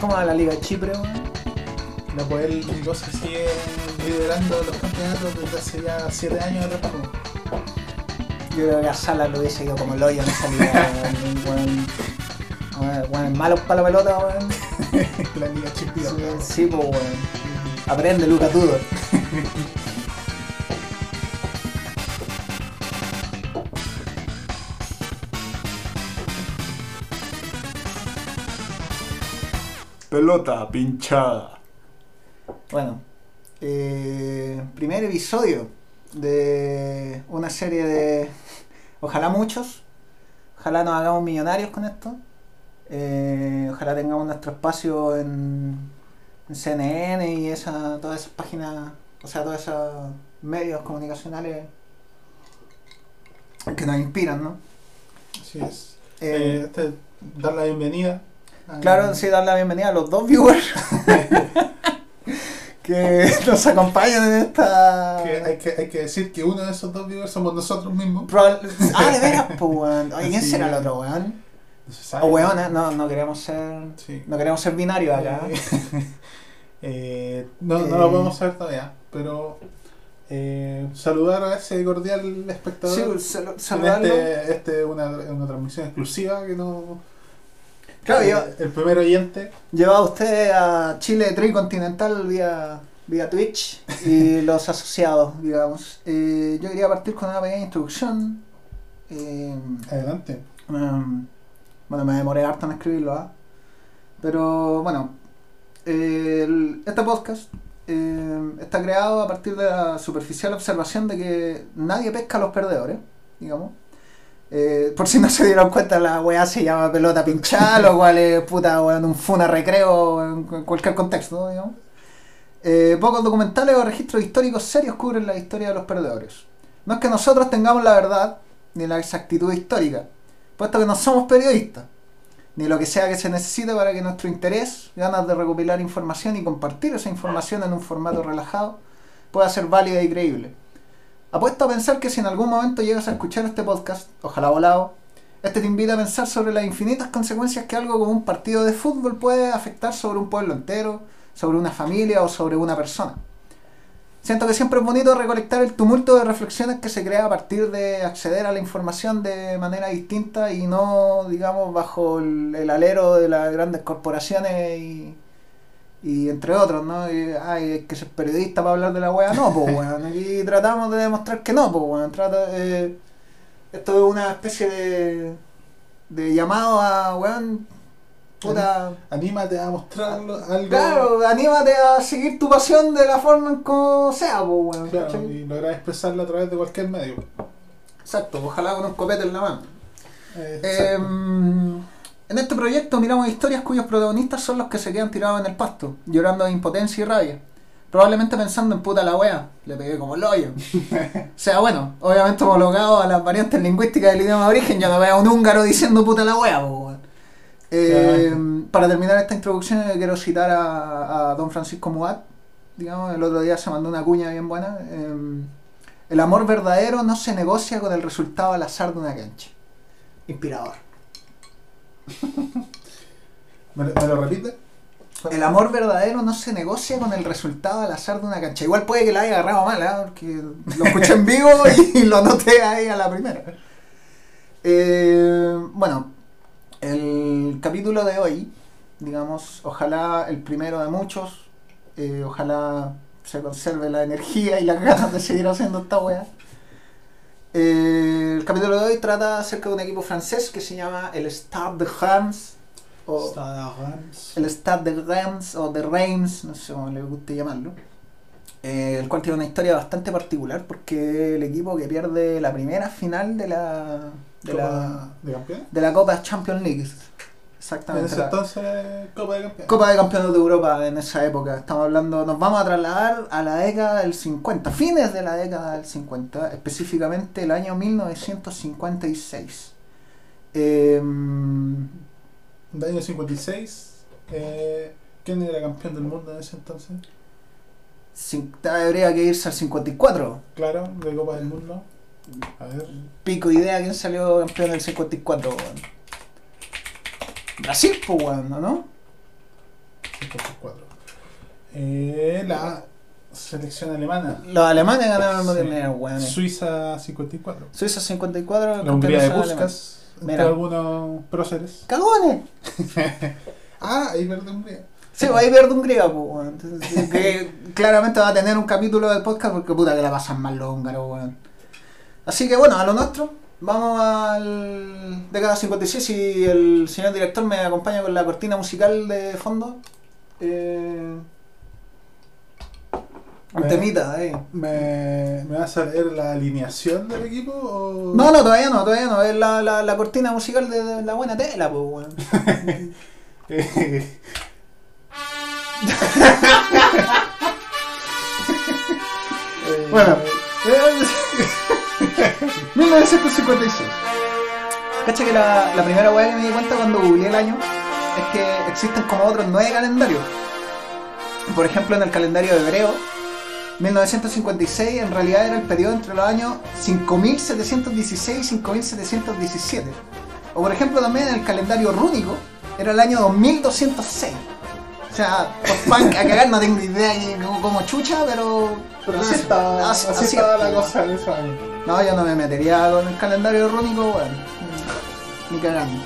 ¿Cómo va la Liga de Chipre, weón? La Poel Nicosia sigue liderando los campeonatos desde hace ya 7 años de reparto. Yo creo que a Sala lo hubiese ido como el hoyo en esa liga, weón. weón. Malos para la pelota, weón. la Liga Chipriota. Sí, pues, weón. Aprende, Luca Tudor. Pelota pinchada. Bueno, eh, primer episodio de una serie de. Ojalá muchos. Ojalá nos hagamos millonarios con esto. Eh, ojalá tengamos nuestro espacio en, en CNN y esa, todas esas páginas, o sea, todos esos medios comunicacionales que nos inspiran, ¿no? Así es. Eh, Eh, este, dar la bienvenida. Claro, sí, dar la bienvenida a los dos viewers que nos acompañan en esta. Que hay, que, hay que decir que uno de esos dos viewers somos nosotros mismos. Probable- Ah, de veras, pues, weón. Oye, ¿quién Sí. será el otro, weón? No se sabe. O weona, no, no queremos ser. Sí. No queremos ser binarios acá. Eh, no, no Eh. lo podemos saber todavía, pero eh, saludar a ese cordial espectador. Sí, pues, sal- En saludarlo. este, este es una, una transmisión exclusiva que no. Claro, eh, yo El primer oyente. llevaba a usted a Chile Tricontinental vía, vía Twitch y los asociados, digamos. Eh, yo quería partir con una pequeña introducción. Eh, Adelante. Um, bueno, me demoré harto en escribirlo, ¿ah? Pero bueno, el- este podcast eh, está creado a partir de la superficial observación de que nadie pesca a los perdedores, digamos. Eh, por si no se dieron cuenta, la weá se llama pelota pinchada, lo cual es puta, weón, un funa recreo en cu- cualquier contexto, digamos. Eh, pocos documentales o registros históricos serios cubren la historia de los perdedores. No es que nosotros tengamos la verdad ni la exactitud histórica, puesto que no somos periodistas, ni lo que sea que se necesite para que nuestro interés, ganas de recopilar información y compartir esa información en un formato relajado, pueda ser válida y creíble. Apuesto a pensar que si en algún momento llegas a escuchar este podcast, ojalá volado, este te invita a pensar sobre las infinitas consecuencias que algo como un partido de fútbol puede afectar sobre un pueblo entero, sobre una familia o sobre una persona. Siento que siempre es bonito recolectar el tumulto de reflexiones que se crea a partir de acceder a la información de manera distinta y no, digamos, bajo el, el alero de las grandes corporaciones y, y entre otros, ¿no? Y, ay, hay que ser periodista para hablar de la wea. No, pues, weón. Aquí tratamos de demostrar que no, pues, weón. Trata, eh, esto es una especie de, de llamado a, weón, puta... Anímate a mostrarlo algo. Claro, anímate a seguir tu pasión de la forma en como sea, pues, weón. Claro, ¿cachai? y lograr expresarlo a través de cualquier medio. Exacto, ojalá con un copete en la mano. Eh. En este proyecto miramos historias cuyos protagonistas son los que se quedan tirados en el pasto, llorando de impotencia y rabia. Probablemente pensando en puta la wea, le pegué como el hoyo. o sea, bueno, obviamente homologado a las variantes lingüísticas del idioma de origen, yo no veo a un húngaro diciendo puta la wea, po. Eh, para terminar esta introducción yo quiero citar a, a don Francisco Muat, digamos, el otro día se mandó una cuña bien buena. eh, el amor verdadero no se negocia con el resultado al azar de una cancha. Inspirador. ¿Me, me lo repite? El amor verdadero no se negocia con el resultado al azar de una cancha. Igual puede que la haya agarrado mal, ¿eh? porque lo escuché en vivo y lo anoté ahí a la primera. Eh, bueno, el capítulo de hoy, digamos, ojalá el primero de muchos, eh, ojalá se conserve la energía y las ganas de seguir haciendo esta wea. El capítulo de hoy trata acerca de un equipo francés que se llama el Stade de Reims. O, Stade Reims. el Stade de Reims o de Reims, no sé cómo le guste llamarlo. eh, el cual tiene una historia bastante particular porque el equipo que pierde la primera final de la de la, de de la Copa Champions League. En Exactamente. ese la entonces, Copa de campeones. Copa de Campeones de Europa en esa época. Estamos hablando, nos vamos a trasladar a la década del 50, fines de la década del 50, específicamente el año 1956. Eh, Del año 56. Eh, ¿Quién era campeón del mundo en ese entonces? habría que irse al 54. Claro, de Copa del Mundo. A ver. Pico idea quién salió campeón del 54, weón. Brasil, pues, weón, ¿no? 54. Eh, la selección alemana. Los alemanes ganaron el mundial, Sí. mira, weón. Suiza 54. Suiza 54, La Hungría de. Mira. Entre algunos próceres. ¡Cagones! Ah, ahí verde Hungría. Sí, va a ir verde Hungría, pues. Entonces, que claramente va a tener un capítulo del podcast porque puta que la pasan mal los húngaros, weón. Así que bueno, a lo nuestro. Vamos al década 56 y el señor director me acompaña con la cortina musical de fondo. Eh, un Me- temita, eh. ¿Me, ¿Me vas a leer la alineación del equipo? O... No, no, todavía no, todavía no. Es la, la, la cortina musical de, de la buena tela, pues. Eh, eh, Bueno. 1956. Cacha que la, primera weá que me di cuenta cuando googleé el año es que existen como otros nueve calendarios. Por ejemplo, en el calendario hebreo, 1956 en realidad era el periodo entre los años 5716 y 5717. O por ejemplo también en el calendario rúnico era el año 2206. O sea, post-punk a cagar no tengo idea ni cómo, cómo chucha, pero... Pero así estaba, así- así así estaba la weón. cosa en. No, yo no me metería con el calendario rúnico, weón. Ni cagando.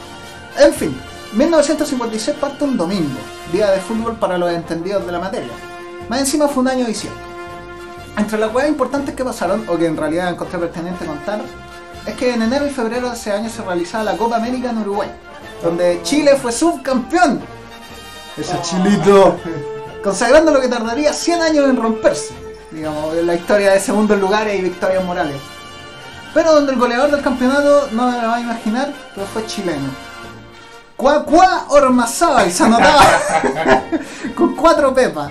En fin, 1956 parte un domingo, día de fútbol para los entendidos de la materia. Más encima fue un año diciembre. Entre las cosas importantes que pasaron, o que en realidad encontré pertinente contar, es que en enero y febrero de ese año se realizaba la Copa América en Uruguay, donde Chile fue subcampeón. Ese chilito. Consagrando lo que tardaría 100 años en romperse, digamos, en la historia de segundos lugares y victorias morales. Pero donde el goleador del campeonato, no me lo va a imaginar, pero fue chileno. Cuacuá Ormazábal se anotaba con cuatro pepas.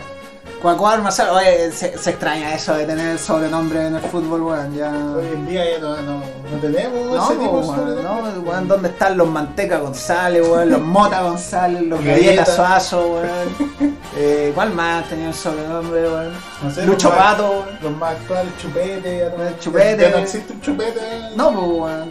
Cuacuá Ormazábal, oye, se, se extraña eso de tener el sobrenombre en el fútbol, weón, ya... Hoy en día ya no, no, no tenemos No, ese tipo po, de weón, sobrenombre. no, weón, ¿dónde están los Manteca González, weón, los Mota González, los Galleta. Galletas Suazo, weón? Eh, ¿Cuál más tenía el sobrenombre, weón? No sé, Lucho los más- Pato, weón. Los más actuales, chupete. ya no- El chupete. Ya no existe un chupete. No, pues, weón.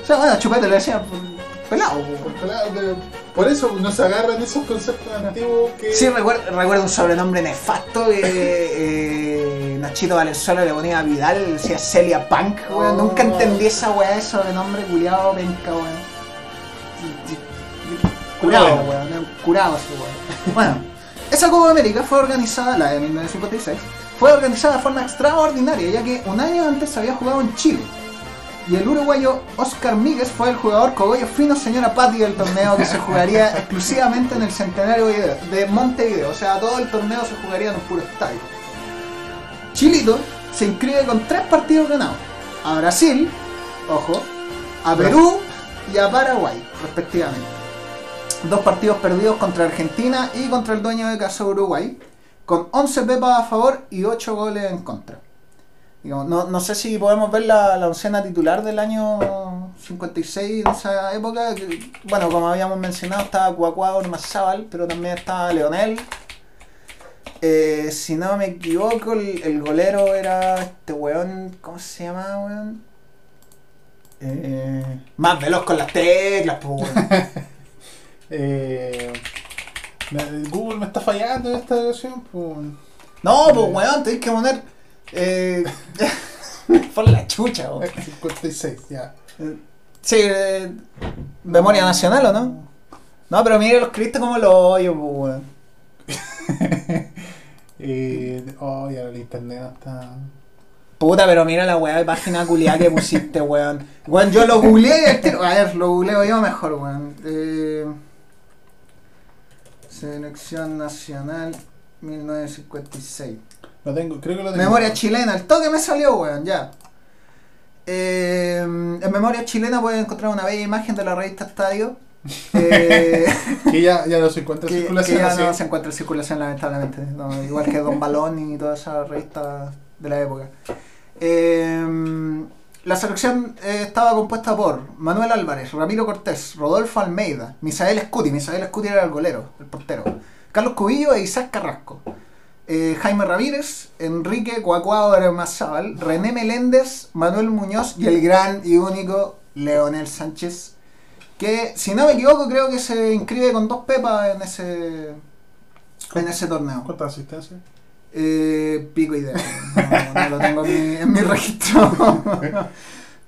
O sea, bueno, chupete le decían pues, pelado, weón. Por, eso no se agarran esos conceptos antiguos que. Sí, recuerdo, recuerdo un sobrenombre nefasto que eh, Nachito Valenzuela le ponía a Vidal, decía Celia Punk, weón. Oh. Nunca entendí esa weá de sobrenombre culiado, penca, weón. Curado, weón. Curado ese weón. Bueno, esa Copa América fue organizada, la de 1956, fue organizada de forma extraordinaria, ya que un año antes se había jugado en Chile. Y el uruguayo Oscar Míguez fue el jugador cogollo fino señora Patti del torneo que se jugaría exclusivamente en el centenario de de Montevideo. O sea, todo el torneo se jugaría en un puro estadio. Chilito se inscribe con tres partidos ganados. A Brasil, ojo, a Perú y a Paraguay, respectivamente. Dos partidos perdidos contra Argentina y contra el dueño de casa Uruguay, con 11 pepas a favor y 8 goles en contra. Digamos, no, no sé si podemos ver la, la oncena titular del año 56 de esa época. que, bueno, como habíamos mencionado, estaba Cuacuá Ormazábal, pero también estaba Leonel. Eh, si no me equivoco, el, el golero era este weón. ¿Cómo se llama, weón? Eh, más veloz con las teclas, pues, weón. Eh, Google me está fallando en esta. Pues. No, pues, weón, tenés que poner. Eh, por la chucha, weón. 56, ya. Sí, eh, memoria nacional o no? No, pero mire, lo escribiste como lo oyo, pues, weón. Eh, oh, ya el internet está. Puta, pero mira la weá de página culiada que pusiste, weón. Weón, yo lo googleé y tiro- A ver, lo googleo yo mejor, weón. Eh, Selección Nacional 1956. Lo tengo, creo que lo tengo. Memoria chilena, el toque me salió, weón, ya. Eh, en memoria chilena pueden encontrar una bella imagen de la revista Estadio. eh, Que ya, ya no se encuentra en circulación. que ya así. no se encuentra en circulación lamentablemente no, igual que Don Balón y todas esas revistas de la época Eh, la selección eh, estaba compuesta por Manuel Álvarez, Ramiro Cortés, Rodolfo Almeida, Misael Scuti, Misael Scuti era el golero, el portero, Carlos Cubillo e Isaac Carrasco, eh, Jaime Ramírez, Enrique Cuacuao Mazábal, René Meléndez, Manuel Muñoz y el gran y único Leonel Sánchez, que si no me equivoco creo que se inscribe con dos pepas en ese en ese torneo. ¿Cuántas asistencias? Eh, pico idea. No, no lo tengo en mi, en mi registro.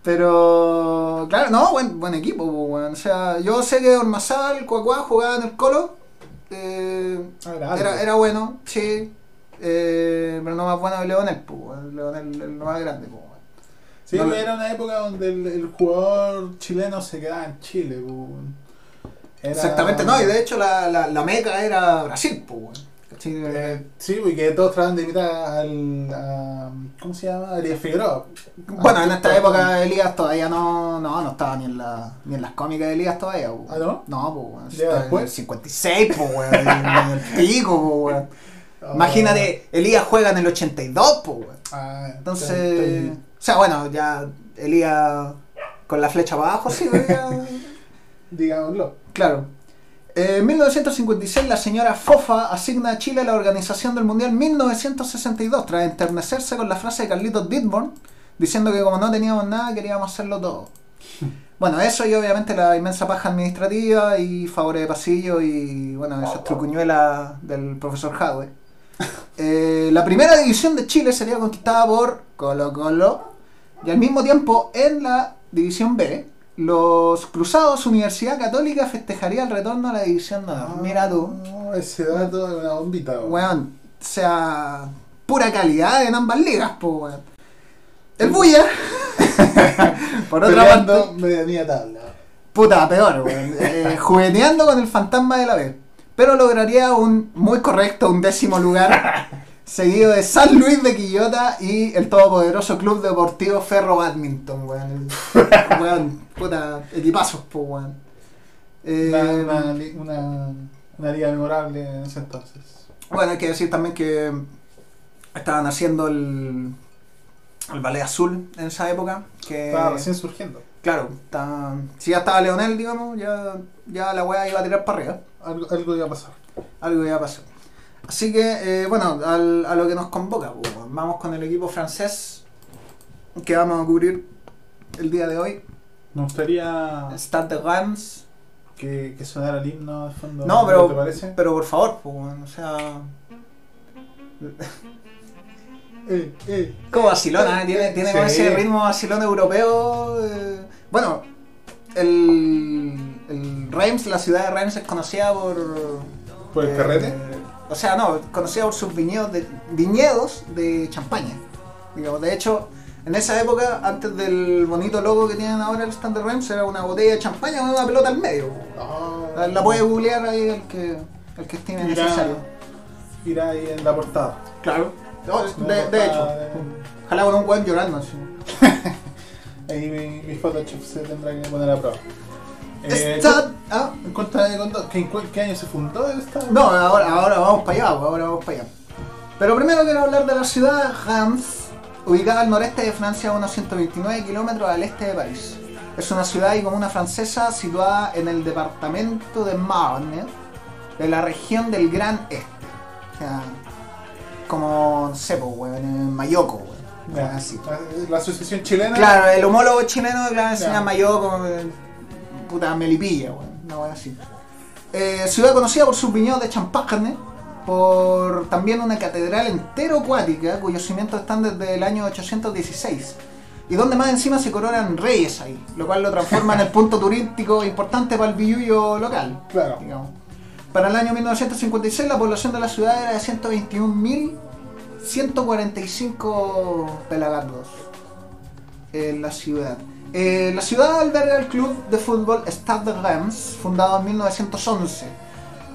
Pero, claro, no, buen, buen equipo. pues. O sea, yo sé que Ormazal, Cuacuá jugaba en el Colo. eh, Ah, era bueno, sí. Eh, pero no más bueno que Leonel, pues. Leonel es lo más grande, pues. Sí, No era una época donde el, el jugador chileno se quedaba en Chile. pues. Era- Exactamente, no, y de hecho la, la, la meca era Brasil, pues. Eh, sí, porque todos trataban de imitar al. a- ¿Cómo se llama? Elías Figueroa. Bueno, en esta época Elías todavía no, no, no estaba ni en, la, ni en las cómicas de Elías todavía. po. ¿Ah, no? No, pues, weón. ¿Ya está en el 56, pues, weón. En el pico, pues, weón. Ah, Imagínate, Elías juega en el 82, pues, weón. Ah, Entonces, estoy- o sea, bueno, ya Elías con la flecha para abajo, sí, ya- digámoslo. Claro. Eh, En 1956 la señora Fofa asigna a Chile la organización del Mundial 1962 tras enternecerse con la frase de Carlitos Ditborn diciendo que como no teníamos nada queríamos hacerlo todo. Bueno, eso y obviamente la inmensa paja administrativa y favores de pasillo y bueno, esas trucuñuelas del profesor Hadwe. Eh, la primera división de Chile sería conquistada por Colo Colo y al mismo tiempo en la división B los Cruzados Universidad Católica festejaría el retorno a la división de honor. Mira tú, ese dato es una bombita. weón. weón, o sea, pura calidad en ambas ligas, pues weón. El Buya, por otra parte, medianía tabla. puta, peor, weón, eh, jugueteando con el fantasma de la B. Pero lograría un muy correcto, un décimo lugar, seguido de San Luis de Quillota y el todopoderoso Club Deportivo Ferro Badminton, weón. Weón, puta, equipazos, pues, weón. Eh, Una, una, li- una, una liga memorable en ese entonces. Bueno, hay que decir también que estaban haciendo el, el ballet azul en esa época. Que, Estaba recién surgiendo. Claro, está- si ya estaba Leonel, digamos, ya, ya la weá iba a tirar para arriba. Algo, algo iba a pasar. Algo iba a pasar. Así que, eh, bueno, al- a lo que nos convoca, pues, vamos con el equipo francés que vamos a cubrir el día de hoy. Me gustaría Stade de Reims. que, que sonara el himno de fondo. No, pero, ¿Te parece? pero por favor, pues, o sea... Eh, eh. Como vacilona, ¿eh? tiene, tiene como ese ritmo vacilón europeo. Bueno, el, el Reims, la ciudad de Reims es conocida por... ¿Por el carrete? O sea, no, conocida por sus viñedos de, viñedos de champaña. Digamos, de hecho, en esa época, antes del bonito logo que tienen ahora el stand de Reims, era una botella de champaña con una pelota al medio. Ah, La, la puede googlear ahí el que, el que estime Irá- necesario. Irá ahí en la portada. Claro. No, de, hecho. Ojalá con un buen llorando así. Ahí mi, mi Photoshop se tendrá que poner a prueba. Eh, Stade- ah, cuéntame, ¿qué, en cuál- ¿Qué año se fundó el estado? No, ahora, ahora vamos para allá, pues, ahora vamos para allá. Pero primero quiero hablar de la ciudad de Reims, ubicada al noreste de Francia a unos 129 kilómetros al este de París. Es una ciudad y comuna francesa situada en el departamento de Marne, de la región del Gran Este. O sea, como, no sé, pues, weón, en Mayoco, weón. Ya, Así. La asociación chilena. Claro, el homólogo chileno se Ya. llama Mayoco, puta Melipilla, weón, una wea así. Eh, ciudad conocida por sus viñedos de champagne, por también una catedral entero acuática cuyos cimientos están desde el año 816 y donde más encima se coronan reyes ahí, lo cual lo transforma en el punto turístico importante para el billullo local. Claro. digamos. Para el año 1956 la población de la ciudad era de 121.145 pelagatos en la ciudad. Eh, la ciudad alberga el club de fútbol Stade de Reims, fundado en 1911,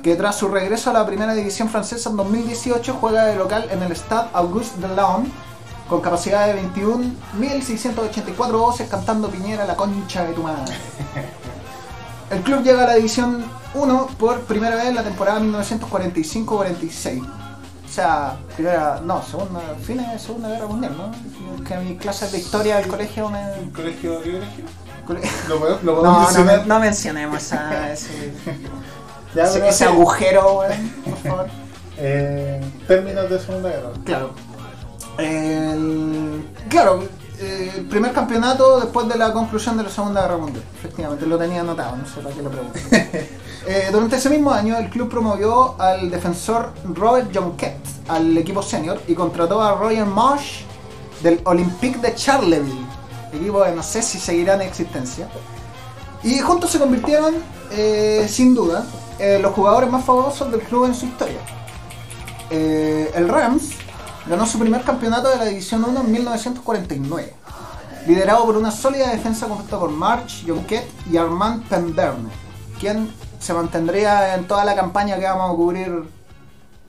que tras su regreso a la primera división francesa en 2018 juega de local en el Stade Auguste Delhomme, con capacidad de 21.684 voces cantando Piñera la concha de tu madre. El club llega a la división 1 por primera vez en la temporada 1945-46. O sea, primera, no, segunda, fines de Segunda Guerra Mundial, ¿no? Que mis clases de historia del colegio me... ¿Un colegio? ¿Qué colegio? cole- ¿Lo podemos No, no, mencionar? no mencionemos esa- ese, Ya, ese- agujero, weón, por favor. Eh, términos de Segunda Guerra. Claro. El- claro, eh, el primer campeonato después de la conclusión de la Segunda Guerra Mundial. Efectivamente, lo tenía anotado, no sé para qué lo pregunto. Eh, durante ese mismo año, el club promovió al defensor Robert Jonquet al equipo senior y contrató a Roger Marsh del Olympique de Charleville, equipo que no sé si seguirá en existencia. Y juntos se convirtieron, eh, sin duda, en los jugadores más famosos del club en su historia. Eh, el Rams ganó su primer campeonato de la División 1 en 1949, liderado por una sólida defensa compuesta por March, Jonquet y Armand Pemberne, quien se mantendría en toda la campaña que vamos a cubrir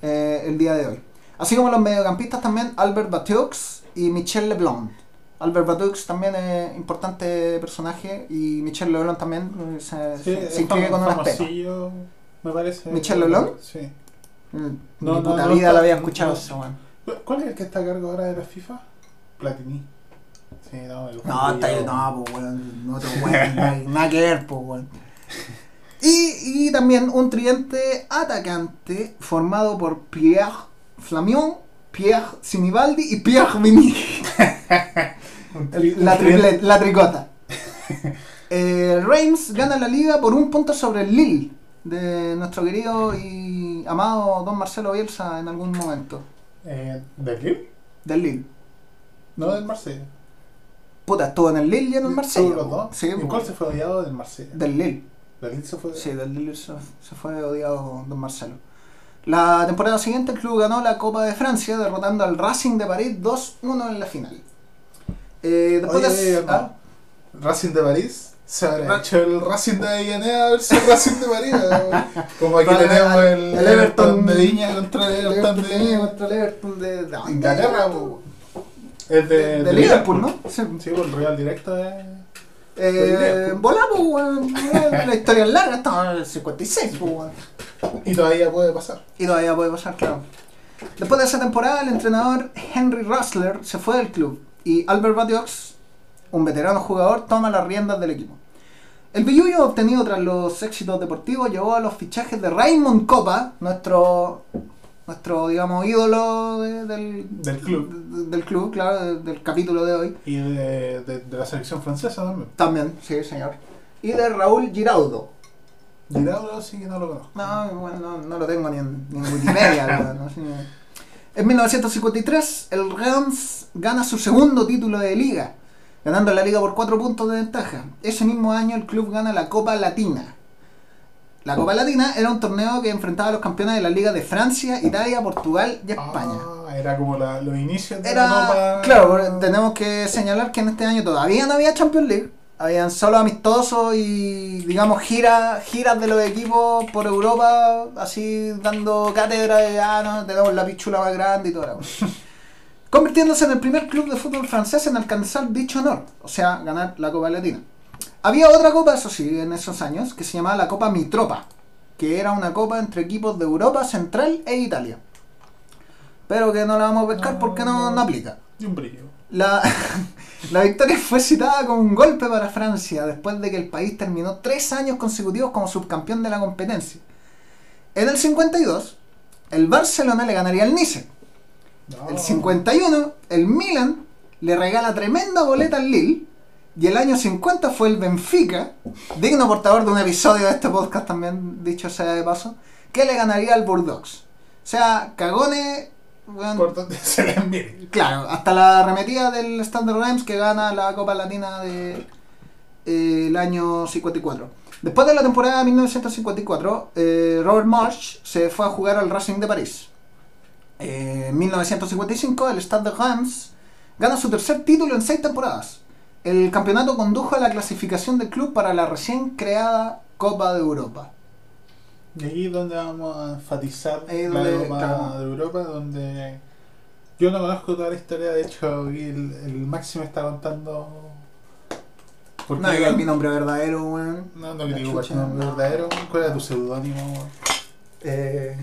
eh, el día de hoy. Así como los mediocampistas también Albert Batux y Michel Leblanc. Albert Batux también es importante personaje y Michel Leblanc también eh, se, Sí, se- inscribe con unas pepas. me parece. ¿Michel Leblanc? Sí. Mm, No, Mi no, puta no vida lo había escuchado no. eso, weón. ¿Cu- ¿Cuál es el que está a cargo ahora de la FIFA? Platini. Sí, no, el No, está no, pues weón, otro weón, nada, nada que ver, pues weón. Y, y también un tridente atacante formado por Pierre Flamion, Pierre Sinibaldi y Pierre tri- La, un triplet- la tricota. Eh, Reims gana la liga por un punto sobre el Lille de nuestro querido y amado Don Marcelo Bielsa en algún momento. Eh, ¿De qué? Del Lille. No, del Marsella. Puta, estuvo en el Lille y en el Marsella. Sí, ¿Y po. cuál se fue odiado del Marsella? Del Lille. ¿Del Lille se fue Sí, del Lille se, se fue odiado Don Marcelo. La temporada siguiente el club ganó la Copa de Francia derrotando al Racing de París 2-1 en la final. Eh, después Oye, de... ah, Racing de París. Se habrá hecho el Racing de Avellaneda versus Racing de París. Como aquí Para- tenemos el, el Everton de Viña contra el Everton de de contra el Everton de, Inglaterra. Es de, de, de Liverpool, ¿no? Sí. Sí, por el Real Directo de... Eh, volamos, weón. La historia es larga, estamos en el 56, pues, weón. Y todavía puede pasar. Y todavía puede pasar, claro. Después de esa temporada, el entrenador Henry Russler se fue del club y Albert Batiox, un veterano jugador, toma las riendas del equipo. El billullo obtenido tras los éxitos deportivos llevó a los fichajes de Raymond Copa, nuestro, nuestro digamos, ídolo de- del, Del club. de- del club, claro, de- del capítulo de hoy. Y de, la selección francesa también. También, sí, señor. Y de Raúl Giraudo. Giraudo sí que no lo conozco. No, bueno, no, no lo tengo ni en, ni en Wikipedia. weón, así que- En 1953, el Reims gana su segundo título de liga, ganando la liga por 4 puntos de ventaja. Ese mismo año el club gana la Copa Latina. La Copa Latina era un torneo que enfrentaba a los campeones de la Liga de Francia, Italia, Portugal y España. Ah, era como la- los inicios de la Era, Copa. claro, tenemos que señalar que en este año todavía no había Champions League, habían solo amistosos y digamos giras, giras de los equipos por Europa, así dando cátedra de ah no, tenemos la pichula más grande y todo eso. Convirtiéndose en el primer club de fútbol francés en alcanzar dicho honor, o sea, ganar la Copa Latina. Había otra copa, eso sí, en esos años, que se llamaba la Copa Mitropa, que era una copa entre equipos de Europa Central e Italia. Pero que no la vamos a pescar porque no, no aplica. Y un brillo. La, la victoria fue citada como un golpe para Francia después de que el país terminó tres años consecutivos como subcampeón de la competencia. En el 52, el Barcelona le ganaría al Nice. No. El 51, el Milan le regala tremenda boleta al Lille. Y el año 50 fue el Benfica, digno portador de un episodio de este podcast también, dicho sea de paso, que le ganaría al Bordeaux. O sea, cagones... weón, Por donde se les. Claro, hasta la arremetida del Standard Reims que gana la Copa Latina del de, el año 54. Después de la temporada de 1954, eh, Robert Marsh se fue a jugar al Racing de París. Eh, en 1955, el Stade de Reims gana su tercer título en seis temporadas. El campeonato condujo a la clasificación del club para la recién creada Copa de Europa. Y ahí es donde vamos a enfatizar la Copa claro. de Europa, donde yo no conozco toda la historia, de hecho aquí el, el Máximo está contando... ¿Por No digas mi nombre verdadero, weón. No, no que digo cuál es tu chucha. nombre verdadero. ¿Cuál era tu seudónimo? weón? Eh,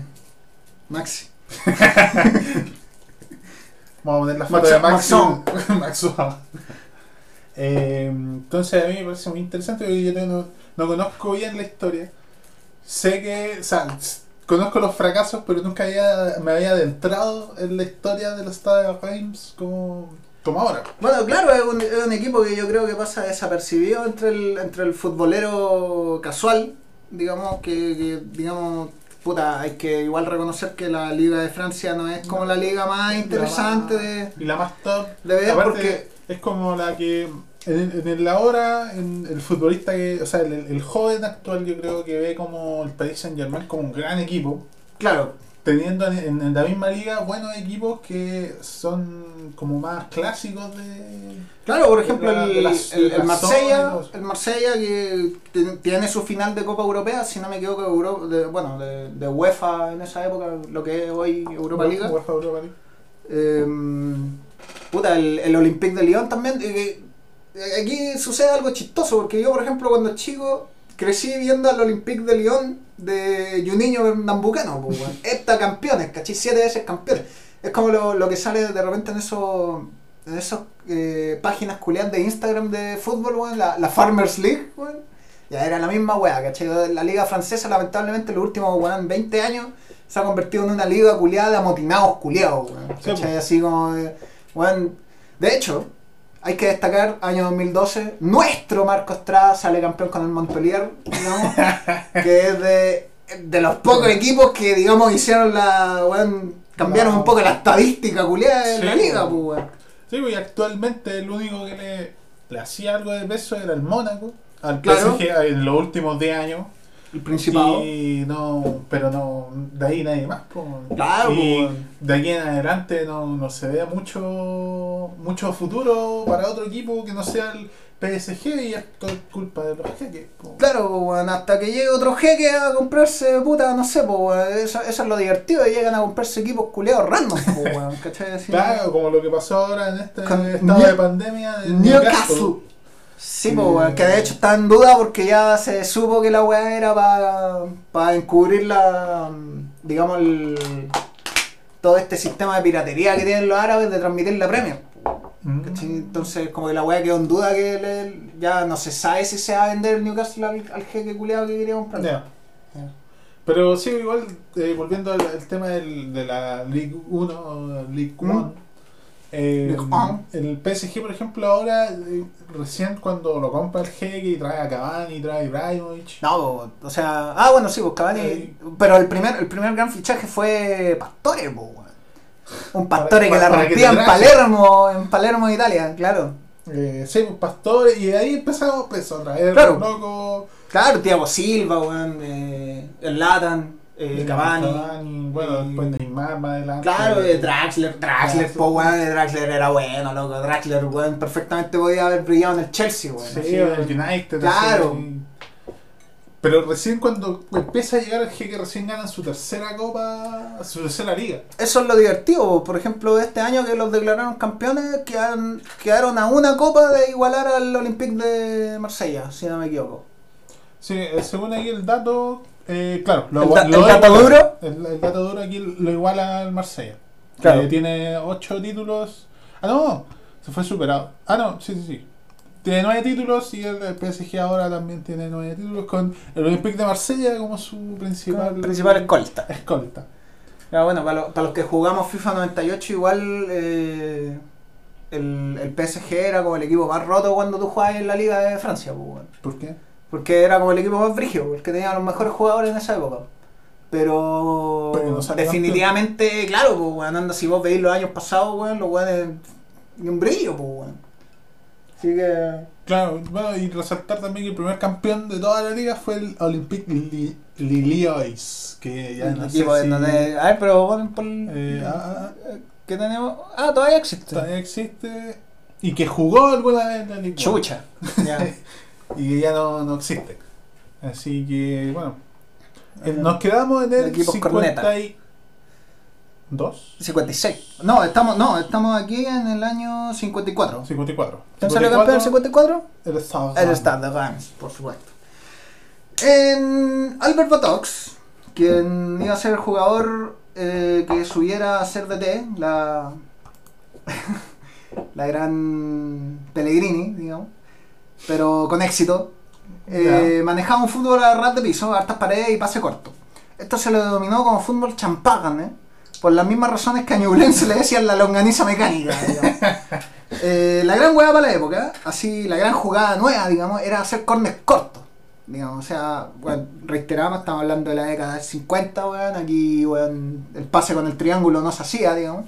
Maxi. Vamos a poner la foto Max- de Maxi. Maxón. Maxón. Eh, entonces a mí me parece muy interesante porque yo no, no conozco bien la historia. Sé que, o sea, conozco los fracasos, pero nunca había, me había adentrado en la historia de los Stade Reims como como ahora. Bueno, claro, es un, es un equipo que yo creo que pasa desapercibido entre el, entre el futbolero casual, digamos, que, que, digamos, puta, hay que igual reconocer que la Liga de Francia no es como la liga más interesante La más- de, Y la más top. de ver porque... es como la que. En, en el ahora, en el futbolista que. O sea, el, el joven actual, yo creo que ve como el Paris Saint Germain como un gran equipo. Claro, Teniendo en, en la misma liga buenos equipos que son como más clásicos de. Claro, por ejemplo, La- el, las- el, Marsella, el Marsella que tiene su final de Copa Europea, si no me equivoco, Euro- de, bueno, de, de UEFA en esa época, lo que es hoy Europa. UEFA. Eh, puta, el, el Olympique de Lyon también. eh, aquí sucede algo chistoso, porque yo, por ejemplo, cuando chico crecí viendo al Olympique de Lyon de Juninho Pernambucano, pues, weón. Esta campeones, ¿cachai? Siete veces campeones. Es como lo, lo que sale de repente en esos en esas eh, páginas culiadas de Instagram de fútbol, weón, la, la Farmers League. Ya era la misma weá, ¿cachai? La liga francesa, lamentablemente, los últimos weón, 20 años se ha convertido en una liga culiada de amotinados culiados, weón. Sí, ¿cachai? Así como, weón. De hecho, hay que destacar, año 2012, nuestro Marco Estrada sale campeón con el Montpellier, digamos, que es de, de los pocos equipos que, digamos, hicieron la, cambiaron No. un poco la estadística culiada de Sí, la liga, pues, weón. Sí, pues, y actualmente el único que le, le hacía algo de peso era el Mónaco. Al Claro. PSG en los últimos 10 años. El Principado. Y no, pero no, de ahí nadie más. Claro, y de aquí en adelante no, no se ve mucho, mucho futuro para otro equipo que no sea el PSG y esto es culpa de los jeques. Claro, pues, hasta que llegue otro jeque a comprarse, puta, no sé, pues, eso, eso es lo divertido, llegan a comprarse equipos culeados random, pues, weón, ¿cachai? Así, Claro, como lo que pasó ahora en este Con estado New- de pandemia de Newcastle. Sí, pues, weón, que de hecho está en duda porque ya se supo que la weá era para encubrir la, digamos, el, todo este sistema de piratería que tienen los árabes de transmitir la Premier. Mm. Entonces, como que la weá quedó en duda que le- ya no se sabe si se va a vender el Newcastle al, al jeque culeado que quería comprar. Pero sí, igual, eh, volviendo al, al tema del- de la League 1 o League Mm. 1, eh, One. el PSG, por ejemplo, ahora, eh, recién cuando lo compra el jeque y trae a Cavani, trae a Ibrahimovic. No, o sea, ah, bueno, sí, pues Cavani, Ahí. pero el primer, el primer gran fichaje fue Pastore, pues. Un Pastore Para- que la para que rompía en. Palermo, en Palermo, Italia, claro. Eh, sí, pues, Pastore, y de ahí empezamos pues, a traer Claro. loco. Claro, Thiago Silva, weón, eh, el Latan, eh, Cavani. bueno, y- después Neymar más adelante. Claro, de Draxler, Draxler, po, weón, Draxler era bueno, loco. Draxler, weón, perfectamente podía haber brillado en el Chelsea, weón. Sí, así, el. United. Claro. Pero recién cuando empieza a llegar el jeque, recién ganan su tercera copa, su tercera liga. Eso es lo divertido. Por ejemplo, este año que los declararon campeones, quedaron, quedaron a una copa de igualar al Olympique de Marsella, si no me equivoco. Sí, eh, según aquí el dato, eh, claro, ¿El da- el dato duro? El, el dato duro aquí lo iguala al Marsella. Claro. Que tiene 8 títulos. Ah, no, se fue superado. Ah, no, sí, sí, sí. Tiene 9 títulos y el, PSG ahora también tiene 9 títulos con el Olympique de Marsella como su principal, Principal escolta. escolta. Bueno, para, lo- para los que jugamos FIFA 98, igual eh, el, el PSG era como el equipo más roto cuando tú jugabas en la Liga de Francia, pues. ¿Por qué? Porque era como el equipo más brígido, el que tenía los mejores jugadores en esa época. Pero, Pero no definitivamente, claro, pues, weón, anda, si vos veis los años pasados, weón, los weones ni un brillo, pues, weón. Así que... Claro, bueno, y resaltar también que el primer campeón de toda la liga fue el Olympique Li- que ya no sé si donde- A ver, pero ponen por... eh, ah, ah, ¿Qué tenemos? Ah, todavía existe. todavía existe y que jugó alguna vez en la liga. Chucha. Ya. Y que ya no, no existe. Así que, bueno, eh, nos quedamos en el equipos corneta. 52, 56. No, estamos, no, estamos aquí en el año 54. 54. ¿Quién salió campeón en 54? El Stade. El Stade de Reims, por supuesto. En Albert Botox, quien iba a ser el jugador eh, que subiera a ser DT, la, la gran Pellegrini, digamos, pero con éxito, eh, manejaba un fútbol a ras de piso, hartas paredes y pase corto. Esto se lo denominó como fútbol champán, ¿eh? por las mismas razones que a Ñublense le decían la longaniza mecánica. Eh, la gran hueá para la época, así la gran jugada nueva, digamos, era hacer corners cortos. Digamos, o sea, bueno, reiteramos, estamos hablando de la década del 50, weón, aquí, weón, el pase con el triángulo no se hacía, digamos.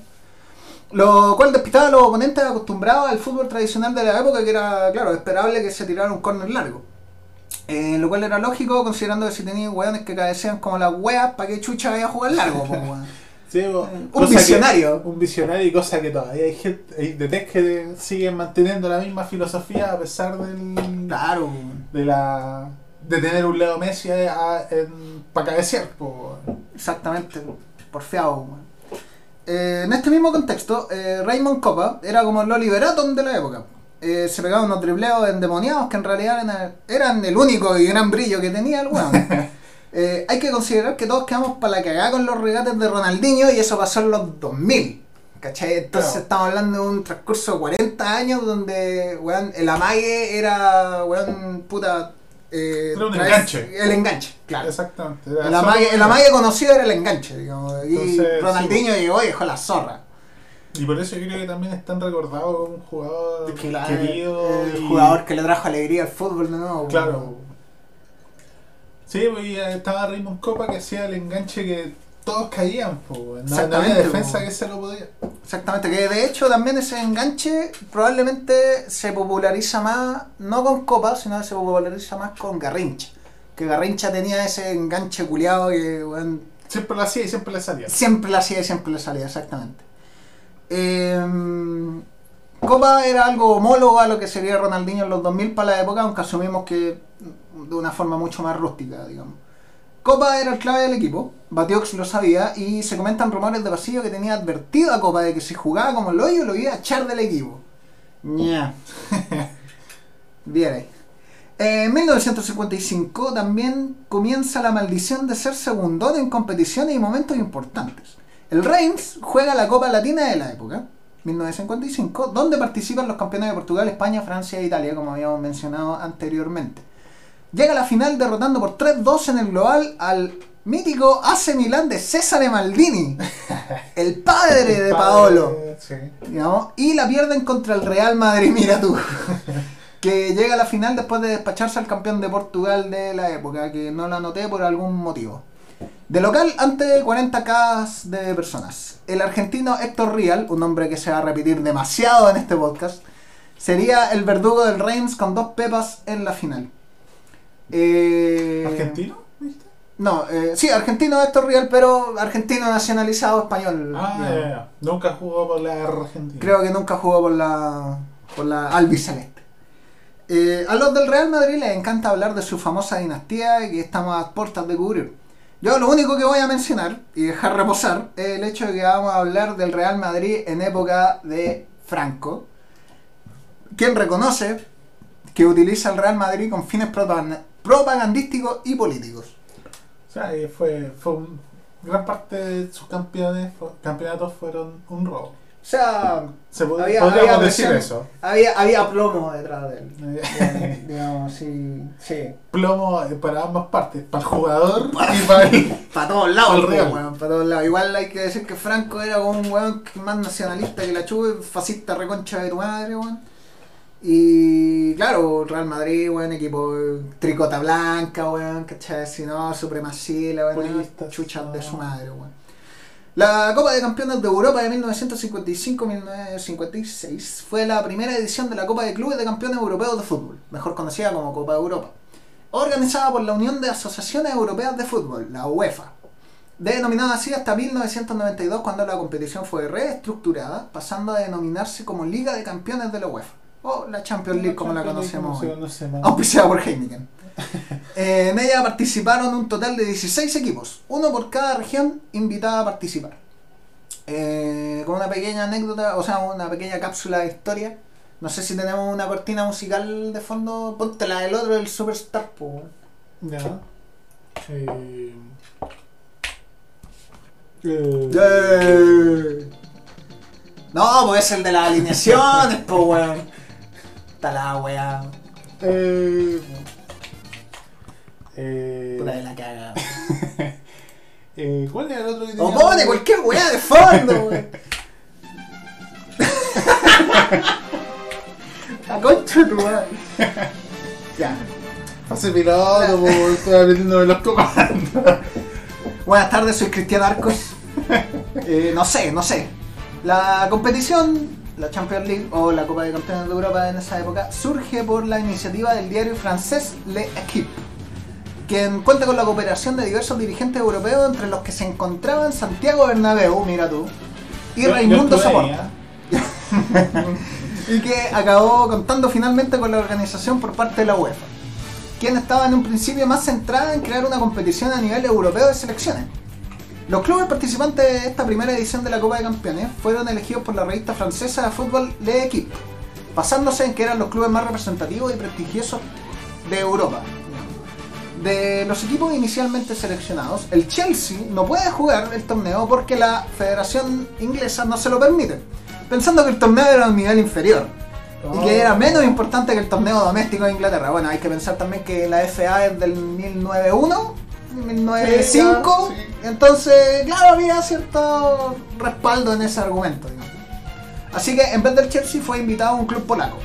Lo cual despistaba a los oponentes acostumbrados al fútbol tradicional de la época, que era, claro, esperable que se tirara un córner largo. Eh, lo cual era lógico, considerando que si tenían weones que cabecean como las weas, ¿para qué chucha vaya a jugar largo? Sí, bo- Un que- visionario. un visionario y cosa que todavía hay gente, hay DTs que siguen manteniendo la misma filosofía a pesar del, Claro, de la de tener un Leo Messi para cabecear. po. Exactamente, porfiado. weón. Eh, en este mismo contexto, eh, Raymond Copa era como el Oliver Atom de la época. Eh, se pegaban unos dribleos endemoniados que en realidad eran, eran el único y gran brillo que tenía el weón. Eh, hay que considerar que todos quedamos para la cagada con los regates de Ronaldinho y eso pasó en los 2000. ¿Cachai? Entonces estamos hablando de un transcurso de 40 años donde weón, el amague era, weón, puta... eh, Era un traes- enganche. El enganche, claro. Exactamente. El amague, el amague conocido era el enganche, digamos. Y Entonces, Ronaldinho llegó y dejó la zorra. Y por eso yo creo que también están recordados como un jugador la- querido. el y- jugador que le trajo alegría al fútbol de nuevo. Claro. Sí, pues, estaba Raymond Copa que hacía el enganche que todos caían. No, no había defensa po. que se lo podía. Exactamente, que de hecho también ese enganche probablemente se populariza más, no con Copa, sino que se populariza más con Garrincha. Que Garrincha tenía ese enganche culiado que Siempre lo hacía y siempre le salía. siempre lo hacía y siempre le salía, exactamente. Eh, Copa era algo homólogo a lo que sería Ronaldinho en los 2000 para la época, aunque asumimos que de una forma mucho más rústica, digamos. Copa era el clave del equipo, Batiox lo sabía y se comentan rumores de pasillo que tenía advertido a Copa de que si jugaba como el hoyo lo iba a echar del equipo. Ña. Bien ahí. Eh, En 1955 también comienza la maldición de ser segundón en competiciones y momentos importantes. El Reims juega la Copa Latina de la época, 1955, donde participan los campeones de Portugal, España, Francia e Italia, como habíamos mencionado anteriormente. Llega a la final derrotando por 3-2 en el global al mítico AC Milán de César Maldini, el padre de Paolo Sí. y la pierden contra el Real Madrid, mira tú. que llega a la final después de despacharse al campeón de Portugal de la época, que no lo anoté por algún motivo. De local ante 40k de personas. El argentino Héctor Rial, un nombre que se va a repetir demasiado en este podcast, sería el verdugo del Reims con dos pepas en la final. Eh, ¿Argentino? No, eh, sí, argentino Héctor Rial, pero argentino nacionalizado español. Ah, digamos. ya, ya. Nunca jugó por la Argentina. Creo que nunca jugó por la, por la albiceleste. Eh, a los del Real Madrid les encanta hablar de su famosa dinastía y que estamos a puertas de cubrir. Yo lo único que voy a mencionar y dejar reposar es el hecho de que vamos a hablar del Real Madrid en época de Franco, quien reconoce que utiliza el Real Madrid con fines propagandísticos y políticos. Sea, y fue, fue un- gran parte de sus campeones, campeonatos fueron un robo. O sea, Se pod- Había- podríamos había decir eso. había, había plomo detrás de él. Digamos, sí, sí. Plomo eh, para ambas partes, para el jugador y para el... Para todos lados, Al po, Real. weón, para todos lados. Igual hay que decir que Franco era como un weón más nacionalista que la chuve, fascista reconcha de tu madre, weón. Y claro, Real Madrid, weón, equipo tricota blanca, weón, ¿cachai? Si no, supremacía, weón, chuchas no. de su madre, weón. La Copa de Campeones de Europa de 1955-1956 fue la primera edición de la Copa de Clubes de Campeones Europeos de Fútbol, mejor conocida como Copa de Europa organizada por la Unión de Asociaciones Europeas de Fútbol, la UEFA. Denominada así hasta 1992 cuando la competición fue reestructurada, pasando a denominarse como Liga de Campeones de la UEFA, o la Champions League como la conocemos hoy, auspiciada por Heineken. Eh, en ella participaron un total de 16 equipos, uno por cada región invitada a participar. Eh, con una pequeña anécdota, o sea, una pequeña cápsula de historia. No sé si tenemos una cortina musical de fondo. Ponte la del otro, el Superstar. po. Ya. Eh. No, pues es el de las alineaciones, po, weón. Está la weá. eh, eh, Puta de la caga. Eh, ¿Cuál era el otro que tenía? O pone cualquier weá de fondo, weón. La concha de tu madre. Ya. Pase piloto, po, estoy metiéndome los comandos. Buenas tardes, soy Cristian Arcos. Eh, no sé, no sé. La competición, la Champions League o la Copa de Campeones de Europa en esa época, surge por la iniciativa del diario francés Le Equipe, quien cuenta con la cooperación de diversos dirigentes europeos, entre los que se encontraban Santiago Bernabéu, mira tú, y Yo- yo Raimundo Saporta. ¿eh? y que acabó contando finalmente con la organización por parte de la UEFA, quien estaba en un principio más centrada en crear una competición a nivel europeo de selecciones. Los clubes participantes de esta primera edición de la Copa de Campeones fueron elegidos por la revista francesa de fútbol Le Equipe, basándose en que eran los clubes más representativos y prestigiosos de Europa. De los equipos inicialmente seleccionados, el Chelsea no puede jugar el torneo porque la Federación Inglesa no se lo permite, pensando que el torneo era un nivel inferior y que era menos importante que el torneo doméstico de Inglaterra. Bueno, hay que pensar también que la FA es del 1901, 1905, Sí, ya, sí. entonces, claro, había cierto respaldo en ese argumento. digamos. Así que en vez del Chelsea fue invitado a un club polaco.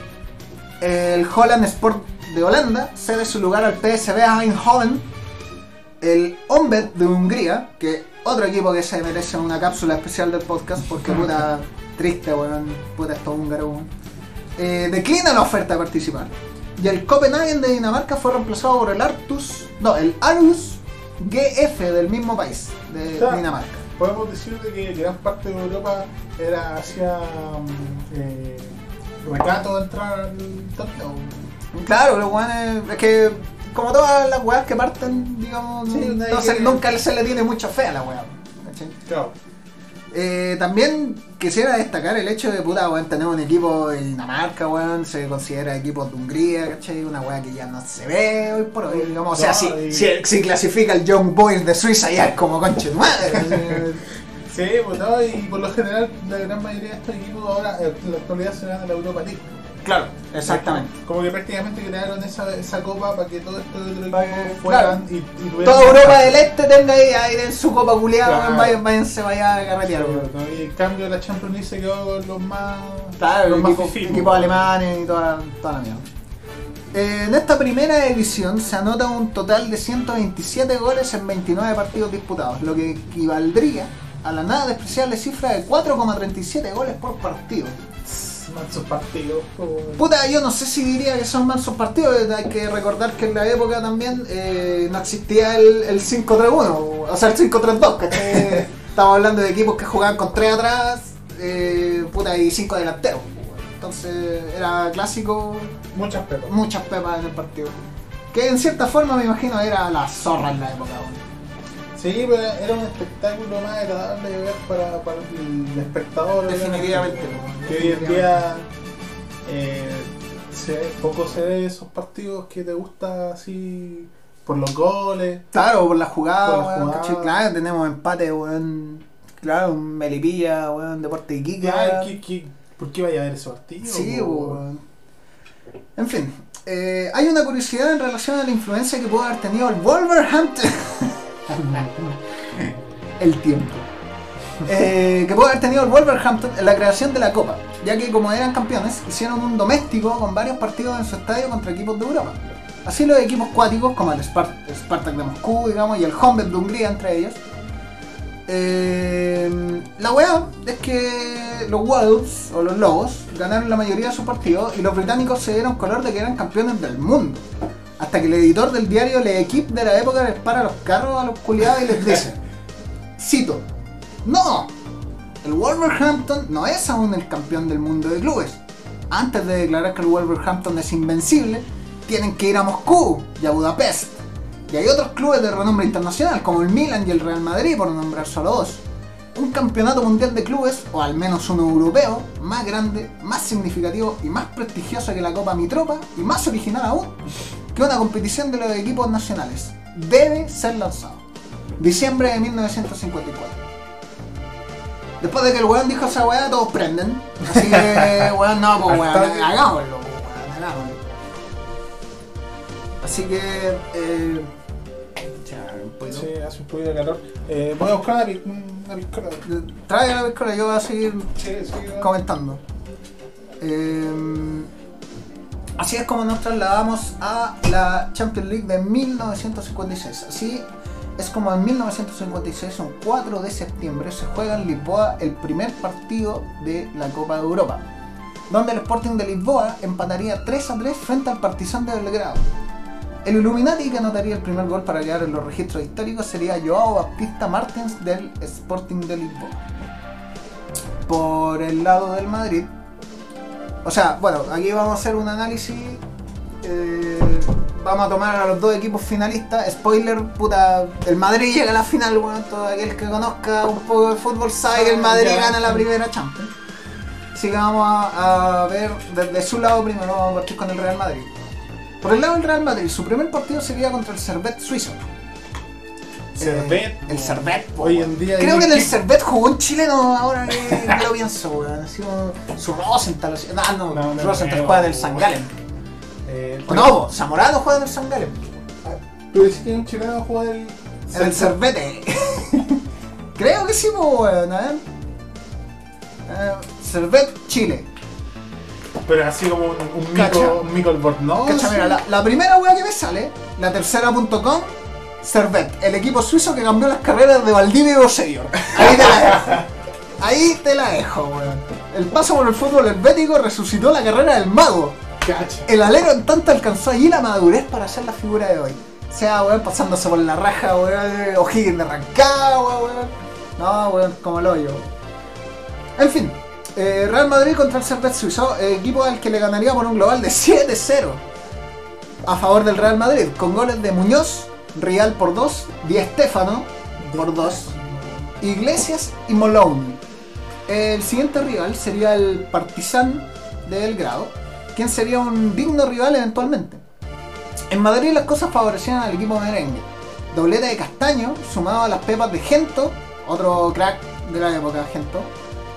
El Holland Sport de Holanda cede su lugar al PSV Eindhoven. El Ombed de Hungría, que otro equipo que se merece una cápsula especial del podcast porque puta triste, weón, puta esto húngaro, weón. Eh, declina la oferta de participar. Y el Copenhagen de Dinamarca fue reemplazado por el Artus, no, el Arus GF del mismo país, de O sea, Dinamarca. Podemos decir de que gran parte de Europa era hacia mm, eh, recato de entrar al torneo. Claro, los weones, es que como todas las weas que parten, digamos, Sí, no se- que- nunca se le tiene mucha fe a la wea. Claro. Eh, también quisiera destacar el hecho de puta, weón, tener un equipo de Dinamarca, weón, se considera equipo de Hungría, ¿cachai? Una weá que ya no se ve hoy por hoy, digamos. O sea, si, si, si clasifica el Young Boys de Suiza ya es como conche de madre. Sí, pues no, y por lo general la gran mayoría de estos equipos ahora eh, en la actualidad se van a la Europa League. Claro, exactamente. Como que prácticamente crearon esa, esa copa para que otros Para equipos que- fueran y, y tuvieran Toda Europa más del Este tenga ahí aire en su copa culiada, Claro. vayan- váyanse vaya a carretear, Claro. ¿no? Y en cambio la Champions League se quedó con los más Claro, los más equipo, fifí, equipos alemanes y toda, toda la mierda. Eh, en esta primera edición se anota un total de 127 goles en 29 partidos disputados, lo que equivaldría a la nada despreciable cifra de 4,37 goles por partido. Mansos partidos. Puta, yo no sé si diría que son mansos partidos, hay que recordar que en la época también eh, no existía el, el 5-3-1, o sea, el 5-3-2, ¿cachai? Estamos hablando de equipos que jugaban con 3 atrás, eh, puta, y 5 delanteros. Entonces era clásico, Muchas pepas. muchas pepas en el partido. Que en cierta forma me imagino era la zorra en la época. Sí, pero era un espectáculo más agradable de ver para, para el espectador. Definitivamente. Que hoy en día eh, se- poco se ve esos partidos que te gusta así por los goles. Claro, por la jugada, Por la weón, jugada. ¿cachai? Claro, tenemos empate, weón. Claro, un Melipilla, weón, Deporte. Ya, ¿qué- qué- ¿Por qué vaya a ver ese partido? Sí, weón. En fin, eh, hay una curiosidad en relación a la influencia que pudo haber tenido el Wolverhampton. el tiempo. Eh, que pudo haber tenido el Wolverhampton en la creación de la Copa, ya que como eran campeones, hicieron un doméstico con varios partidos en su estadio contra equipos de Europa. Así los equipos cuáticos, como el Spart- Spartak de Moscú, digamos, y el Honved de Hungría, entre ellos. Eh, la weá es que los Wolves, o los Lobos, ganaron la mayoría de sus partidos y los británicos se dieron color de que eran campeones del mundo. Hasta que el editor del diario Le Equipe de la época les para los carros a los culiados y les dice, cito, no, el Wolverhampton no es aún el campeón del mundo de clubes. Antes de declarar que el Wolverhampton es invencible, tienen que ir a Moscú y a Budapest. Y hay otros clubes de renombre internacional, como el Milan y el Real Madrid, por nombrar solo dos. Un campeonato mundial de clubes, o al menos uno europeo, más grande, más significativo y más prestigioso que la Copa Mitropa, y más original aún, que una competición de los equipos nacionales. Debe ser lanzado. Diciembre de 1954. Después de que el weón dijo esa weá, todos prenden. Así que, weón, no, pues weón, hagámoslo, weón, hagámoslo. Así que, eh, poquito. Sí, hace un poquito de calor. Eh, voy a buscar una, una piscola. Trae la piscola, yo voy a seguir Sí, sí, va. comentando. Eh, así es como nos trasladamos a la Champions League de 1956. Así es como en 1956, un 4 de septiembre, se juega en Lisboa el primer partido de la Copa de Europa, donde el Sporting de Lisboa empataría 3 a 3 frente al Partizan de Belgrado. El Illuminati que anotaría el primer gol para quedar en los registros históricos sería Joao Baptista Martins del Sporting de Lisboa. Por el lado del Madrid, o sea, bueno, aquí vamos a hacer un análisis. eh, vamos a tomar a los dos equipos finalistas. Spoiler, puta, el Madrid llega a la final, bueno, todo aquel que conozca un poco de fútbol sabe que el Madrid Ya. gana la primera Champions. Así que vamos a, a ver desde su lado primero, vamos a partir con el Real Madrid. Por el lado del Real Madrid, su primer partido sería contra el Servet suizo. Servet, Eh, el Servet, po, Hoy en día. Creo que en el ¿qué- Servet jugó un chileno ahora que, que lo pienso, weón. Su Rosenthal. así- No, no, No, Rosenthal juega del no, San weón. Galen. Eh, no, Zamorano juega del San Galen. Pero es que un chileno juega el. En el Servete. Creo que sí, weón. A ver. Eh, Servet, Chile. Pero así como un, un. Mico, un Mico. Cacha, mira, la, la primera weá que me sale, la tercera.com, Servet, el equipo suizo que cambió las carreras de Valdivia y Bosellor. Ahí te la dejo. Ahí te la dejo, weón. El paso por el fútbol helvético resucitó la carrera del mago. El alero en tanto alcanzó allí la madurez para ser la figura de hoy. O sea, weón, pasándose por la raja, weón, O'Higgins de Rancagua, weón. No, weón, como el hoyo. En fin, eh, Real Madrid contra el Servet Suizo, eh, equipo al que le ganaría por un global de 7-0 a favor del Real Madrid, con goles de Muñoz, Real por 2, Di Stéfano por 2, Iglesias y Moloney. El siguiente rival sería el Partizan de Belgrado, quien sería un digno rival eventualmente. En Madrid las cosas favorecían al equipo merengue. Doblete de Castaño, sumado a las pepas de Gento, otro crack de la época, Gento,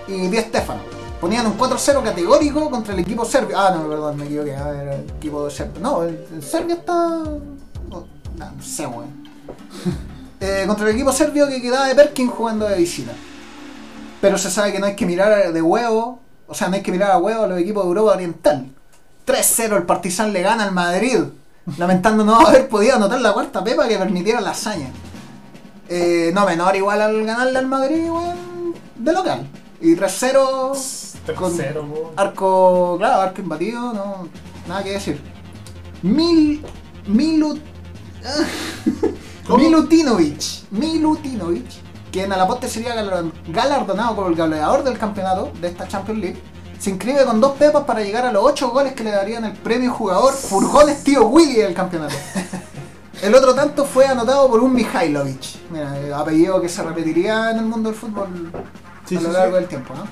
y Di Stéfano. Ponían un 4-0 categórico contra el equipo serbio. Ah, no, perdón, me equivoqué. A ver, el equipo serbio. No, el serbio está. No, no sé, weón. Eh, contra el equipo serbio que quedaba de Perkin jugando de visita. Pero se sabe que no hay que mirar de huevo, o sea, no hay que mirar a huevo a los equipos de Europa Oriental. 3-0 el Partizan le gana al Madrid, lamentando no haber podido anotar la cuarta pepa que permitiera la hazaña. Eh, no menor igual al ganarle al Madrid, weón, de local. Y 3-0 con Tercero, po. arco, claro, arco imbatido, no, nada que decir. Mil, Milu, ¿Cómo? Milutinovic, Milutinovic, quien a la postre sería galar- galardonado como el goleador del campeonato de esta Champions League, se inscribe con dos pepas para llegar a los 8 goles que le darían el premio jugador Furgones Tío Willy del campeonato. El otro tanto fue anotado por un Mihailovic, mira, eh, apellido que se repetiría en el mundo del fútbol Sí, a lo sí, largo sí. del tiempo, ¿no?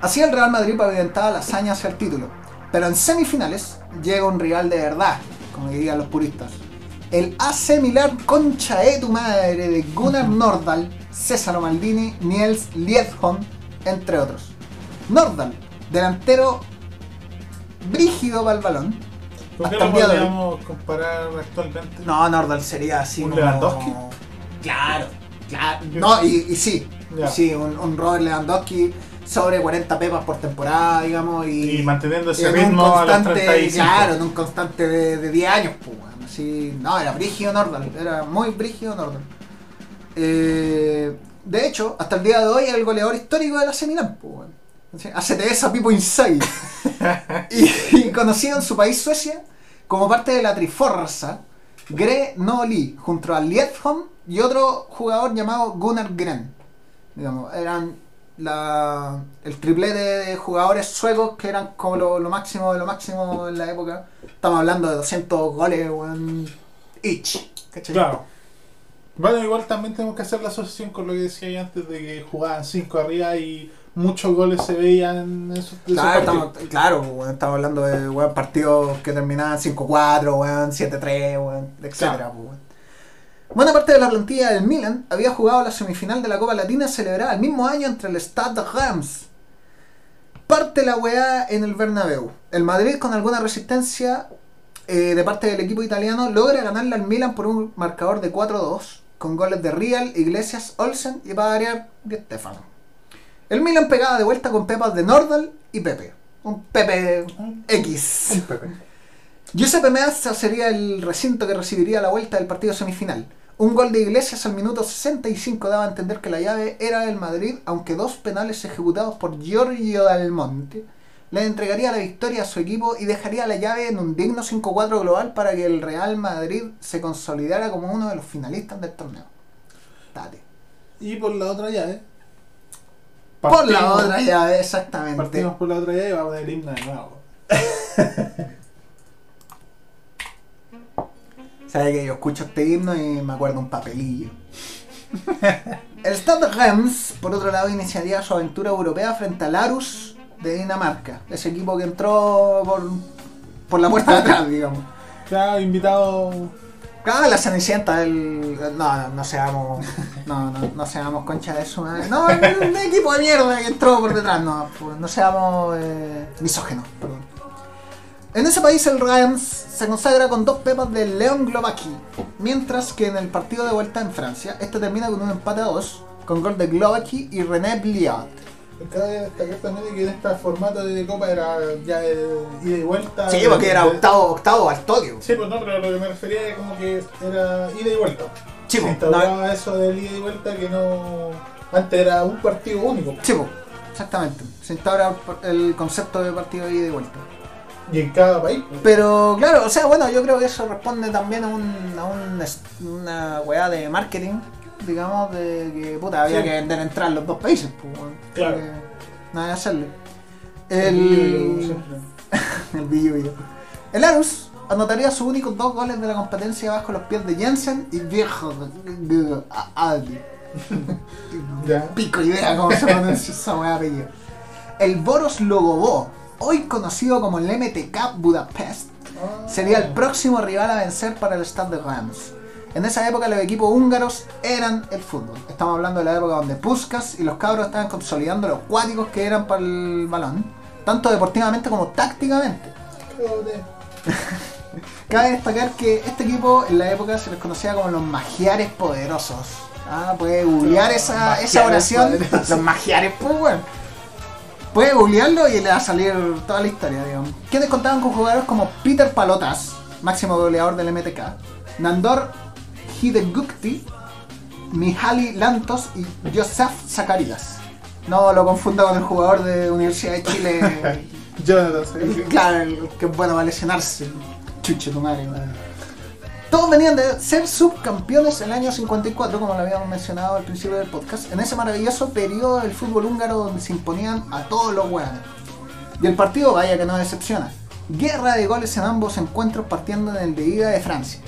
Así el Real Madrid pavimentaba la hazaña hacia el título. Pero en semifinales llega un rival de verdad, como dirían los puristas. El AC Milan concha de tu madre de Gunnar Nordahl, César Maldini, Niels Liedholm, entre otros. Nordahl, delantero brígido para el balón. ¿Con qué lo de podríamos comparar actualmente? No, Nordahl sería así ¿Un como... Lewandowski? Claro, claro. No, y, y sí, sí, un, un Robert Lewandowski sobre 40 pepas por temporada, digamos, y, Y manteniendo ese ritmo a los constante, 35. claro, en un constante de, de 10 años, pues, así, no, era brígido Nordahl, era muy brígido Nordahl. Eh, de hecho, hasta el día de hoy es el goleador histórico de la Milan, weón. Así, Hacete esa Pipo Inside. y, y conocido en su país Suecia como parte de la Triforza Gre Noli, junto a Liedholm y otro jugador llamado Gunnar Gren. Digamos, eran la, el triplete de jugadores suecos que eran como lo, lo máximo de lo máximo en la época. Estamos hablando de 200 goles, weón, each. ¿cachai? Claro. Bueno, igual también tenemos que hacer la asociación con lo que decía yo antes de que jugaban 5 arriba y muchos goles se veían en esos, de Claro, estamos, claro, weón, estamos hablando de weón, partidos que terminaban 5-4, weón, 7-3, weón, etcétera, Claro. weón. Buena parte de la plantilla del Milan había jugado la semifinal de la Copa Latina celebrada el mismo año entre el Stade Reims. Parte la weá en el Bernabéu. El Madrid con alguna resistencia eh, de parte del equipo italiano, logra ganarle al Milan por un marcador de 4-2, con goles de Real, Iglesias, Olsen y para variar, Di Stefano. El Milan pegaba de vuelta con pepas de Nordal y Pepe. Un Pepe X. Un Pepe. Giuseppe Meazza sería el recinto que recibiría la vuelta del partido semifinal. Un gol de Iglesias al minuto 65 daba a entender que la llave era del Madrid, aunque dos penales ejecutados por Giorgio Dalmonte le entregaría la victoria a su equipo y dejaría la llave en un digno 5-4 global para que el Real Madrid se consolidara como uno de los finalistas del torneo. Date. Y por la otra llave. Por la otra llave, exactamente. Partimos por la otra llave y vamos a el himno de nuevo. Sabe que yo escucho este himno y me acuerdo un papelillo. El Stade Reims, por otro lado, iniciaría su aventura europea frente al Arus de Dinamarca. Ese equipo que entró por, por la puerta de atrás, digamos. Ya, invitado. Ah, la Cenicienta, el... No, no, no seamos... No, no, no seamos concha de eso. eh. No, un equipo de mierda que entró por detrás. No, pues, no seamos eh, misógenos, perdón. En ese país el Reims se consagra con dos pepas de Leon Globaki, mientras que en el partido de vuelta en Francia, este termina con un empate a dos, con gol de Globaki y René Bliat. Cabe destacar también que en este formato de Copa era ya de ida y vuelta. Sí, porque era octavo, octavo al toque. Sí, pues no, pero lo que me refería es como que era ida y vuelta. Sí, Se pues, instauraba eso del ida y vuelta que no. Antes era un partido único. Sí, po, exactamente. Se instaura el concepto de partido de ida y vuelta. Y en cada país. Pero claro, o sea, bueno, yo creo que eso responde también a, un, a un una weá de marketing, digamos, de que puta, había Sí. que vender entrar en los dos países. Pues, weón. Claro. Nada que hacerle. El El, siempre. el. El Arus anotaría sus únicos dos goles de la competencia bajo los pies de Jensen y Viejo Aldi. Pico idea cómo se pronuncia esa weá apellido. El Boros Logobó, hoy conocido como el MTK Budapest, sería el próximo rival a vencer para el Stade de Reims. En esa época los equipos húngaros eran el fútbol. Estamos hablando de la época donde Puskas y los cabros estaban consolidando los cuáticos que eran para el balón, tanto deportivamente como tácticamente. Cabe destacar que este equipo en la época se les conocía como los magiares poderosos. Ah, puede googlear esa, esa oración. poderosos. Los magiares, pues bueno. Puede googlearlo y le va a salir toda la historia, digamos. Quienes contaban con jugadores como Peter Palotas, máximo goleador del MTK, Nandor Hidegukti, Mihaly Lantos y Josef Zacarias. No lo confunda con el jugador de Universidad de Chile Jonathan. Claro, que es bueno para lesionarse. Chuche tu madre. man. Todos venían de ser subcampeones en el año 54, como lo habíamos mencionado al principio del podcast, en ese maravilloso periodo del fútbol húngaro donde se imponían a todos los hueones. Y el partido, vaya que no decepciona. Guerra de goles en ambos encuentros partiendo en el de ida de Francia.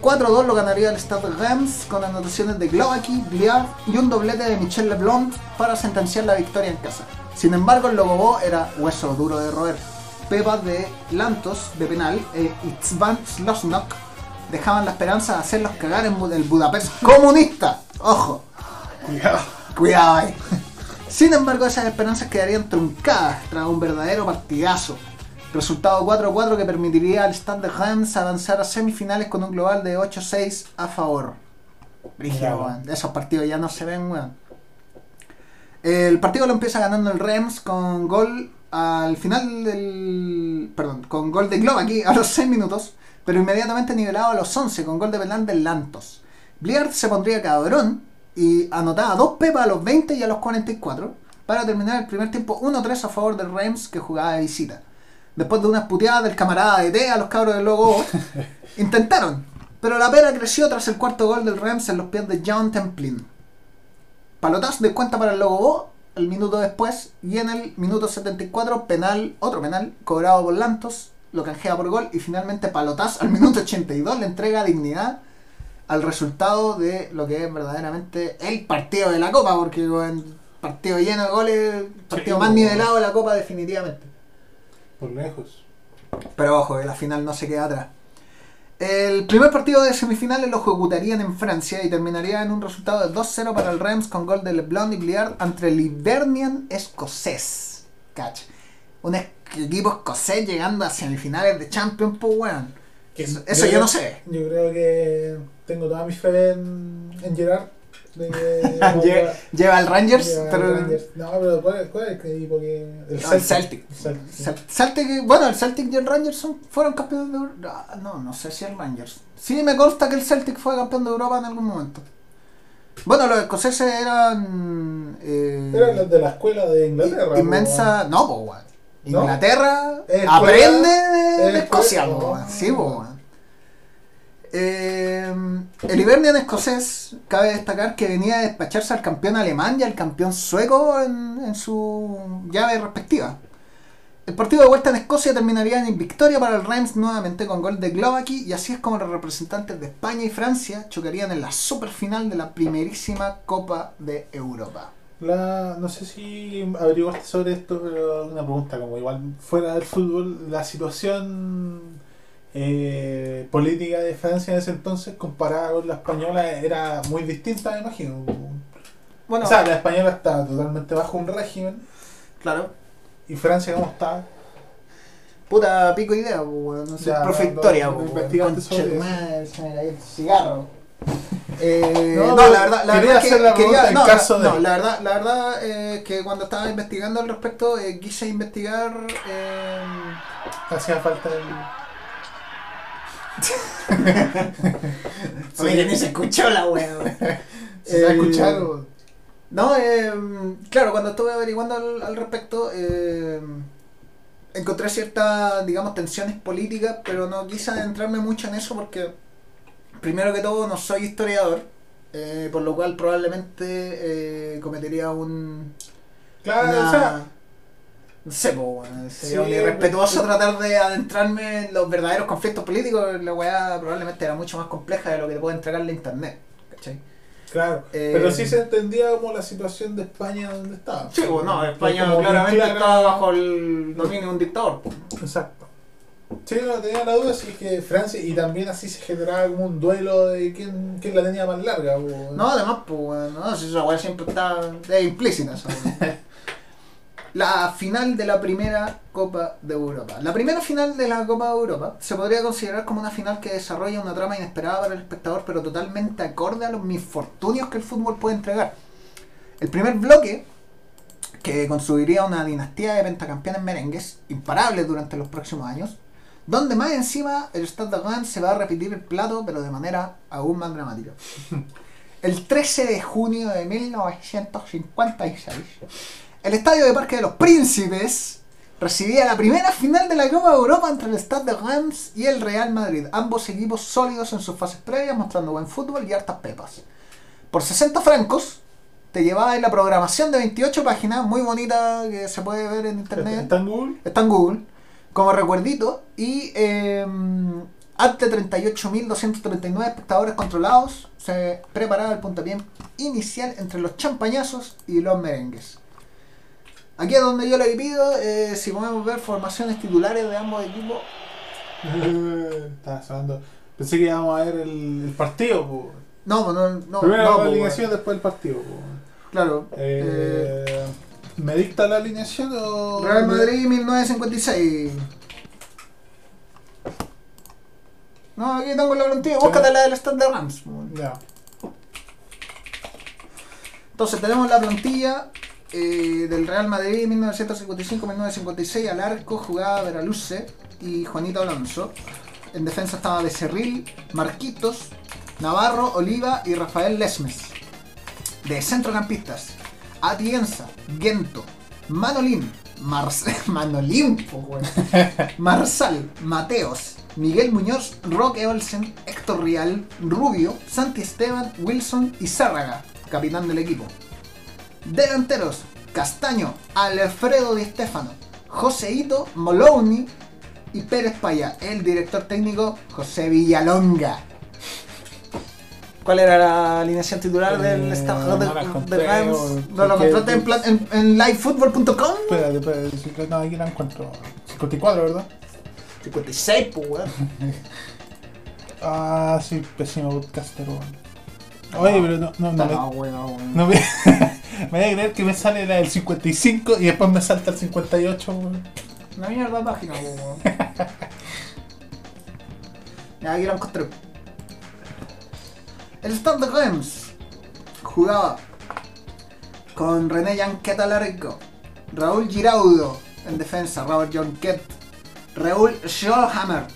4-2 lo ganaría el Stade Reims con anotaciones de Glowacki, Bliard y un doblete de Michel Leblond para sentenciar la victoria en casa. Sin embargo, el Logobó era hueso duro de roer. Pepas de Lantos de penal e Itzvan Slosnok dejaban la esperanza de hacerlos cagar en el Budapest comunista. Ojo, Cuidado. cuidado ahí. Sin embargo, esas esperanzas quedarían truncadas tras un verdadero partidazo. Resultado 4-4 que permitiría al de Reims avanzar a semifinales con un global de 8-6 a favor. Brígido, Bravo. weón. De esos partidos ya no se ven, weón. El partido lo empieza ganando el Reims con gol al final del. Perdón, con gol de Globo aquí a los 6 minutos, pero inmediatamente nivelado a los 11 con gol de penal del Lantos. Bliard se pondría cabrón y anotaba dos pepas a los 20 y a los 44 para terminar el primer tiempo 1-3 a favor del Reims que jugaba de visita. Después de unas puteadas del camarada de T a los cabros del Logo, intentaron, pero la pera creció tras el cuarto gol del Reims en los pies de John Templin. Palotaz descuenta para el Logo el minuto después y en el minuto 74 penal, otro penal cobrado por Lantos, lo canjea por gol y finalmente Palotaz al minuto 82 le entrega dignidad al resultado de lo que es verdaderamente el partido de la Copa, porque en partido lleno de goles, partido Sí, más nivelado de la Copa definitivamente. Por lejos. Pero ojo, que la final no se queda atrás. El primer partido de semifinales lo ejecutarían en Francia y terminaría en un resultado de 2-0 para el Reims con gol de LeBlanc y Bliard ante el Hibernian escocés. Cach. Un equipo escocés llegando a semifinales de Champions, pues weón. Eso, eso yo no sé. Yo creo que tengo toda mi fe en, en Gerard. De que Lle- Lleva al Rangers, Lleva al pero. Rangers. No, pero ¿cuál, cuál es el equipo que.? El No, Celtic. El Celtic, sí. Cel- Celtic, bueno, el Celtic y el Rangers son- fueron campeones de Europa. No, no sé si el Rangers. Sí, me consta que el Celtic fue campeón de Europa en algún momento. Bueno, los escoceses eran. Eh, Eran los de la escuela de Inglaterra. inmensa. No, weón. ¿No? Inglaterra aprende de, ¿Es de Escocia. Oh. Sí, po. Eh, el Hibernian escocés, cabe destacar que venía a despacharse al campeón alemán y al campeón sueco en, en su llave respectiva. El partido de vuelta en Escocia terminaría en victoria para el Reims nuevamente con gol de Glovaki y así es como los representantes de España y Francia chocarían en la superfinal de la primerísima Copa de Europa. La, no sé si averiguaste sobre esto, pero una pregunta como igual fuera del fútbol, la situación eh, política de Francia en ese entonces comparada con la española era muy distinta, me imagino. Bueno, o sea, la española está totalmente bajo un régimen claro, y Francia como está. puta pico idea, no sé, Ya, profe no, no, no cigarro. Eh, No, la verdad, la quería verdad hacer que la pregunta quería, en no, caso no, de- la verdad, la verdad eh, que cuando estaba investigando al respecto eh, quise investigar eh, Hacía falta el. Oye, ni se escuchó la wea. Se va a Eh, escuchar. o- No, eh, claro, cuando estuve averiguando al, al respecto, eh, encontré ciertas, digamos, tensiones políticas, pero no quise adentrarme mucho en eso porque, primero que todo, no soy historiador, eh, por lo cual probablemente eh, cometería un... Claro, una- o sea, no sé, weón, sería Sí, irrespetuoso pero- tratar de adentrarme en los verdaderos conflictos políticos. La weá probablemente era mucho más compleja de lo que te puede entregar la internet. ¿Cachai? claro. Eh, pero sí se entendía como la situación de España donde estaba. Sí, pues no, España claramente clara- estaba bajo el dominio de un dictador. pues. Exacto. Sí, no, tenía la duda si es que Francia, y también así se generaba como un duelo de quién, quién la tenía más larga. po. No, además, pues, no, si esa weá siempre está es implícita. esa la final de la primera Copa de Europa. La primera final de la Copa de Europa se podría considerar como una final que desarrolla una trama inesperada para el espectador, pero totalmente acorde a los misfortunios que el fútbol puede entregar. El primer bloque, que construiría una dinastía de pentacampeones merengues imparables durante los próximos años, donde más encima el Stade se va a repetir el plato, pero de manera aún más dramática. El 13 de junio de 1956, el Estadio de Parque de los Príncipes recibía la primera final de la Copa de Europa entre el Stade de Reims y el Real Madrid, ambos equipos sólidos en sus fases previas, mostrando buen fútbol y hartas pepas. Por 60 francos, te llevaba en la programación de 28 páginas, muy bonita, que se puede ver en internet ¿Está en Google? está en Google, como recuerdito, y eh, ante 38.239 espectadores controlados, se preparaba el puntapié inicial entre los champañazos y los merengues. Aquí es donde yo le pido, eh, si podemos ver formaciones titulares de ambos equipos. Estaba sonando. Pensé que íbamos a ver el, el partido. po. No, no, no, Primero no, la alineación, después el partido. po. Claro. eh, Eh, ¿Me dicta la alineación o.? Real Madrid 1956. No, aquí tengo la plantilla. Búscate la del Stade de Rams. Ya. Entonces tenemos la plantilla eh, del Real Madrid 1955-1956 al arco jugaba Veraluce y Juanito Alonso. En defensa estaba Becerril, Marquitos, Navarro, Oliva y Rafael Lesmes. De centrocampistas, Atienza, Gento, Manolín, Mars Manolín. Marsal, Mateos, Miguel Muñoz, Roque Olsen, Héctor Rial, Rubio, Santi Esteban, Wilson y Zárraga, capitán del equipo. Delanteros, Castaño, Alfredo Di Stefano, Joseito, Moloney y Pérez Paya. El director técnico, José Villalonga. ¿Cuál era la alineación titular del Eh, staff no de, la Rams? ¿No lo encontraste en, en, en livefootball.com? Espérate, espérate. No, aquí la encuentro. 54, ¿verdad? 56, pues, weón. Ah, sí, pésimo podcaster, weón. Oye, pero no, no, no, me- No, weón. no me, me voy a creer que me sale la del 55 y después me salta el 58, weón. Una mierda página, weón. Ya, aquí lo encontré. El Stade de Reims jugaba con René Janquet Alarco, Raúl Giraudo en defensa, Robert Jonquet, Raúl Scholhammer,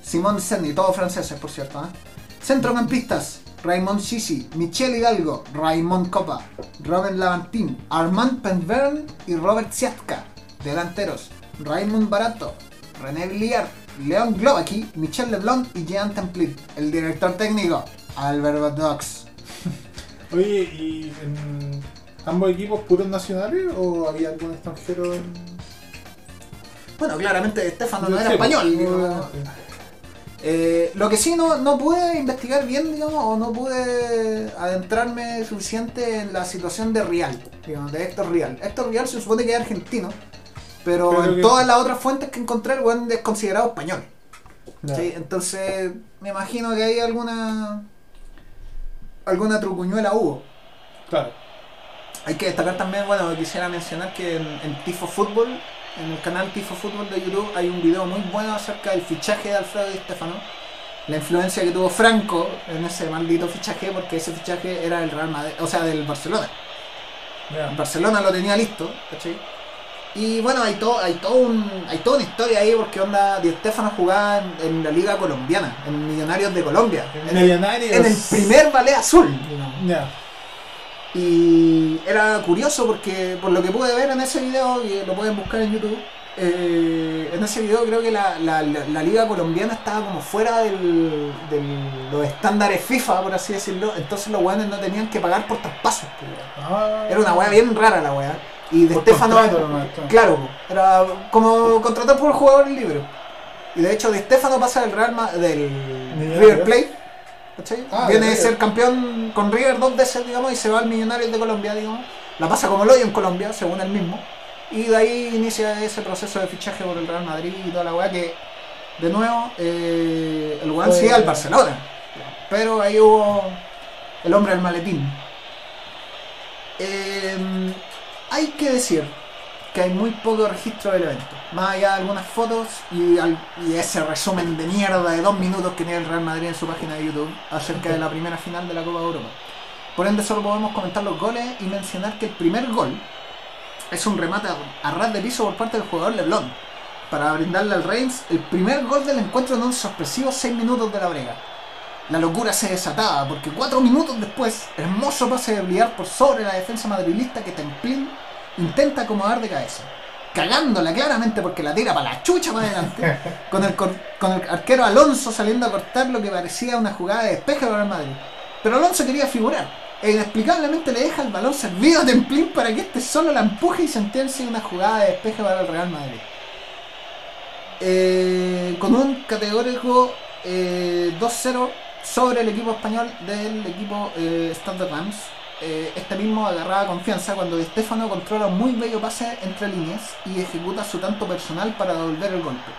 Simón Senni, todos franceses por cierto. ¿eh? Centrocampistas, Raymond Sisi, Michel Hidalgo, Raymond Copa, Robert Lavantin, Armand Penvern y Robert Siatka. Delanteros, Raymond Barato, René Villiard, Leon Globaki, Michel Leblond y Jean Templit. El director técnico, Albert Badox. Oye, ¿y en ambos equipos puros nacionales o había algún extranjero en.? Bueno, claramente Estefano no era pues, español. no, digamos. Eh, lo que sí no, no pude investigar bien, digamos, o no pude adentrarme suficiente en la situación de Rial, digamos, de Héctor Rial. Héctor Rial se supone que es argentino, pero, Pero en que- todas las otras fuentes que encontré, el weón es considerado español. ¿sí? Entonces, me imagino que hay alguna alguna trucuñuela hubo. Claro. Hay que destacar también, bueno, quisiera mencionar que en, en Tifo Fútbol, en el canal Tifo Fútbol de YouTube, hay un video muy bueno acerca del fichaje de Alfredo Di Stefano. La influencia que tuvo Franco en ese maldito fichaje, porque ese fichaje era del Real Madrid, o sea, del Barcelona. Barcelona lo tenía listo, ¿cachai? Y bueno, hay todo, hay todo un, hay toda una historia ahí porque onda Di Stefano jugaba en, en la liga colombiana, en Millonarios de Colombia, en, el- Millonarios. en el primer ballet azul. Y era curioso porque por lo que pude ver en ese video, y lo pueden buscar en YouTube, eh, en ese video creo que la, la- la- la liga colombiana estaba como fuera del, del- los estándares FIFA, por así decirlo, entonces los weones no tenían que pagar por traspasos. pues. Ah. Era una weá bien rara la weá. Y de Por Stefano, nomás, claro. era como contratar por jugador libre. Y de hecho de Stefano pasa del Real Ma- del Millonarios. River Plate. Ah, Viene River. ser campeón con River dos veces, digamos, y se va al Millonarios de Colombia, digamos. La pasa como hoyo en Colombia, según él mismo. Y de ahí inicia ese proceso de fichaje por el Real Madrid y toda la weá que, de nuevo, eh, el weón sigue al Barcelona. Pero ahí hubo el hombre del maletín. Eh, hay que decir que hay muy poco registro del evento. Más allá de algunas fotos y, al- ese resumen de mierda de dos minutos que tiene el Real Madrid en su página de YouTube acerca de la primera final de la Copa Europa. Por ende, solo podemos comentar los goles y mencionar que el primer gol es un remate a, ras de piso por parte del jugador Leblon para brindarle al Reims el primer gol del encuentro en un sorpresivo 6 minutos de la brega. La locura se desataba porque cuatro minutos después, hermoso pase de Bliar por sobre la defensa madrilista que Templín intenta acomodar de cabeza. Cagándola claramente porque la tira para la chucha más adelante, con el, cor- con el arquero Alonso saliendo a cortar lo que parecía una jugada de despeje para el Madrid. Pero Alonso quería figurar e inexplicablemente le deja el balón servido a Templín para que este solo la empuje y sentencia una jugada de despeje para el Real Madrid. Eh, con un categórico eh, 2-0 sobre el equipo español del equipo eh, Stade de Reims. Eh, este mismo agarraba confianza cuando Di Stefano controla un muy bello pase entre líneas y ejecuta su tanto personal para devolver el golpe.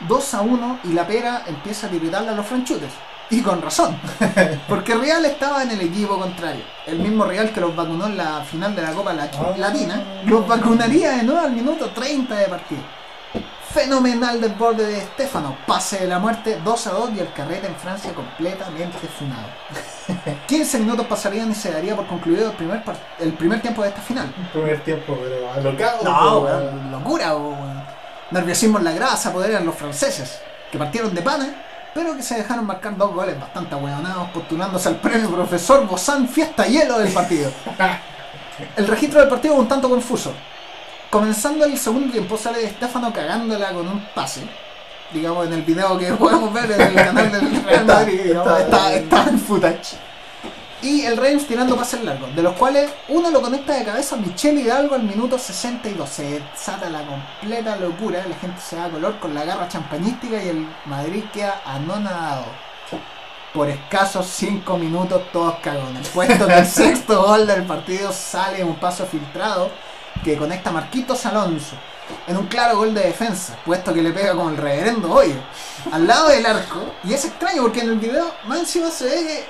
2 a 1 y la pera empieza a tiritarle a los franchutes. Y con razón, porque Real estaba en el equipo contrario. El mismo Real que los vacunó en la final de la Copa Ah. Latina, los vacunaría de nuevo al minuto 30 de partido. Fenomenal desborde de Stefano, pase de la muerte 2 a 2 y el carrete en Francia completamente funado. 15 minutos pasarían y se daría por concluido el primer, el primer tiempo de esta final. Primer tiempo, pero alocado. No, pero- weón, locura, weón. Nerviosismo en la grada se apoderan los franceses, que partieron de pana, pero que se dejaron marcar dos goles bastante ahueonados, postulándose al premio profesor Bozán Fiesta Hielo del partido. El registro del partido un tanto confuso. Comenzando el segundo tiempo sale de Estefano cagándola con un pase. Digamos en el video que podemos ver en el canal del Real Madrid, digamos, está- en footage. Y el Reims tirando pases largos, de los cuales uno lo conecta de cabeza a Michel Hidalgo al minuto 62. Se desata la completa locura, la gente se da color con la garra champañística y el Madrid queda anonadado. Por escasos 5 minutos todos cagones. Puesto que el sexto gol del partido sale en un paso filtrado que conecta a Marquitos Alonso en un claro gol de defensa, puesto que le pega como el reverendo hoyo al lado del arco. Y es extraño porque en el video más encima se ve que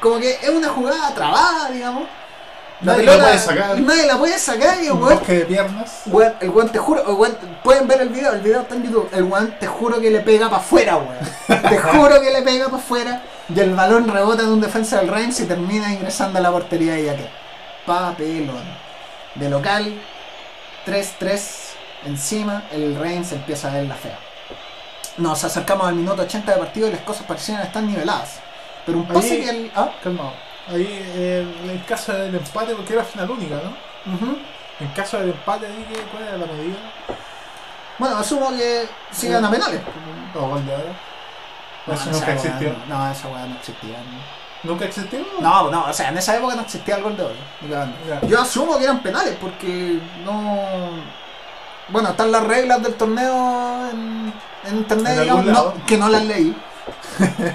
como que es una jugada trabada, digamos. Nadie la puede sacar. Nadie la puede sacar y weón, de piernas. weón, el weón te juro, weón- pueden ver el video, el video está en YouTube, el weón te juro que le pega para afuera, weón. Te juro que le pega para afuera y el balón rebota de un defensa del Reims y termina ingresando a la portería y ya que. Papelón. De local, 3-3 encima, el Reims empieza a ver la fea. Nos acercamos al minuto 80 de partido y las cosas parecían estar niveladas. Pero un pase Ahí- que el. Ah, Calmado. Ahí, eh, en caso del empate, porque era final única, ¿no? En caso del empate, ahí, ¿qué- ¿cuál era la medida? Bueno, asumo que sigan a penales. O gol de oro. No, Eso nunca existió. No, esa weá no existía. No. ¿Nunca existió? No, no, o sea, en esa época no existía el gol de oro. Yo asumo que eran penales porque no. Bueno, están las reglas del torneo en, en internet, En digamos, no- que no las leí.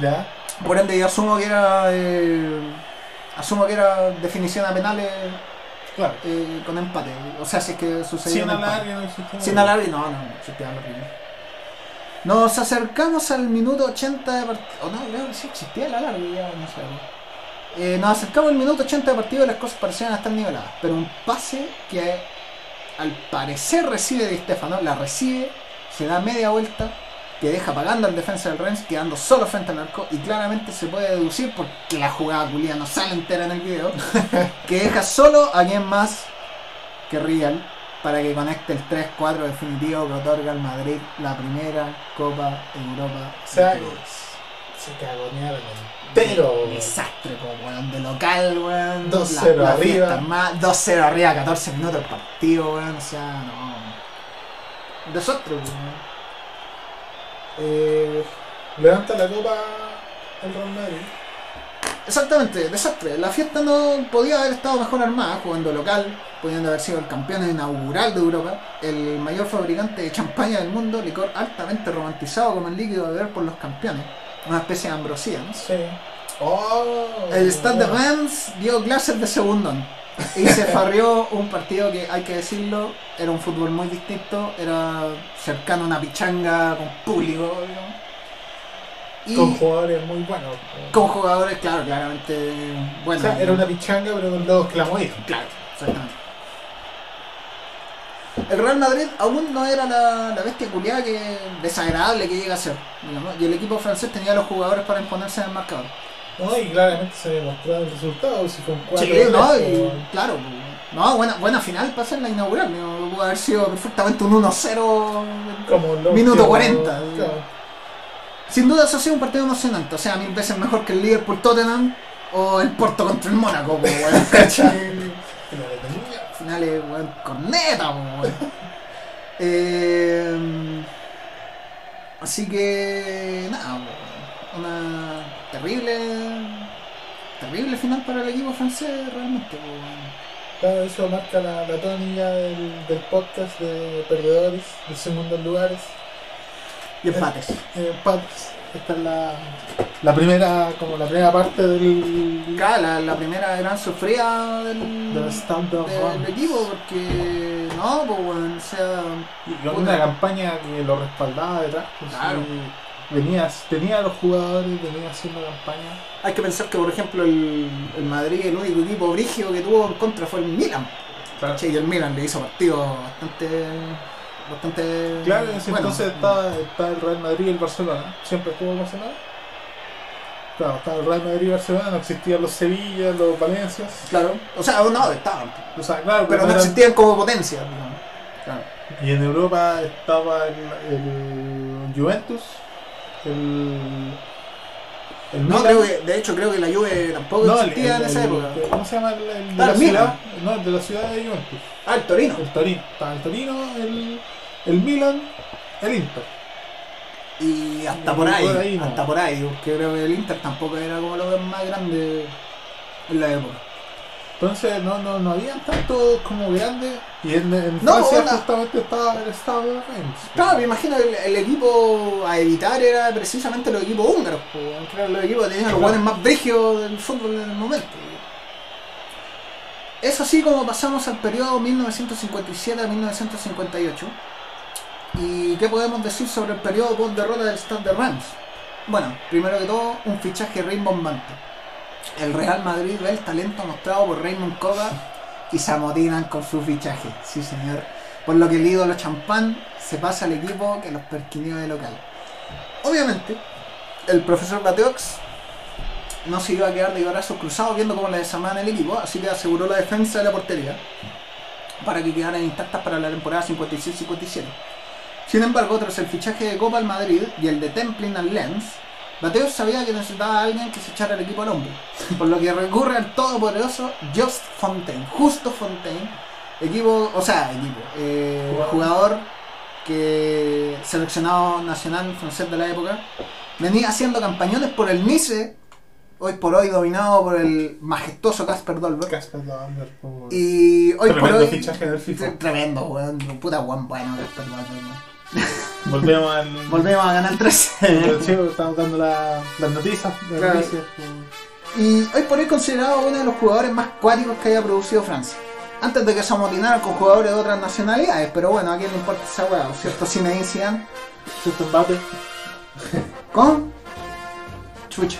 Ya. Por ende, yo asumo que era. eh, asumo que era definición a penales Claro. eh, con empate. O sea, si es que sucedió. Sin alargue no existía. Sin alargue, no, no, existía alargue. Nos acercamos al minuto 80 de partido. O no, creo que sí existía el alargue, ya no sé. Eh, nos acercamos al minuto 80 de partido y las cosas parecían estar niveladas. Pero un pase que al parecer recibe Di Stefano, la recibe, se da media vuelta, que deja pagando al defensa del Rennes, quedando solo frente al arco. Y claramente se puede deducir, porque la jugada culia no sale entera en el video, que deja solo a quien más que Real para que conecte el 3-4 definitivo que otorga al Madrid la primera Copa Europa. O sea, de. Se cagonearon entero. Desastre, como weón, de local, weón. 2-0 La- la arriba. fiesta armada, 2-0 arriba, 14 minutos el partido, weón. O sea, no. Desastre, weón. Eh, levanta la copa el Real Madrid. Exactamente, desastre. La fiesta no podía haber estado mejor armada, jugando local, pudiendo haber sido el campeón inaugural de Europa, el mayor fabricante de champaña del mundo, licor altamente romantizado como el líquido a beber por los campeones. Una especie de ambrosía, ¿no? Sí. Oh, El Stade de Reims dio clases de segundón y se farrió un partido que, hay que decirlo, era un fútbol muy distinto, era cercano a una pichanga con público, digamos. Y Con jugadores muy buenos. con jugadores, claro, claramente o buenos. sea, era una pichanga, pero con dos clamoides. Claro, exactamente. El Real Madrid aún no era la, la bestia culiada que desagradable que llega a ser. digamos, y el equipo francés tenía los jugadores para imponerse en el marcador. No, y claramente se demostró el resultado. Si fue un 4 Sí, no, y claro, no, buena, buena final para ser la inaugural. ¿no? Pudo haber sido perfectamente un 1-0. como lo Minuto último, 40. claro. Sin duda, eso ha sido un partido emocionante. O sea, mil veces mejor que el Liverpool Tottenham o el Porto contra el Mónaco, weón, finales, weón, corneta, po, weón. Eh, así que, nada, weón, una terrible, terrible final para el equipo francés, realmente, weón. Claro, eso marca la, la tónica del, del podcast de perdedores, de segundos lugares. Y empates. Eh, empates. Esta es la, la primera, como la primera parte del, Claro, la, la primera gran sufrida del, del stand-up. del equipo, porque, no, pues, weón, o sea, Y con una campaña que lo respaldaba detrás. pues, Claro. y tenía a los jugadores, venía haciendo campaña. hay que pensar que, por ejemplo, el, el Madrid, el único equipo brígido que tuvo en contra fue el Milan. ¿cachai? Y el Milan le hizo partidos bastante. Bastante. Claro, en ese entonces estaba, estaba el Real Madrid y el Barcelona. Siempre estuvo el Barcelona. Claro, estaba el Real Madrid y el Barcelona, no existían los Sevilla, los Valencias. Claro, o sea, no, estaban, O sea, claro, pero no eran- existían como potencia. Claro. Y en Europa estaba el, el Juventus, el. El No, creo que, de hecho, creo que la Juve tampoco No, el- existía el- en esa el- época. ¿Cómo se llama el, el de Ah, la el ciudad? No, el de la ciudad de Juventus. Ah, el Torino. El Torino. El Torino, el, el Milan, el Inter. Y hasta por ahí, por ahí hasta por ahí, porque creo que el Inter tampoco era como lo más grande en la época. Entonces no, no, no habían tantos como grandes. Y en, en No, Francia justamente estaba el estado de Reims. Claro, me imagino que el, el equipo a evitar era precisamente los equipos húngaros, eran los equipos que tenían los buenos más brígidos del fútbol en el momento. Es así como pasamos al periodo 1957 a 1958. ¿Y qué podemos decir sobre el periodo post derrota del Stade de Reims? Bueno, primero que todo, un fichaje rimbombante. El Real Madrid ve el talento mostrado por Raymond Koga y se amotinan con su fichaje. Sí, señor. Por lo que el ídolo champán se pasa al equipo que los perquinió de local. Obviamente, el profesor Bateox no se iba a quedar de brazos cruzados viendo cómo le desarmaban el equipo, así que aseguró la defensa de la portería para que quedaran intactas para la temporada 56-57. Sin embargo, tras el fichaje de Copa al Madrid y el de Templin al Lens, Mateos sabía que necesitaba a alguien que se echara el equipo al hombro, por lo que recurre al todopoderoso Just Fontaine, Justo Fontaine, equipo, o sea, equipo, eh, Jugador. jugador que seleccionado nacional francés de la época, venía haciendo campañones por el Nice, hoy por hoy dominado por el majestuoso Casper Dolberg. Casper Dolberg, por- Y hoy por Tremendo hoy. fichaje del FIFA. Tremendo, weón. Puta weón bueno, Casper Dolberg. Volvemos al. Volvemos a ganar 13. Sí, estamos dando la- las noticias. las Claro. noticias, y hoy por hoy considerado uno de los jugadores más cuáticos que haya producido Francia. Antes de que se amotinaran con jugadores de otras nacionalidades, pero bueno, a quién le importa esa weá, ¿cierto? Zinedine Zidane Justo Mbappé. con Chucha.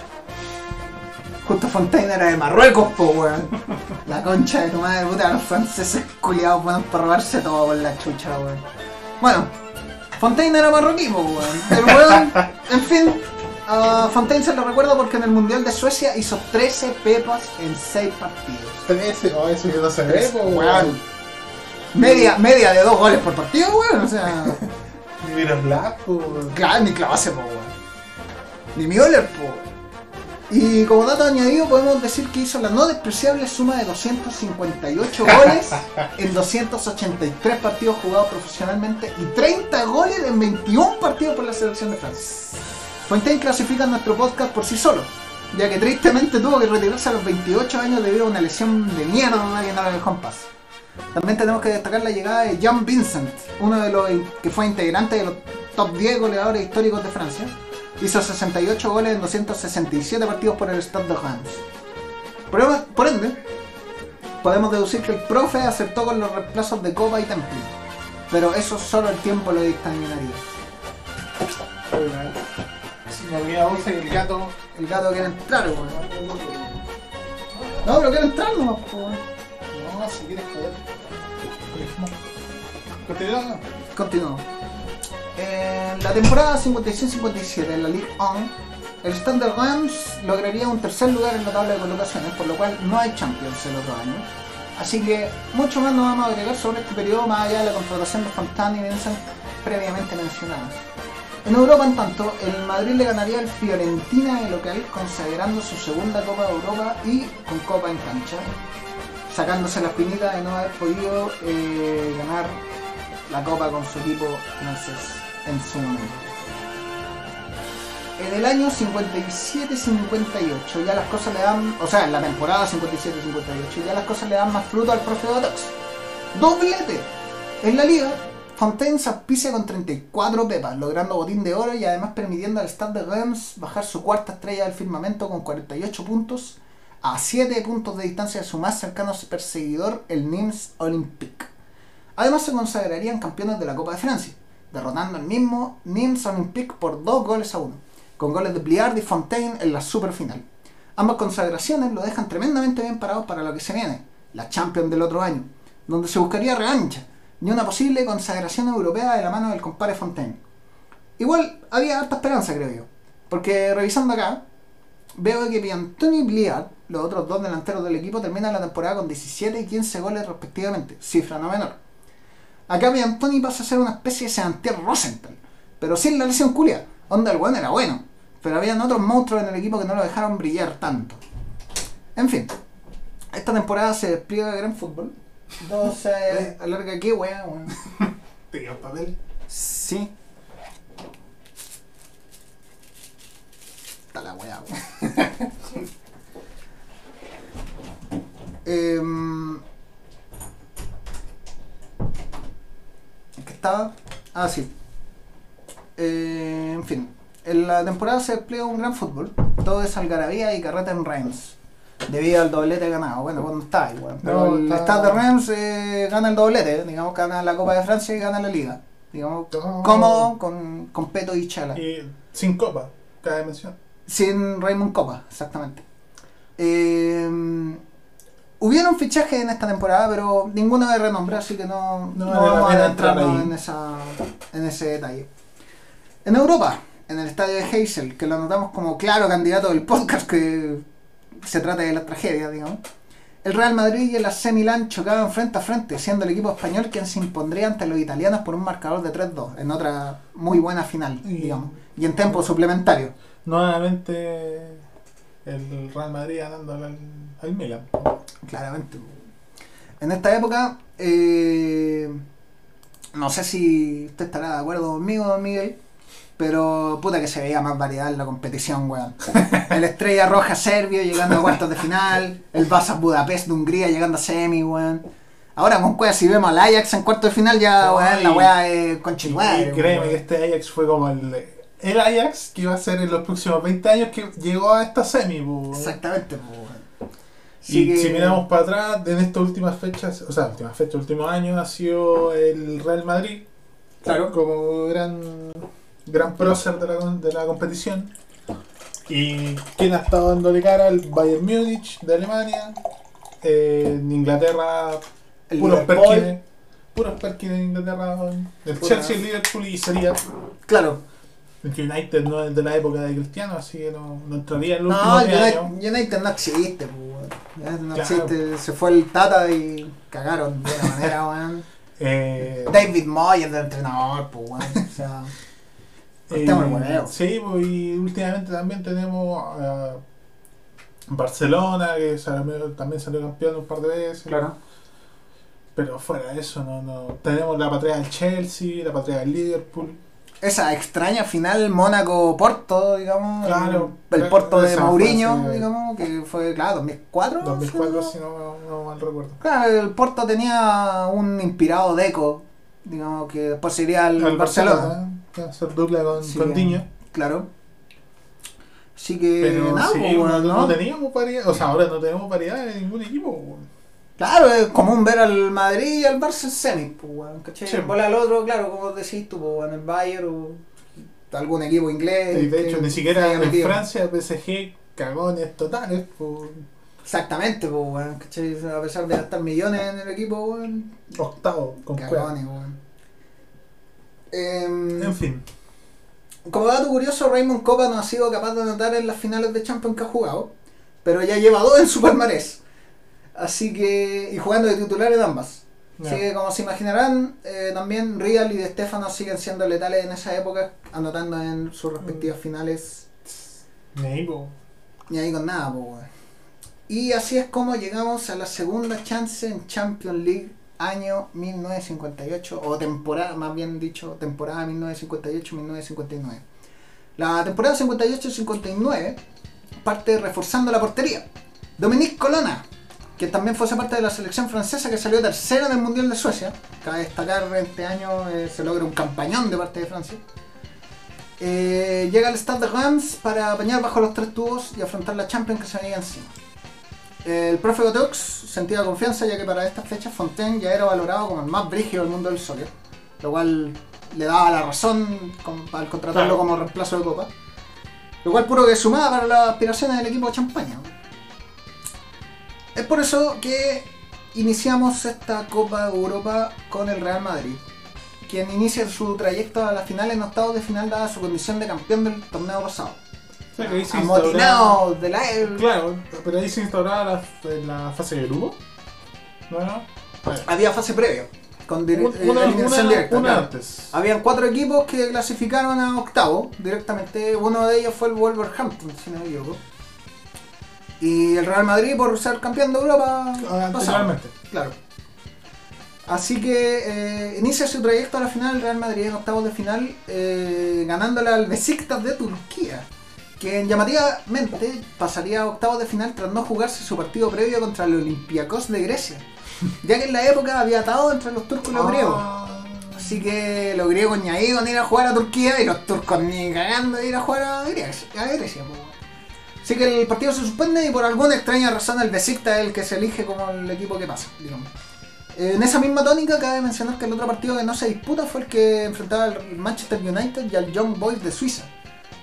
Justo Fontaine era de Marruecos, po weón. La concha de tu madre, puta, los franceses culiados buenos para robarse todo por la chucha, weón. Bueno, Fontaine era marroquí, po weón. El weón, en fin, a Fontaine se lo recuerda porque en el Mundial de Suecia hizo 13 pepas en 6 partidos. 13, no, eso que no se ve, po, Weón. Media, media de dos goles por partido, weón. O sea, Ni Miroslav, weón. claro, ni Clavase, po weón. Ni Müller, po. Y como dato añadido, podemos decir que hizo la no despreciable suma de 258 goles en 283 partidos jugados profesionalmente y 30 goles en 21 partidos por la selección de Francia. Fontaine clasifica nuestro podcast por sí solo, ya que tristemente tuvo que retirarse a los 28 años debido a una lesión de mierda que no lo dejó en paz. También tenemos que destacar la llegada de Jean Vincent, uno de los que fue integrante de los top 10 goleadores históricos de Francia. Hizo 68 goles en 267 partidos por el Stade de Reims. Por, por ende, podemos deducir que el profe aceptó con los reemplazos de Copa y Temple. Pero eso solo el tiempo lo dictaminaría. Me olvidaba bolsa y el gato. El gato quiere entrar, weón. No, pero quiere entrar nomás, weón. No, si quieres joder. Continúa. Continuamos. En la temporada 56-57 en la Ligue 1, el Standard Rams lograría un tercer lugar en la tabla de colocaciones, por lo cual no hay Champions el otro año. Así que mucho más nos vamos a agregar sobre este periodo más allá de la contratación de Fontana y Vincent previamente mencionadas. En Europa, en tanto, el Madrid le ganaría al Fiorentina de local, consagrando su segunda Copa de Europa y con Copa en cancha, sacándose la espinita de no haber podido eh, ganar la Copa con su equipo francés en su momento. En el año 57-58 ya las cosas le dan, o sea, en la temporada 57-58 ya las cosas le dan más fruto al profe Botox. Doblete. En la liga, Fontaine se auspicia con 34 pepas, logrando botín de oro y además permitiendo al Stade de Reims bajar su cuarta estrella del firmamento con 48 puntos a 7 puntos de distancia de su más cercano perseguidor, el Nimes Olympique. Además se consagrarían campeones de la Copa de Francia, derrotando al mismo Nimes Olympique por 2 goles a 1, con goles de Bliard y Fontaine en la superfinal. Ambas consagraciones lo dejan tremendamente bien parados para lo que se viene, la Champions del otro año, donde se buscaría revancha y una posible consagración europea de la mano del compadre Fontaine. Igual había harta esperanza, creo yo, porque revisando acá, veo que Piantoni y Bliard, los otros dos delanteros del equipo, terminan la temporada con 17 y 15 goles respectivamente, cifra no menor. Acá Piantoni pasa a ser una especie de Sebastián Rosenthal, pero sin la lesión culia. Onda el era bueno, pero habían otros monstruos en el equipo que no lo dejaron brillar tanto. En fin, esta temporada se despliega gran fútbol. Todo se alarga qué wea, weón. ¿Te papel? Sí. Está la weá, weón. Em, ¿en ¿Qué estaba? Ah, sí. Eh, en fin, en la temporada se despliega un gran fútbol. Todo es algarabía y carreta en Reims. Debido al doblete ganado. Bueno, cuando está igual. Pero No, el está- Stade de Reims eh, gana el doblete. Digamos, gana la Copa de Francia y gana la Liga. Digamos, cómodo con, con Peto y Chala. Y sin copa, cada dimensión. Sin Raymond Copa, exactamente. Eh, hubieron fichajes en esta temporada, pero ninguno de renombre, así que no, No no vale la vamos a adentrarnos entrar ahí. en, esa, en ese detalle. En Europa, en el estadio de Heysel, que lo anotamos como claro candidato del podcast, que se trata de la tragedia, digamos. El Real Madrid y el AC Milán chocaban frente a frente, siendo el equipo español quien se impondría ante los italianos por un marcador de 3-2, en otra muy buena final, Y- digamos, y en tiempo suplementario. Nuevamente el Real Madrid ganando al, al Milan. Claramente. En esta época, eh, no sé si usted estará de acuerdo conmigo, don Miguel, pero puta que se veía más variedad en la competición, weón. El Estrella Roja Serbio llegando a cuartos de final, el Vasas Budapest de Hungría llegando a semi, weón. Ahora con Cueva, si vemos al Ajax en cuartos de final, ya, weón, la weá es Y conchetumadre, créeme weón. que este Ajax fue como el, el Ajax que iba a ser en los próximos 20 años que llegó a esta semi. po. Exactamente, pues, Y que- si miramos para atrás, en estas últimas fechas, o sea, últimas fechas, últimos años, ha sido el Real Madrid. Claro. Como gran, gran prócer de la, de la competición. Y quien ha estado dándole cara al Bayern Múnich de Alemania. Eh, en Inglaterra, El puros Perkins. Puros Perkins en Inglaterra. El. Chelsea, el Liverpool y sería. Claro. El United no es de la época de Cristiano, así que no, no entraría en No, últimos 10 años. United, United no existe, pues, weón. United no Claro. existe. Se fue el Tata y cagaron de una manera, weón. Eh, David Moyes de entrenador, pues, weón. O sea, el hueveo. Sí, pues, y últimamente también tenemos a Barcelona, que salió- también salió campeón un par de veces. Pero fuera de eso, no, no. Tenemos la patria del Chelsea, la patria del Liverpool. Esa extraña final Mónaco-Porto, digamos. Claro. El, el Porto de Esa fue Mourinho, hace- digamos, que fue, claro, 2004. 2004, ¿sí? si no, no mal recuerdo. Claro, el Porto tenía un inspirado Deco, digamos, que después sería el Al Barcelona. que va a hacer dupla con, Sí, con. Diño. Claro. Así que, Pero nada, sí, pues, no, weón, no ¿no? teníamos variedad. O sea, ahora no tenemos variedad en ningún equipo. weón. Claro, es común ver al Madrid y al Barça en semi, pues, weón, ¿cachai? Sí. Bola al otro, claro, como decís tú, pues, el Bayern o algún equipo inglés. Y de que hecho, ni siquiera en metido. Francia, PSG, cagones totales. Pues, Exactamente, pues, weón, ¿cachai? A pesar de gastar millones en el equipo, weón, octavo, con cagones, weón. Em, En fin. Como dato curioso, Raymond Copa no ha sido capaz de anotar en las finales de Champions que ha jugado, pero ya lleva dos en su palmarés. Así que, y jugando de titular en ambas. Ya. Así que, como se imaginarán, eh, también Real y De Stefano siguen siendo letales en esa época, anotando en sus respectivas finales. Ni ahí, po. Ni ahí con nada, weón. Y así es como llegamos a la segunda chance en Champions League año 1958, o temporada, más bien dicho, temporada 1958-1959. La temporada 58-59 parte reforzando la portería. Dominique Colonna, que también fuese parte de la selección francesa que salió tercero en el Mundial de Suecia. Cabe destacar, este año eh, se logra un campañón de parte de Francia. Eh, llega al Stade de Reims para apañar bajo los tres tubos y afrontar la Champions que se venía encima. El profe Gotox sentía confianza ya que para estas fechas Fontaine ya era valorado como el más brígido del mundo del soccer, lo cual le daba la razón con- al contratarlo Claro. como reemplazo de Copa. Lo cual puro que sumaba para las aspiraciones del equipo de Champaña. Es por eso que iniciamos esta Copa Europa con el Real Madrid, quien inicia su trayecto a la final en octavos de final dada su condición de campeón del torneo pasado. O sea, que ahí se instauraba- Amotinado de la... Claro, pero ahí se instauraba la, la fase de grupo. ¿No? no? Bueno, Había fase previa, con una, eliminación una- directa. una claro. antes. Habían cuatro equipos que clasificaron a octavo directamente. Uno de ellos fue el Wolverhampton, si no me equivoco. Y el Real Madrid por ser campeón de Europa. Anteriormente. Claro. Así que eh, inicia su trayecto a la final el Real Madrid en octavos de final, eh, ganándole al Besiktas de Turquía, que llamativamente pasaría a octavos de final tras no jugarse su partido previo contra el Olympiacos de Grecia, ya que en la época había atado entre los turcos y los griegos. Ah, Así que los griegos ni ahí con ir a jugar a Turquía y los turcos ni cagando de ir a jugar a Grecia. a. Así que el partido se suspende y por alguna extraña razón el Besiktas es el que se elige como el equipo que pasa, digamos. En esa misma tónica cabe mencionar que el otro partido que no se disputa fue el que enfrentaba al Manchester United y al Young Boys de Suiza,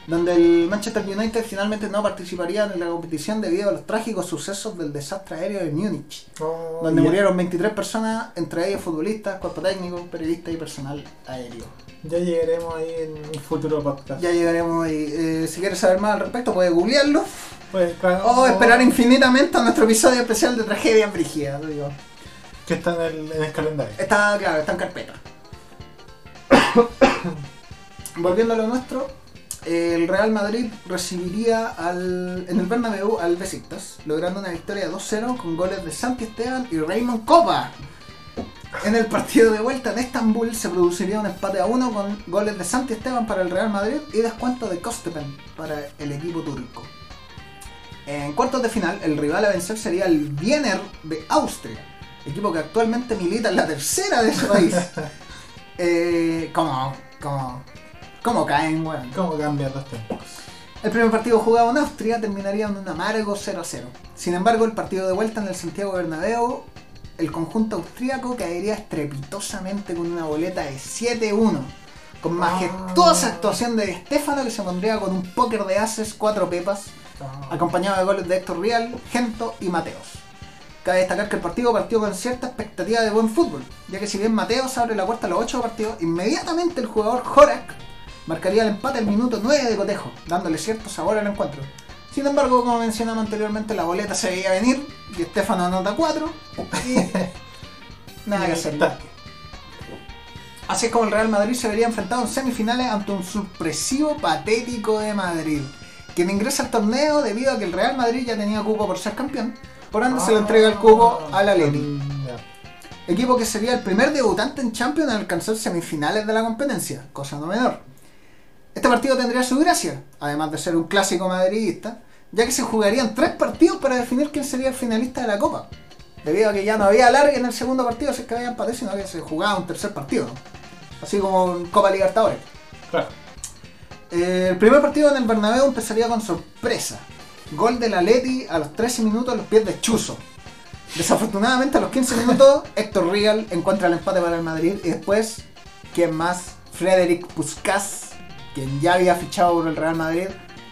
donde el Manchester United finalmente no participaría en la competición debido a los trágicos sucesos del desastre aéreo de Múnich, Oh, donde murieron 23 personas, entre ellos futbolistas, cuerpo técnico, periodistas y personal aéreo. Ya llegaremos ahí en un futuro podcast. Ya llegaremos ahí. Eh, si quieres saber más al respecto, puedes googlearlo Pues, claro, o esperar infinitamente a nuestro episodio especial de Tragedia Brígida. digo. Que está en el, en el calendario. Está, claro, está en carpeta. Volviendo a lo nuestro, el Real Madrid recibiría al, en el Bernabéu al Besiktas, logrando una victoria 2-0 con goles de Santi Esteban y Raymond Copa. En el partido de vuelta en Estambul se produciría un empate a 1 con goles de Santi Esteban para el Real Madrid y descuento de Kostepen para el equipo turco. En cuartos de final, el rival a vencer sería el Wiener de Austria, equipo que actualmente milita en la tercera de ese país. Eh, ¿Cómo? ¿Cómo? ¿Cómo caen, weón? ¿Cómo cambian los tiempos? El primer partido jugado en Austria terminaría en un amargo 0-0. Sin embargo, el partido de vuelta en el Santiago Bernabéu, el conjunto austríaco caería estrepitosamente con una boleta de 7-1. Con majestuosa Ah. actuación de Stefano que se pondría con un póker de ases, cuatro pepas, acompañado de goles de Héctor Rial, Gento y Mateos. Cabe destacar que el partido partió con cierta expectativa de buen fútbol, ya que si bien Mateos abre la puerta a los 8 partidos, inmediatamente el jugador Jorak marcaría el empate al minuto 9 de cotejo, dándole cierto sabor al encuentro. Sin embargo, como mencionamos anteriormente, la boleta se veía venir y Estefano anota 4 y nada que hacer. Así es como el Real Madrid se vería enfrentado en semifinales ante un sorpresivo patético de Madrid, quien ingresa al torneo debido a que el Real Madrid ya tenía cupo por ser campeón, por ende se le entrega el cupo al Atleti, Ya. equipo que sería el primer debutante en Champions en alcanzar semifinales de la competencia, cosa no menor. Este partido tendría su gracia, además de ser un clásico madridista, ya que se jugarían tres partidos para definir quién sería el finalista de la Copa, debido a que ya no había alargue en el segundo partido si es que había empate, sino que se jugaba un tercer partido, así como en Copa Libertadores. Claro. Eh, el primer partido en el Bernabéu empezaría con sorpresa. Gol del Atleti a los 13 minutos a los pies de Chuzo. Desafortunadamente a los 15 minutos Héctor Rial encuentra el empate para el Madrid y después, ¿quién más? Frederic Puskas, quien ya había fichado por el Real Madrid,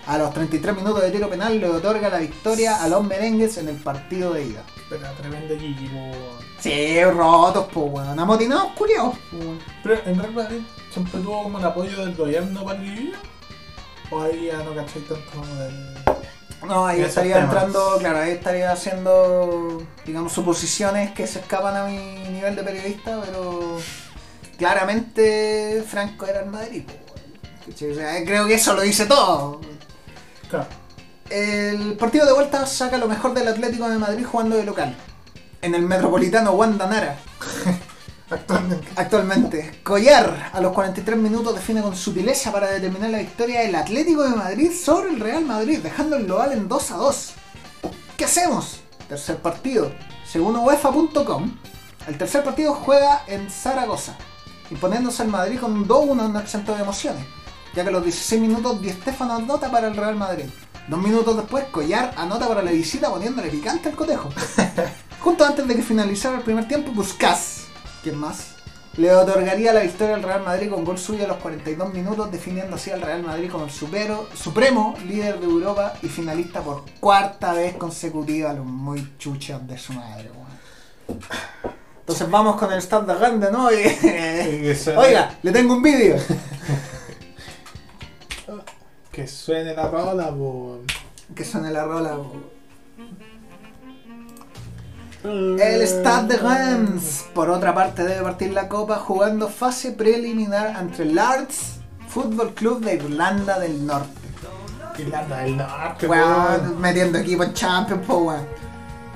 a los 33 minutos de tiro penal le otorga la victoria a los merengues en el partido de ida. Pero tremendo po. Sí, rotos, po, weón. Amotinados, curiosos. Pero en Real Madrid siempre tuvo como el apoyo del gobierno para el Kiki. O ahí ya no cacháis tanto como del. No, ahí estaría temas. entrando, claro, ahí estaría haciendo, digamos, suposiciones que se escapan a mi nivel de periodista, pero claramente Franco era el Madrid. ¿Cachai? O sea, creo que eso lo dice todo. Claro. El partido de vuelta saca lo mejor del Atlético de Madrid jugando de local. En el Metropolitano Wanda Nara, Actualmente. actualmente. Collar a los 43 minutos define con sutileza para determinar la victoria del Atlético de Madrid sobre el Real Madrid, dejando el global en 2 a 2. ¿Qué hacemos? Tercer partido. Según UEFA.com, el tercer partido juega en Zaragoza, imponiéndose al Madrid con un 2-1 no exento de emociones, ya que a los 16 minutos Di Stéfano anota para el Real Madrid. Dos minutos después, Collar anota para la visita poniéndole picante al cotejo. Justo antes de que finalizara el primer tiempo, Buscás, ¿quién más? Le otorgaría la victoria al Real Madrid con gol suyo a los 42 minutos, definiendo así al Real Madrid como el supero, supremo líder de Europa y finalista por cuarta vez consecutiva, los muy chuchos de su madre. weón. Entonces vamos con el stand de grande, ¿no? Y- Oiga, le tengo un vídeo. Que suene la rola, po. Que suene la rola. weón. El Stade de Reims, por otra parte, debe partir la copa jugando fase preliminar entre el Arts Fútbol Club de Irlanda del Norte. Irlanda del Norte, Weón, metiendo equipo en Champions, po, weón.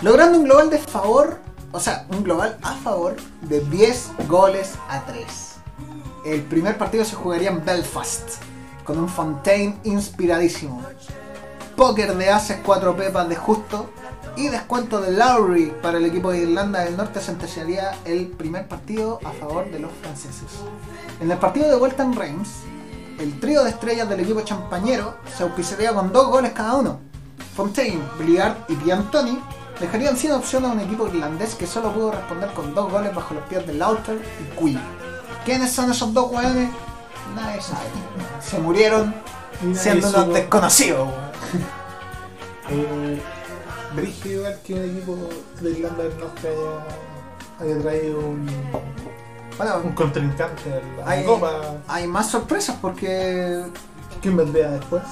Logrando un global de favor, o sea, un global a favor de 10 goles a 3. El primer partido se jugaría en Belfast, con un Fontaine inspiradísimo. Póker de ases, 4 pepas de justo y descuento de Lowry para el equipo de Irlanda del Norte sentenciaría el primer partido a favor de los franceses. En el partido de vuelta en Reims, el trío de estrellas del equipo champañero se auspiciaría con dos goles cada uno. Fontaine, Briard y Piantoni dejarían sin opción a un equipo irlandés que solo pudo responder con dos goles bajo los pies de Lauter y Quinn. ¿Quiénes son esos dos hueones? Nadie sabe. Se murieron siendo unos desconocidos. weón. Eh, Brígido igual que un equipo de Irlanda del Norte haya, haya traído un, un Bueno, contrincante a la Hay- Copa. hay más sorpresas porque ¿Quién vendría después?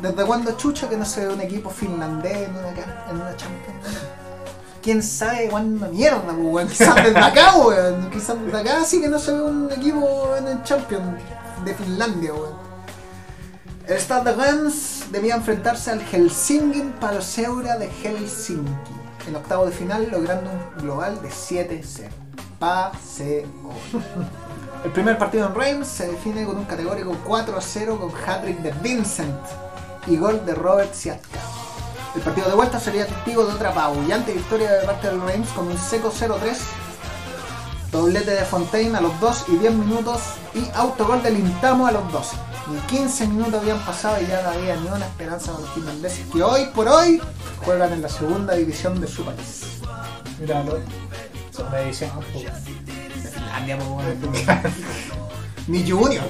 ¿Desde cuándo chucha que no se ve un equipo finlandés en una, en una Champions? ¿Quién sabe cuándo mierda, weón? Quizás desde acá, weón. Quizás desde acá sí que no se ve un equipo en el Champions de Finlandia, weón. El Stade de Reims debía enfrentarse al Helsinki Palosseura de Helsinki en octavo de final, logrando un global de 7-0. Paseo. El primer partido en Reims se define con un categórico 4-0 con hat-trick de Vincent y gol de Robert Siatka. El partido de vuelta sería testigo de otra apabullante victoria de parte del Reims con un seco 0-3, doblete de Fontaine a los 2 y 10 minutos y autogol del Intamo a los 12. Ni 15 minutos habían pasado y ya no había ni una esperanza con los finlandeses que hoy por hoy juegan en la segunda división de su país. Míralo. Son de edición. pues. De Finlandia. Ni Junior.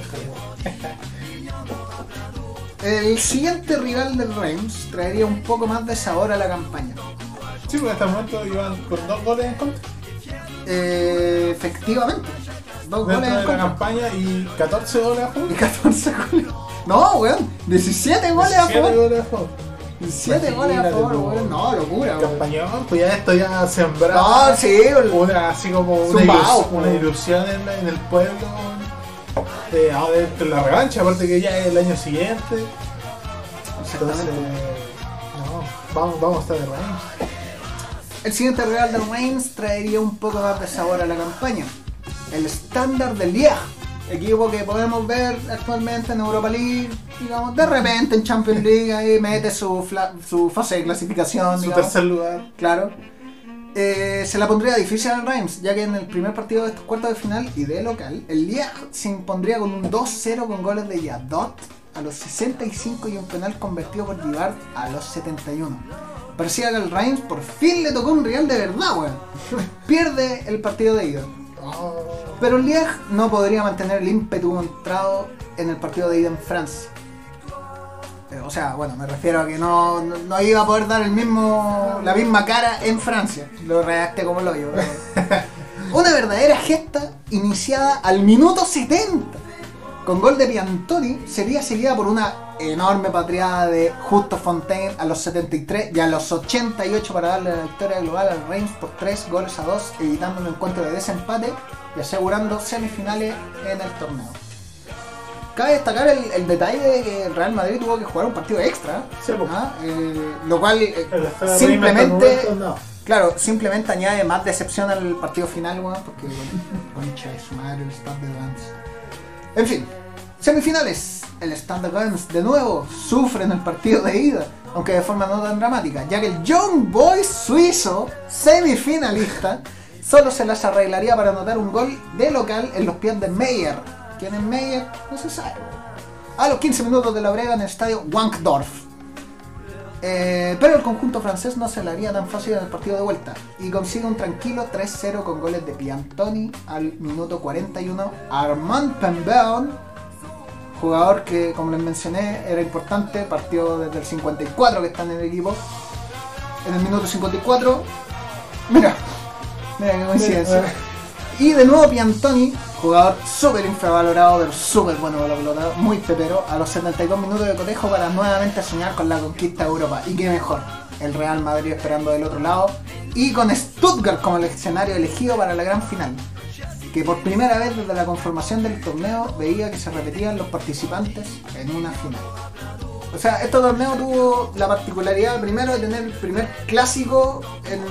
El siguiente rival del Reims traería un poco más de sabor a la campaña. Sí, porque hasta el momento iban con dos goles en contra. Eh, efectivamente, dos goles en la contra campaña y 14 goles a favor. y 14 goles. No, weón, 17 goles a 17 favor. goles a favor. 17 goles a Imagínate, favor, po. weón. No, locura, weón. Campañón, pues ya esto ya sembraba No, sí, weón. una, así como una, Zumbao, po. una ilusión en, la- en el pueblo de, ah, de la revancha, aparte que ya es el año siguiente. Entonces, Exactamente. no, vamos, vamos a estar de revancha. El siguiente rival del Reims traería un poco más de sabor a la campaña. El Standard de Liège, equipo que podemos ver actualmente en Europa League, digamos, de repente en Champions League ahí mete su fase de clasificación, Su digamos, tercer lugar. claro. Eh, se la pondría difícil al Reims, ya que en el primer partido de estos cuartos de final y de local, el Liège se impondría con un 2-0 con goles de Yadot a los 65 y un penal convertido por Givard a los 71. Parecía que al Reims por fin le tocó un rival de verdad, weón. Pierde el partido de ida. Oh, Pero el Liège no podría mantener el ímpetu mostrado en el partido de ida en Francia. Eh, O sea, bueno, me refiero a que no, no, no iba a poder dar el mismo, la misma cara en Francia. Lo redacté como lo yo. Una verdadera gesta iniciada al minuto 70. Con gol de Piantoni sería seguida por una enorme patriada de Justo Fontaine a los 73 y a los 88 para darle la victoria global al Reims por 3 goles a 2, evitando un encuentro de desempate y asegurando semifinales en el torneo. Cabe destacar el, el detalle de que el Real Madrid tuvo que jugar un partido extra, Sí. ¿ah? Eh, lo cual eh, simplemente, claro, simplemente añade más decepción al partido final, weón, porque concha de su madre el Stade de. En fin, semifinales. El de Reims de nuevo sufre en el partido de ida, aunque de forma no tan dramática, ya que el Young Boys suizo, semifinalista, solo se las arreglaría para anotar un gol de local en los pies de Meyer. ¿Quién es Meyer? No se sabe. A los 15 minutos de la brega en el estadio Wankdorf. Eh, pero el conjunto francés no se le haría tan fácil en el partido de vuelta y consigue un tranquilo 3-0 con goles de Piantoni al minuto 41. Armand Pembeon, jugador que, como les mencioné, era importante, partió desde el 54 que está en el equipo. En el minuto 54, mira, mira qué coincidencia. Y de nuevo Piantoni, jugador súper infravalorado, pero súper bueno para la pelota, muy pepero, a los 72 minutos de cotejo para nuevamente soñar con la conquista de Europa. Y qué mejor, el Real Madrid esperando del otro lado, y con Stuttgart como el escenario elegido para la gran final. Que por primera vez desde la conformación del torneo veía que se repetían los participantes en una final. O sea, este torneo tuvo la particularidad primero de tener el primer clásico en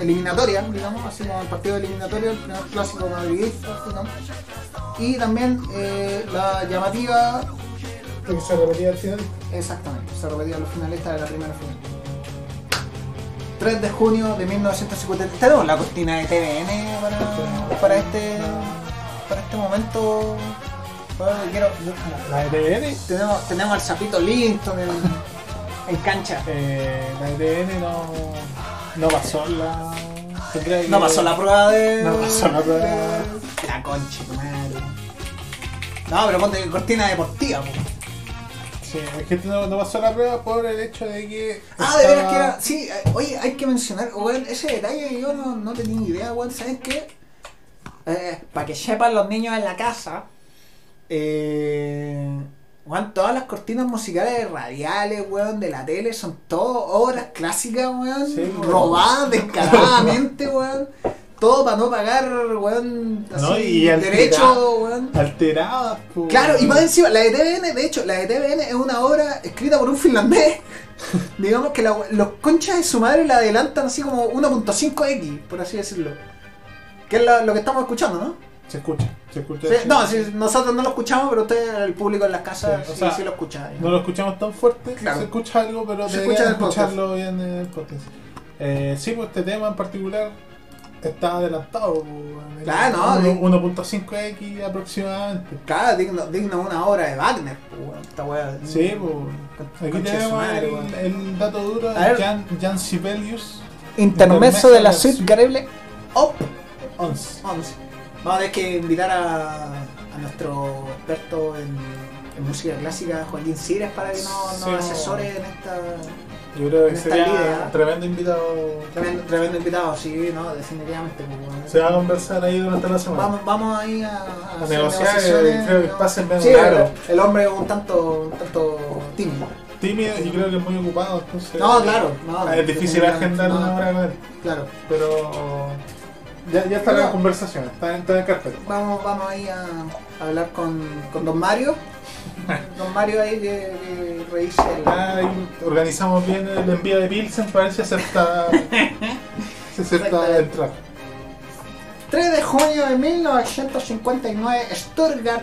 eliminatoria, digamos, así como el partido eliminatorio, el primer clásico madridista, digamos. Y también eh, la llamativa, Que se repetía al final. exactamente, se repetían los finalistas de la primera final. 3 de junio de 1950. Tenemos la cortina de TVN para, para este para este momento. Bueno, quiero- La de TVN. tenemos, tenemos al Zapito Linton en, en cancha. Eh, la de TVN no, no pasó la. No pasó la prueba de. No pasó la prueba. de- La concha, madre. No, pero ponte cortina deportiva, po. Sí, es que no, no pasó la prueba por el hecho de que. Ah, de veras que era. Sí, eh, oye, hay que mencionar, weón, ese detalle yo no, no tenía idea, weón. ¿Sabes qué? Eh, para que sepan los niños en la casa, eh, weón, todas las cortinas musicales radiales, weón, de la tele son todo obras clásicas, weón, Sí, weón. robadas descaradamente, weón. Todo para no pagar, weón, así, No, y alterado. derecho, weón. Alteradas, pues. Claro, y más encima, la de TVN, de hecho, la de TVN es una obra escrita por un finlandés. Digamos que la- los conchas de su madre la adelantan así como 1.5x, por así decirlo. Que es la- lo que estamos escuchando, ¿no? Se escucha, se escucha. Sí, no, sí, nosotros no lo escuchamos, pero usted, el público en las casas, Sí, o sí, sea, sí lo escucha. No lo escuchamos tan fuerte, Claro. se escucha algo, pero Se escucha podcast. escucharlo bien en el podcast. Eh, sí, pues este tema en particular está adelantado. pues, Claro, no, uno- de- 1.5x aproximadamente. Cada digno, digno de una obra de Wagner, pues, weón, esta weá. Sí, pues. Aquí tenemos madre, el, dato duro de Jan, Jan Sibelius Intermezzo de la suite Gareble Op 11. 11. Vamos a tener que invitar a, a nuestro experto en, en música clásica, Joaquín Cires, para que nos, nos Sí, asesore en esta. Yo creo que sería idea. tremendo invitado. Tremendo, tremendo invitado, sí, no, definitivamente. pues. Se va a conversar ahí durante la semana. Vamos, vamos ahí a, a A negociar, eh, creo que pasen Sí, largo. el, el hombre es un tanto, un tanto tímido. Tímido y creo que es muy ocupado. Entonces, No, claro, no, es difícil agendar una hora con él. Claro. Pero ya, ya está la conversación, está en, está en carpeta. Vamos, vamos ahí a, a hablar con, con don Mario. Don Mario ahí que, que revise el. Ahí organizamos bien el envío de Pilsen para ver si acepta, si acepta entrar. 3 de junio de 1959, Stuttgart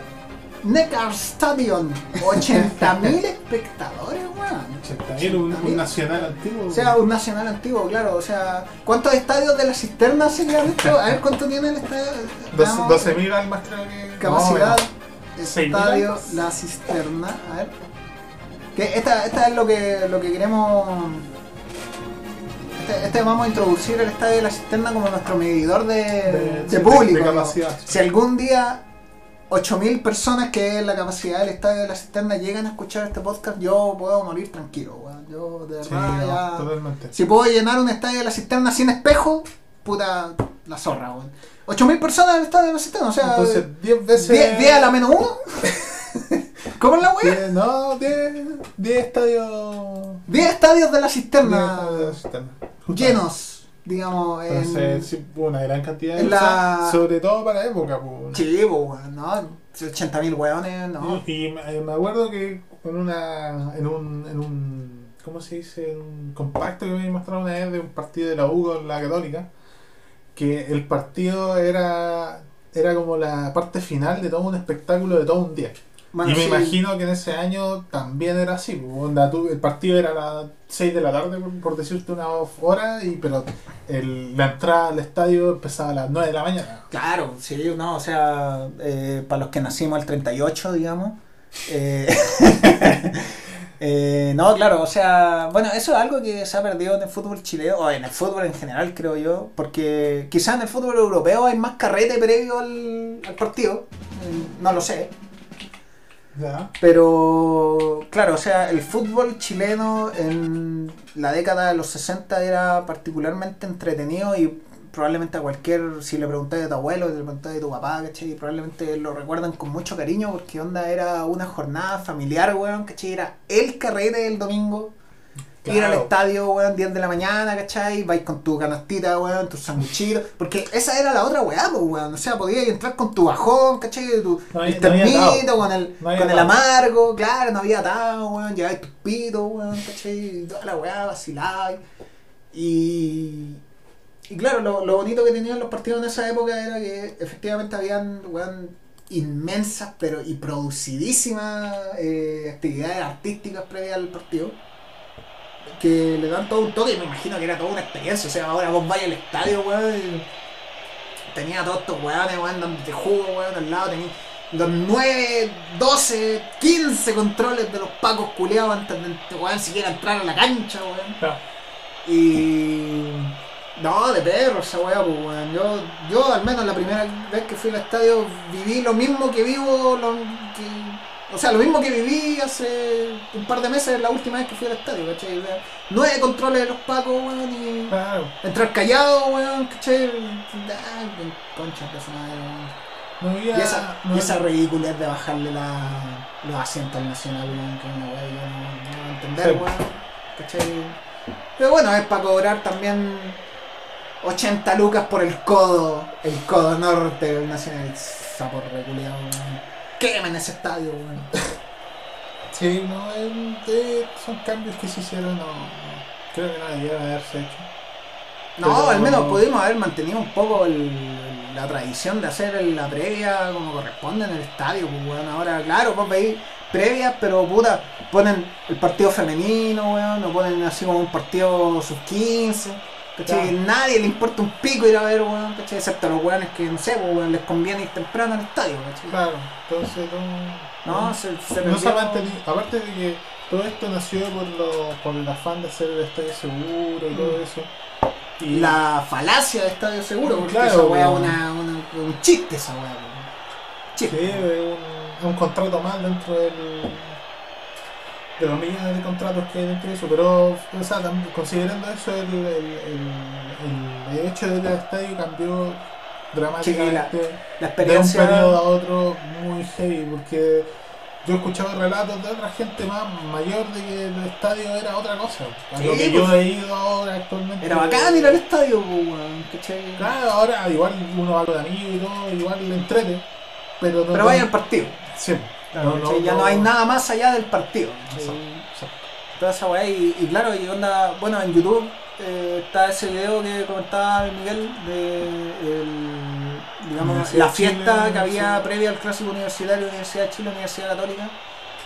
Neckarstadion. 80.000 espectadores, weón. 80.000, un, un nacional antiguo. O sea, un nacional antiguo, claro. O sea, ¿cuántos estadios de la cisterna se le han hecho? A ver cuánto tiene el estadio. Dos- Veamos. 12.000 almas creo que. Capacidad, No, ¿Seis mil estadio, la cisterna. A ver. Que esta, esta es lo que, lo que queremos. Este, este vamos a introducir el estadio de la cisterna como nuestro medidor de, público. de ¿no? capacidad. Si algún día 8.000 personas, que es la capacidad del estadio de la cisterna, llegan a escuchar este podcast, yo puedo morir tranquilo. weón. Yo de verdad no, ya. totalmente. Si puedo llenar un estadio de la cisterna sin espejo, puta la zorra, weón. 8.000 personas en el estadio de la cisterna, o sea, Entonces, 10 veces. 10 10 a la menos 1. ¿Cómo es la? 10, no, 10, 10 estadios. 10 estadios de la 10 cisterna de la cisterna. llenos, digamos, en... Entonces, sí, una gran cantidad de la- personas, sobre todo para la época. Pues. Sí, pues, ¿no? 80.000 weones, ¿no? Y me me acuerdo que en una en un, en un ¿cómo se dice? En un compacto que me mostraron una vez de un partido de la U con la Católica, que el partido era era como la parte final de todo un espectáculo de todo un día. Bueno, y me sí. imagino que en ese año también era así. pues, onda, tú- el partido era a las 6 de la tarde, por, por decirte una hora, y, pero el- la entrada al estadio empezaba a las 9 de la mañana. Claro, sí, no, o sea, eh, para los que nacimos el 38, digamos. eh, eh, no, claro, o sea, bueno, eso es algo que se ha perdido en el fútbol chileno, o en el fútbol en general, creo yo, porque quizás en el fútbol europeo hay más carrete previo al, al partido, mm, no lo sé, pero claro, o sea, el fútbol chileno en la década de los 60 era particularmente entretenido y probablemente a cualquier, si le preguntáis a tu abuelo, si le preguntáis a tu papá, ¿cachai? Probablemente lo recuerdan con mucho cariño porque onda era una jornada familiar, weón, ¿cachai? Era el carrete del domingo. Ir al estadio, weón, 10 de la mañana, ¿cachai? Vais con tu canastita, weón, tus sanguchitos. Porque esa era la otra weá, pues, weón. O sea, podías entrar con tu bajón, ¿cachai? Tu, No el termito, con el, No con el amargo, claro, no había atado, weón. Lleváis tus pitos, weón, ¿cachai? Toda la weá, vacilabais. Y. Y claro, lo, lo bonito que tenían los partidos en esa época era que efectivamente habían, inmensas, pero y producidísimas eh, actividades artísticas previas al partido que le dan todo un toque y me imagino que era toda una experiencia. O sea, ahora vos vais al estadio, weón, tenía todos estos weones, weón, dándote jugo, weón, al lado tenía los 9, 12, 15 controles de los pacos culeados antes de, weón, siquiera entrar a la cancha, weón. Y. No, de perro esa weá, pues weón. Yo, yo al menos la primera vez que fui al estadio viví lo mismo que vivo lo, que, O sea, lo mismo que viví hace un par de meses, la última vez que fui al estadio, ¿cachai? Nueve controles de los pacos, weón, y Claro. entrar callado, weón, ¿cachai? Ah, concha de su madre, weón. No había. Y esa, no y esa ridiculez de bajarle la, los asientos al Nacional, weón, que una weá yo no, no voy a entender, Sí. weón. ¿Cachai? Pero bueno, es para cobrar también 80 lucas por el codo, el codo norte del Nacional. Sapo reculeado, weón. Quemen ese estadio, weón. Sí, no, son cambios que se hicieron, no, creo que no debieron haberse hecho. No, Pero- al menos pudimos haber mantenido un poco el- la tradición de hacer la previa como corresponde en el estadio. Pues, weón. Ahora, claro, vos veis previas, pero puta, ponen el partido femenino, weón, o ponen así como un partido sub 15. ¿Cachai? Claro. Nadie le importa un pico ir a ver, weón, ¿cachai? excepto a los weones que, no sé, pues, weón, les conviene ir temprano al estadio. ¿cachai? Claro, entonces no. No, se, se no se. Aparte de que todo esto nació por, lo, por el afán de hacer el estadio seguro y todo Mm. eso. Y la falacia de estadio seguro, porque Claro, esa weá es una, una- un chiste esa weá. Sí, Chiste. es un, un contrato más dentro del, de los millones de contratos que hay dentro de eso, pero o sea, también, considerando eso, el, el, el, el hecho del estadio cambió dramáticamente La de un periodo a otro muy heavy, porque yo he escuchado relatos de otra gente más mayor de que el estadio era otra cosa, a lo que pues. yo he ido ahora actualmente. Era bacán ir al estadio, pues, ¿cachai? Claro, ahora igual uno va con amigos y todo, igual le entrete, pero no Pero vaya al partido. Sí, Claro, no, ¿cachai? no, ya no, hay nada más allá del partido. Toda esa weá. Y, y claro, y onda, bueno, en YouTube eh, está ese video que comentaba el Miguel de el- digamos, la fiesta Chile, que había previa al clásico universitario, Universidad de Chile, Universidad Católica.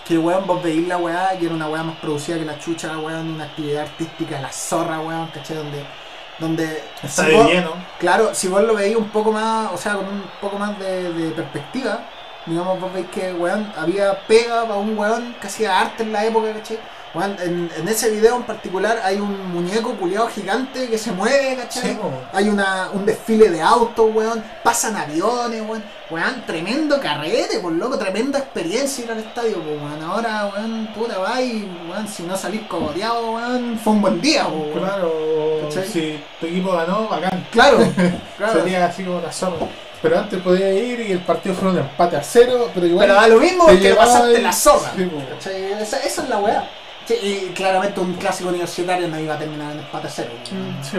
Que weón, vos veís la weá, que era una weá más producida que la chucha, weón, una actividad artística, la zorra, weón, ¿cachai? Donde, donde Está si de vos- lleno. Claro, si vos lo veis un poco más, o sea, con un poco más de, de perspectiva, digamos, vos veis que, weón, había pega para un weón que hacía arte en la época, ¿cachai? En, en ese video en particular hay un muñeco culiado gigante que se mueve, ¿cachai? Sí. Hay una, un desfile de autos, weón, pasan aviones, weón, weón, tremendo carrete, por loco, tremenda experiencia ir al estadio, weón. Ahora, weón, puta, va y, weón, si no salís cogoteado, weón, fue un buen día, weón. Claro, ¿Cachai? si tu equipo ganó, bacán. Claro, claro. Sería así como la zorra. Pero antes podía ir y el partido fue un empate a cero, pero igual. Pero da lo mismo que pasaste la zorra. Sí. Esa, esa es la weá. Sí, y claramente un clásico universitario no iba a terminar en empate cero. Mm, sí.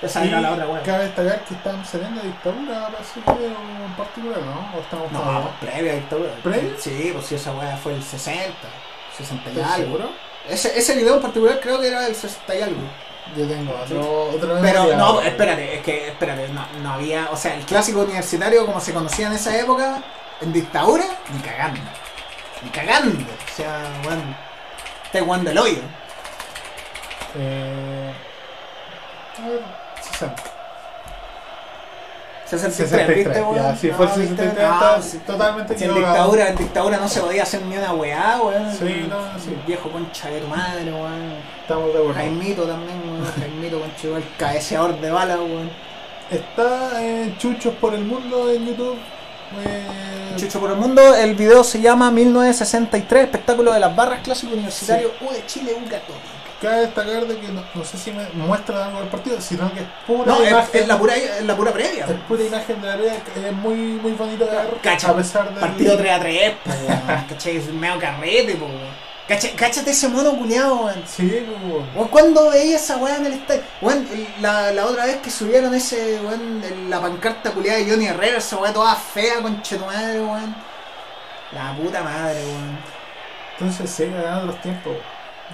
Esa era la otra weá. Cabe destacar que estamos saliendo de dictadura para ese video en particular, ¿no? ¿O estamos No, pues previa dictadura. ¿Previa? Sí, pues sí, esa weá fue el 60, 60 y ¿Estás algo. seguro? Ese, ese video en particular creo que era del 60 y algo. Yo tengo otro, otra Pero no, espérate, es que espérate, no, no había, o sea, el clásico universitario como se conocía en esa época, en dictadura, ni cagando. Ni cagando. O sea, bueno, este jugando el hoyo. Eh, a ver, 60. 63, 63, ¿viste, weón? si fue el No, ¿viste? 63, No, está si- totalmente Si en dictadura, en dictadura no se podía hacer ni una weá, weón. Sí, no, sí. El viejo concha de tu madre, weón. Estamos de acuerdo. Jaimito también, weón. Jaimito concha igual, cabeceador de balas, weón. Está en Chuchos por el Mundo en YouTube. Eh, Chucho por el mundo, el video se llama 1963, espectáculo de las barras clásico universitario U de Chile, U Católica. Cabe destacar de que no, no sé si me muestra algo del partido, sino que es pura No, imagen. es la pura, es la pura previa. es pura imagen de la que es muy, muy bonito de ver. Cacha, a pesar del. Partido 3 a 3, po. ¿Cachai? Es medio carrete, po, Cáchate ese mono culiado, weón. Sí, Weón, ¿Cuándo veía esa weá en el estadio? Weón, la, la otra vez que subieron ese, weón, la pancarta culiada de Johnny Herrera, esa weá toda fea, conche tu madre, weón. La puta madre, weón. Entonces sí, ganando los tiempos.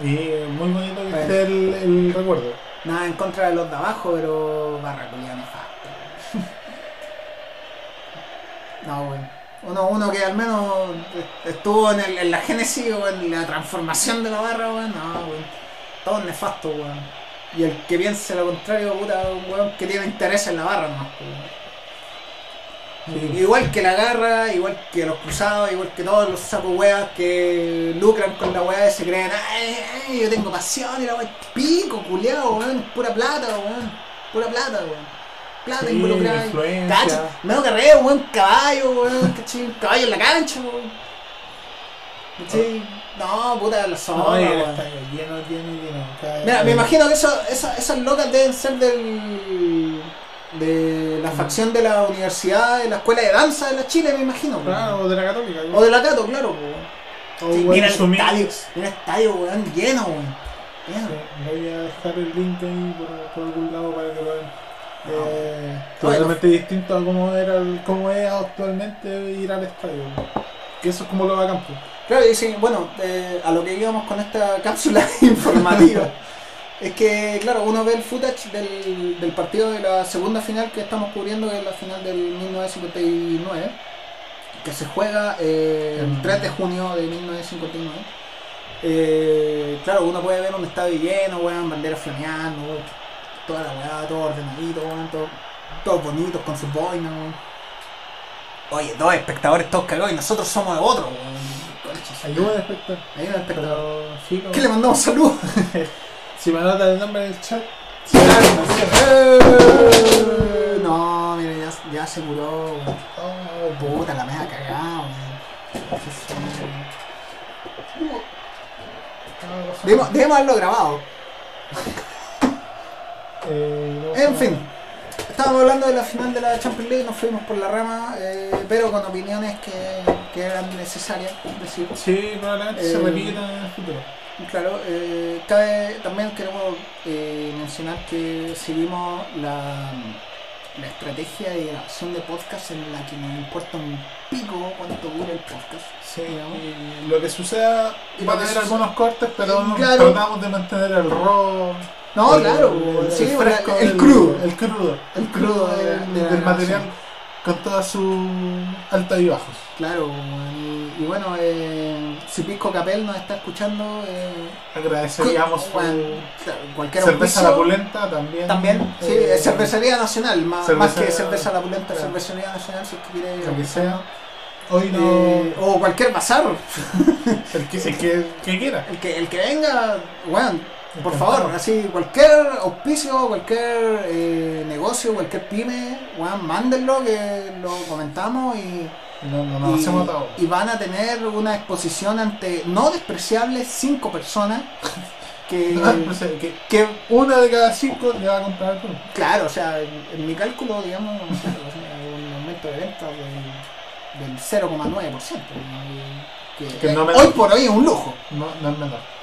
Y muy bonito que Bueno. esté el, el recuerdo. Nada en contra de los de abajo, pero barra culiada nefasta. No, weón. Uno, uno que al menos estuvo en, el- en la génesis o en la transformación de la barra, weón. No, weón. Todo nefasto, weón. Y el que piense lo contrario, puta, un weón que tiene interés en la barra, no. Sí. Igual que la garra, igual que los cruzados, igual que todos los sapos weas que lucran con la wea y se creen, ay, ay, yo tengo pasión y la wea, pico, culiao, weón, pura plata, weón, pura plata, weón. Plata Sí, involucrada. influencia. Cacha, medio carrera, weón, caballo, weón, caballo en la cancha, weón. Sí. No, puta, la zona, No, lleno, lleno, lleno. Mira, me imagino que eso, esa- esas locas deben ser del. de la facción de la universidad, de la escuela de danza de la Chile, me imagino. Claro, o de la Católica. O de la Cato, claro. O Sí, mira el estadio, mira el estadio, weón, lleno, weón. Lleno. Voy a dejar el link ahí por, por algún lado para que lo vean. Eh, Bueno. totalmente distinto a cómo era el, cómo es actualmente ir al estadio. Que eso es como lo bacán. pues. Claro, y sí, bueno, eh, a lo que íbamos con esta cápsula informativa, es que, claro, uno ve el footage del, del partido de la segunda final que estamos cubriendo, que es la final del 1959, que se juega eh, el 3 de junio de 1959. Eh, claro, uno puede ver un estadio lleno, weón, banderas flameando, toda la weá, todo ordenadito, weón, todo- todos bonitos con sus boinas, weón. Oye, dos espectadores todos cagados y nosotros somos de otro, Hay un espectador. Hay espectador. Sí. ¿Qué le mandamos saludos? Si me anota el nombre en el chat. Eh, no, mira, ya, ya se weón. Oh, puta, la media cagada, weón. Debemos, debemos haberlo grabado. Eh, En fin, estábamos hablando de la final de la Champions League, nos fuimos por la rama, eh, pero con opiniones que, que eran necesarias decir. Sí, probablemente se Eh, repitan en el futuro. Claro, eh, cabe, también queremos mencionar que seguimos la, la estrategia de grabación de podcast en la que nos importa un pico cuánto dura el podcast. Sí, y lo que suceda, Y lo a haber algunos cortes, pero claro. tratamos de mantener el raw. No, el- claro, el, sí, fresco crudo. El crudo. El crudo de- del, material con toda su alta y bajos. Claro, y, y bueno, eh, si Pisco Capel nos está escuchando, eh, Agradeceríamos cu- claro, cualquier cerveza auspicio- La Pulenta también. También, sí, eh, cervecería nacional, más, que cerveza la pulenta, claro. cervecería nacional, si es que quiere. Lo que sea. Hoy no. Eh, o cualquier bazar, el, que, el que, que quiera. el que, el que venga, bueno, por favor, así, cualquier auspicio, cualquier eh, negocio, cualquier pyme, bueno, mándenlo, que lo comentamos y, No, no nos y, van a tener una exposición ante no despreciables cinco personas que, que que una de cada cinco le va a comprar producto. Claro, o sea, en, en mi cálculo, digamos, sea, un aumento de ventas del, del 0,9%. ¿no? Y Que, Que eh, me- hoy por hoy es un lujo. No, no es menor.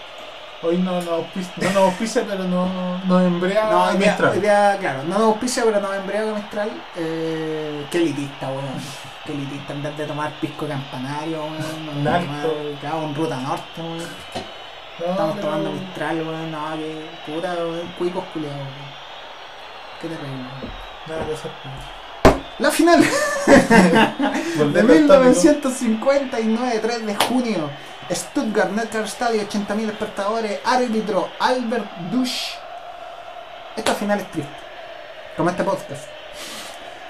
Hoy no nos auspicia, no nos auspicia, pero no nos embriaga No, hoy día, Mistral. hoy día, claro, no nos auspicia, pero nos embriaga Mistral. Eh, qué elitista, weón. Qué elitista, en vez de tomar pisco campanario, weón. Un no, alto. tomar, claro, un ruta norte, weón. No, Estamos tomando Mistral, weón. No, que puta, weón. Cuicos culiados, weón. Qué terrible, weón. Nada que hacer. La final. de Volviendo al tópico. 1959, 3 de junio. Stuttgart, Netcar Stadium, 80.000 espectadores. Árbitro Albert Dusch. Esta final es triste. Como este podcast.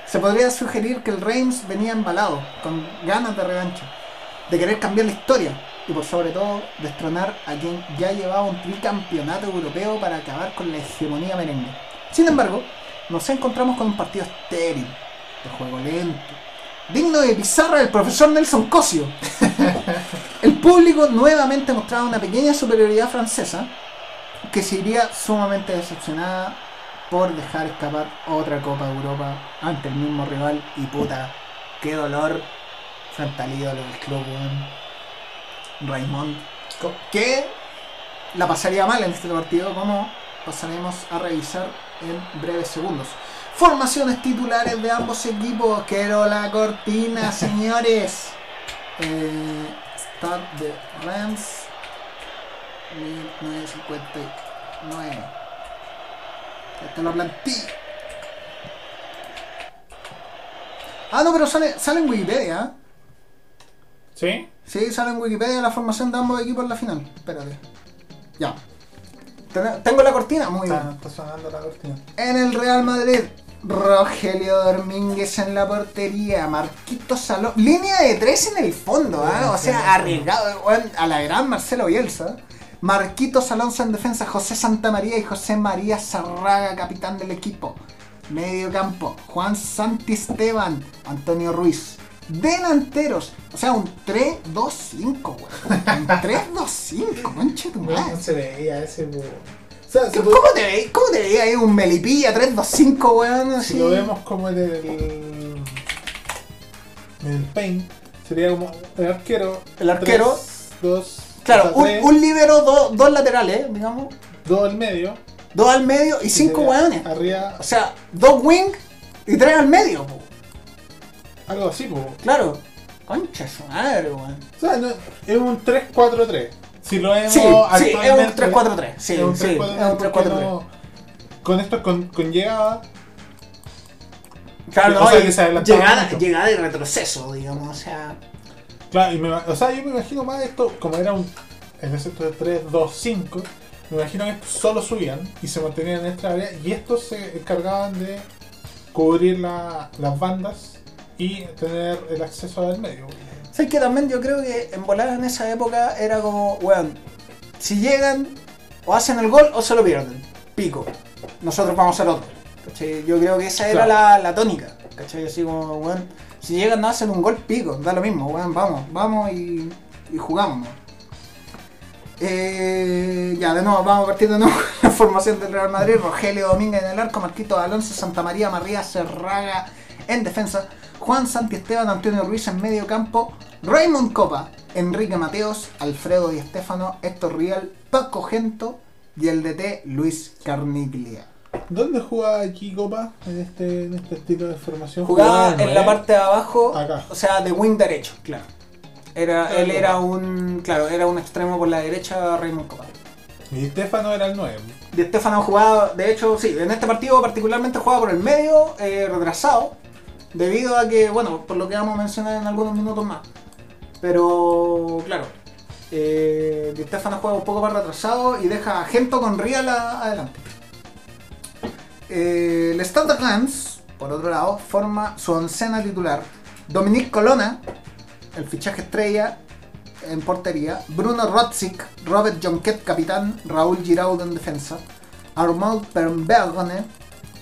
Se podría sugerir que el Reims venía embalado, con ganas de revancha, de querer cambiar la historia y por sobre todo destronar a quien ya llevaba un tricampeonato europeo para acabar con la hegemonía merengue. Sin embargo, nos encontramos con un partido estéril, de juego lento, digno de pizarra del profesor Nelson Cosio. El público nuevamente mostraba una pequeña superioridad francesa que se iría sumamente decepcionada por dejar escapar otra Copa de Europa ante el mismo rival y puta, qué dolor frente al ídolo del club. Raymond, que la pasaría mal en este partido, como pasaremos a revisar en breves segundos. Formaciones titulares de ambos equipos. Quiero la cortina, señores. Eh, start de Rams 1959. Esta es la plantilla. Ah, no, pero sale, sale en Wikipedia. ¿Sí? Sí, sale en Wikipedia la formación de ambos equipos en la final. Espérate. Ya. Ten- Tengo la cortina, muy bien. Está sonando la cortina. En el Real Madrid, Rogelio Domínguez en la portería, Marquito Salón. Línea de tres en el fondo, ¿ah? O sea, arriesgado, weón, a la gran Marcelo Bielsa. Marquito Alonso en defensa, José Santamaría y José María Zarraga, capitán del equipo. Medio campo, Juan Santisteban, Antonio Ruiz. delanteros. O sea, un 3-2-5, weón. Un 3-2-5, conche tu madre. no se veía ese, po. Sea, ¿Cómo cómo te veis? ¿Cómo te veis ahí un Melipilla 3-2-5, weón? Así? si lo vemos como en el. En el paint, sería como el arquero. El arquero. tres, dos. Claro, un, un libero, do- dos laterales, digamos. dos al medio. Dos al medio y cinco sería weones. Arriba, O sea, dos wing y tres al medio, po. algo así, po. Claro. Concha su madre, weón. O sea, no, es un 3-4-3. Si lo vemos Sí, sí, es un actualmente, 3-4-3. Sí, es un sí, es 3-4-3 un porque 3-4-3. no- Con esto, con, con llegada, Claro, no, sea, se llegada, llegada y retroceso, digamos, o sea. Claro, y me, o sea, yo me imagino más esto, como era un. En ese de 3, 2, 5, me imagino que estos solo subían y se mantenían en esta área y estos se encargaban de cubrir la- las bandas y tener el acceso al medio. ¿Sabes que también yo creo que en volar en esa época era como, weón, si llegan o hacen el gol o se lo pierden. Pico. Nosotros vamos a hacer otro. ¿cachai? Yo creo que esa era la, la tónica. ¿Cachai? Así como, weón, si llegan no hacen un gol, pico. Da lo mismo, weón, vamos, vamos y, y jugamos. ¿no? Eh, ya, de nuevo, vamos a partir de nuevo la formación del Real Madrid. Rogelio Domínguez en el arco, Marquito Alonso, Santa María, María Serraga en defensa, Juan Santi Esteban, Antonio Ruiz en medio campo, Raymond Copa, Enrique Mateos, Alfredo Di Stefano, Héctor Rial, Paco Gento y el DT Luis Carniglia. ¿Dónde jugaba aquí Copa en este, en este estilo de formación? Jugaba en la parte de abajo, Acá. o sea, de wing derecho, claro. Era, Claro. él era un, claro, era un extremo por la derecha, Raymond Copa. Y Stefano era el 9. Di Stefano jugaba, de hecho, sí, en este partido particularmente jugaba por el medio, eh, retrasado, debido a que, bueno, por lo que vamos a mencionar en algunos minutos más. Pero, claro, eh, juega un poco más retrasado y deja a Gento con Rial adelante. Eh, el Standard Lens, por otro lado, forma su oncena titular. Dominique Colonna, el fichaje estrella en portería. Bruno Rotzik, Robert Jonquet, capitán. Raúl Giraud en defensa. Armand Pernbergone,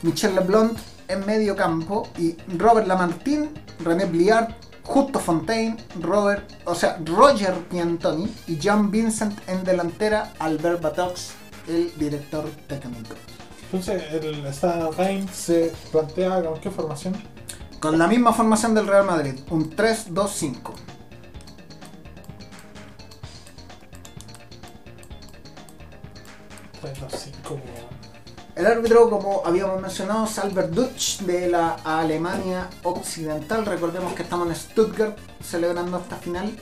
Michel Leblond en medio campo. Y Robert Lamartine, René Bliard, Justo Fontaine, Robert, o sea, Roger Piantoni y John Vincent en delantera. Albert Batox, el director técnico. Entonces, el Reign se plantea con qué formación? Con la misma formación del Real Madrid, un 3-2-5. 3, 2, 5. El árbitro, como habíamos mencionado, es Albert Dutch de la Alemania Occidental. Recordemos que estamos en Stuttgart celebrando esta final.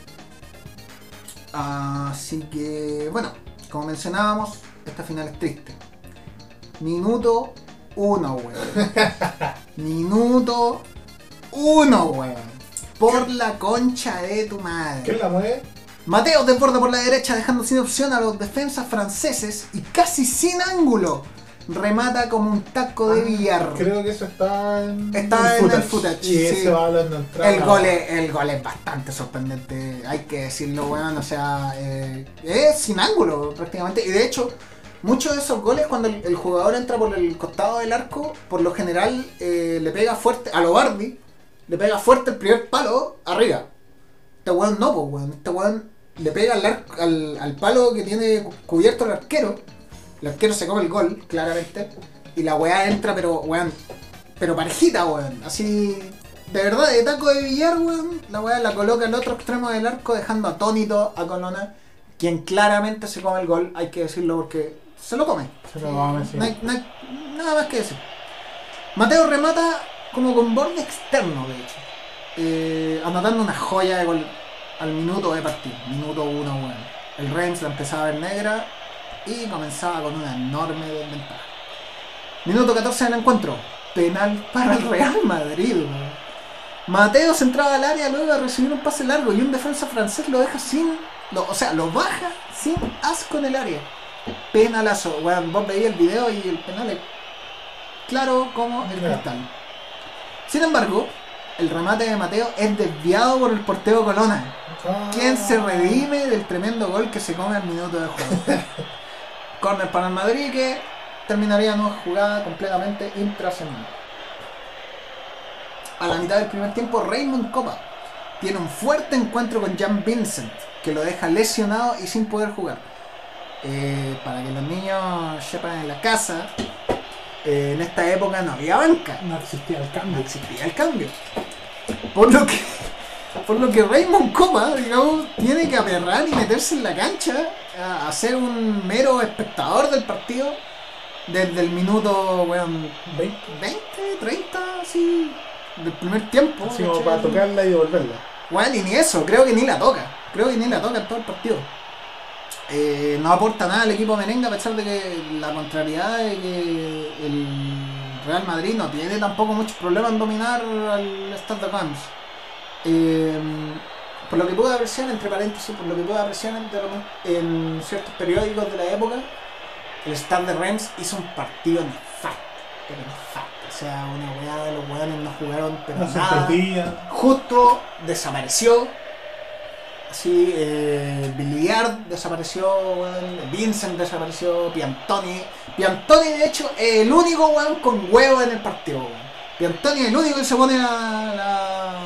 Así que, bueno, como mencionábamos, esta final es triste. Minuto 1, weón. Minuto 1, weón. Por la concha de tu madre. ¿Quién la mueve? Mateo desborda por la derecha dejando sin opción a los defensas franceses y casi sin ángulo. Remata como un taco de billar. Creo que eso está en, Está en el footage, Y sí. ese va hablando entrada. El gol, es, el gol es bastante sorprendente, hay que decirlo, weón. O sea, eh, es sin ángulo prácticamente. Y de hecho, muchos de esos goles, cuando el, el jugador entra por el costado del arco, por lo general eh, le pega fuerte, a lo Bardi, le pega fuerte el primer palo arriba. Este weón no, pues weón. Este weón le pega al, arco- al, al palo que tiene cubierto el arquero. El arquero se come el gol, claramente. Y la weá entra, pero weón. Pero parejita, weón. Así. De verdad, de taco de billar, weón. La weá la coloca al otro extremo del arco, dejando atónito a Colonna. Quien claramente se come el gol, hay que decirlo porque se lo come. Se lo come, sí. No hay, no hay nada más que decir. Mateo remata como con borde externo, de hecho. Eh, anotando una joya de gol al minuto de partido. Minuto uno, weón. El Reims la empezaba a ver negra y comenzaba con una enorme desventaja. Minuto 14 del encuentro. Penal para el Real Madrid. Mateo se entraba al área luego de recibir un pase largo y un defensa francés lo deja sin. lo- o sea, lo baja sin asco en el área. Penalazo, weón. Vos veías el video y el penal es claro como el cristal. Sin embargo, el remate de Mateo es desviado por el portero Colona, Ah. quien se redime del tremendo gol que se come al minuto de juego. Corner para el Madrid que terminaría una jugada completamente intrascendente. A la mitad del primer tiempo, Raymond Copa tiene un fuerte encuentro con Jan Vincent, que lo deja lesionado y sin poder jugar. Eh, para que los niños sepan en la casa, eh, en esta época no había banca, No existía el no cambio. existía el cambio. Por lo que, por lo que Raymond Copa, digamos, tiene que aperrar y meterse en la cancha a, a ser un mero espectador del partido desde el minuto, weón, 20. 20, 30, así, del primer tiempo. Así como para tocarla y devolverla. Bueno, y ni eso, creo que ni la toca. Creo que ni la toca en todo el partido. Eh, no aporta nada al equipo merengue a pesar de que la contrariedad de que el Real Madrid no tiene tampoco muchos problemas en dominar al Stade de Reims. Eh, por lo que puedo apreciar, entre paréntesis, por lo que puedo apreciar en, en ciertos periódicos de la época, el Stade de Reims hizo un partido nefasto. Pero nefasto. O sea, una weá de los weones no jugaron pero No nada justo desapareció. Así, eh, Billiard desapareció, weón, Vincent desapareció, Piantoni. Piantoni, de hecho, es el único weón con huevo en el partido. weón. Piantoni es el único que se pone la,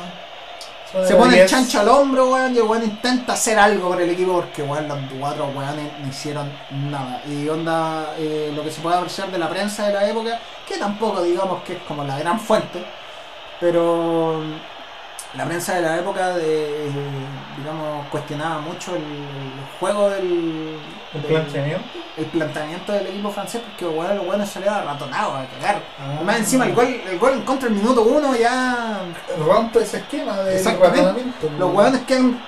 se pone el chancho al hombro, weón, y el weón intenta hacer algo por el equipo porque, weón, los cuatro weones no hicieron nada. Y onda, eh, lo que se puede apreciar de la prensa de la época, que tampoco digamos que es como la gran fuente, pero la prensa de la época, de, digamos, cuestionaba mucho el, el juego del... El del- planteamiento. el planteamiento del equipo francés porque weón, los weones salían ratonados a cagar. Ah. Más encima el gol, el gol en contra el minuto uno ya Rompe ese esquema de ratonamiento. los weones quedan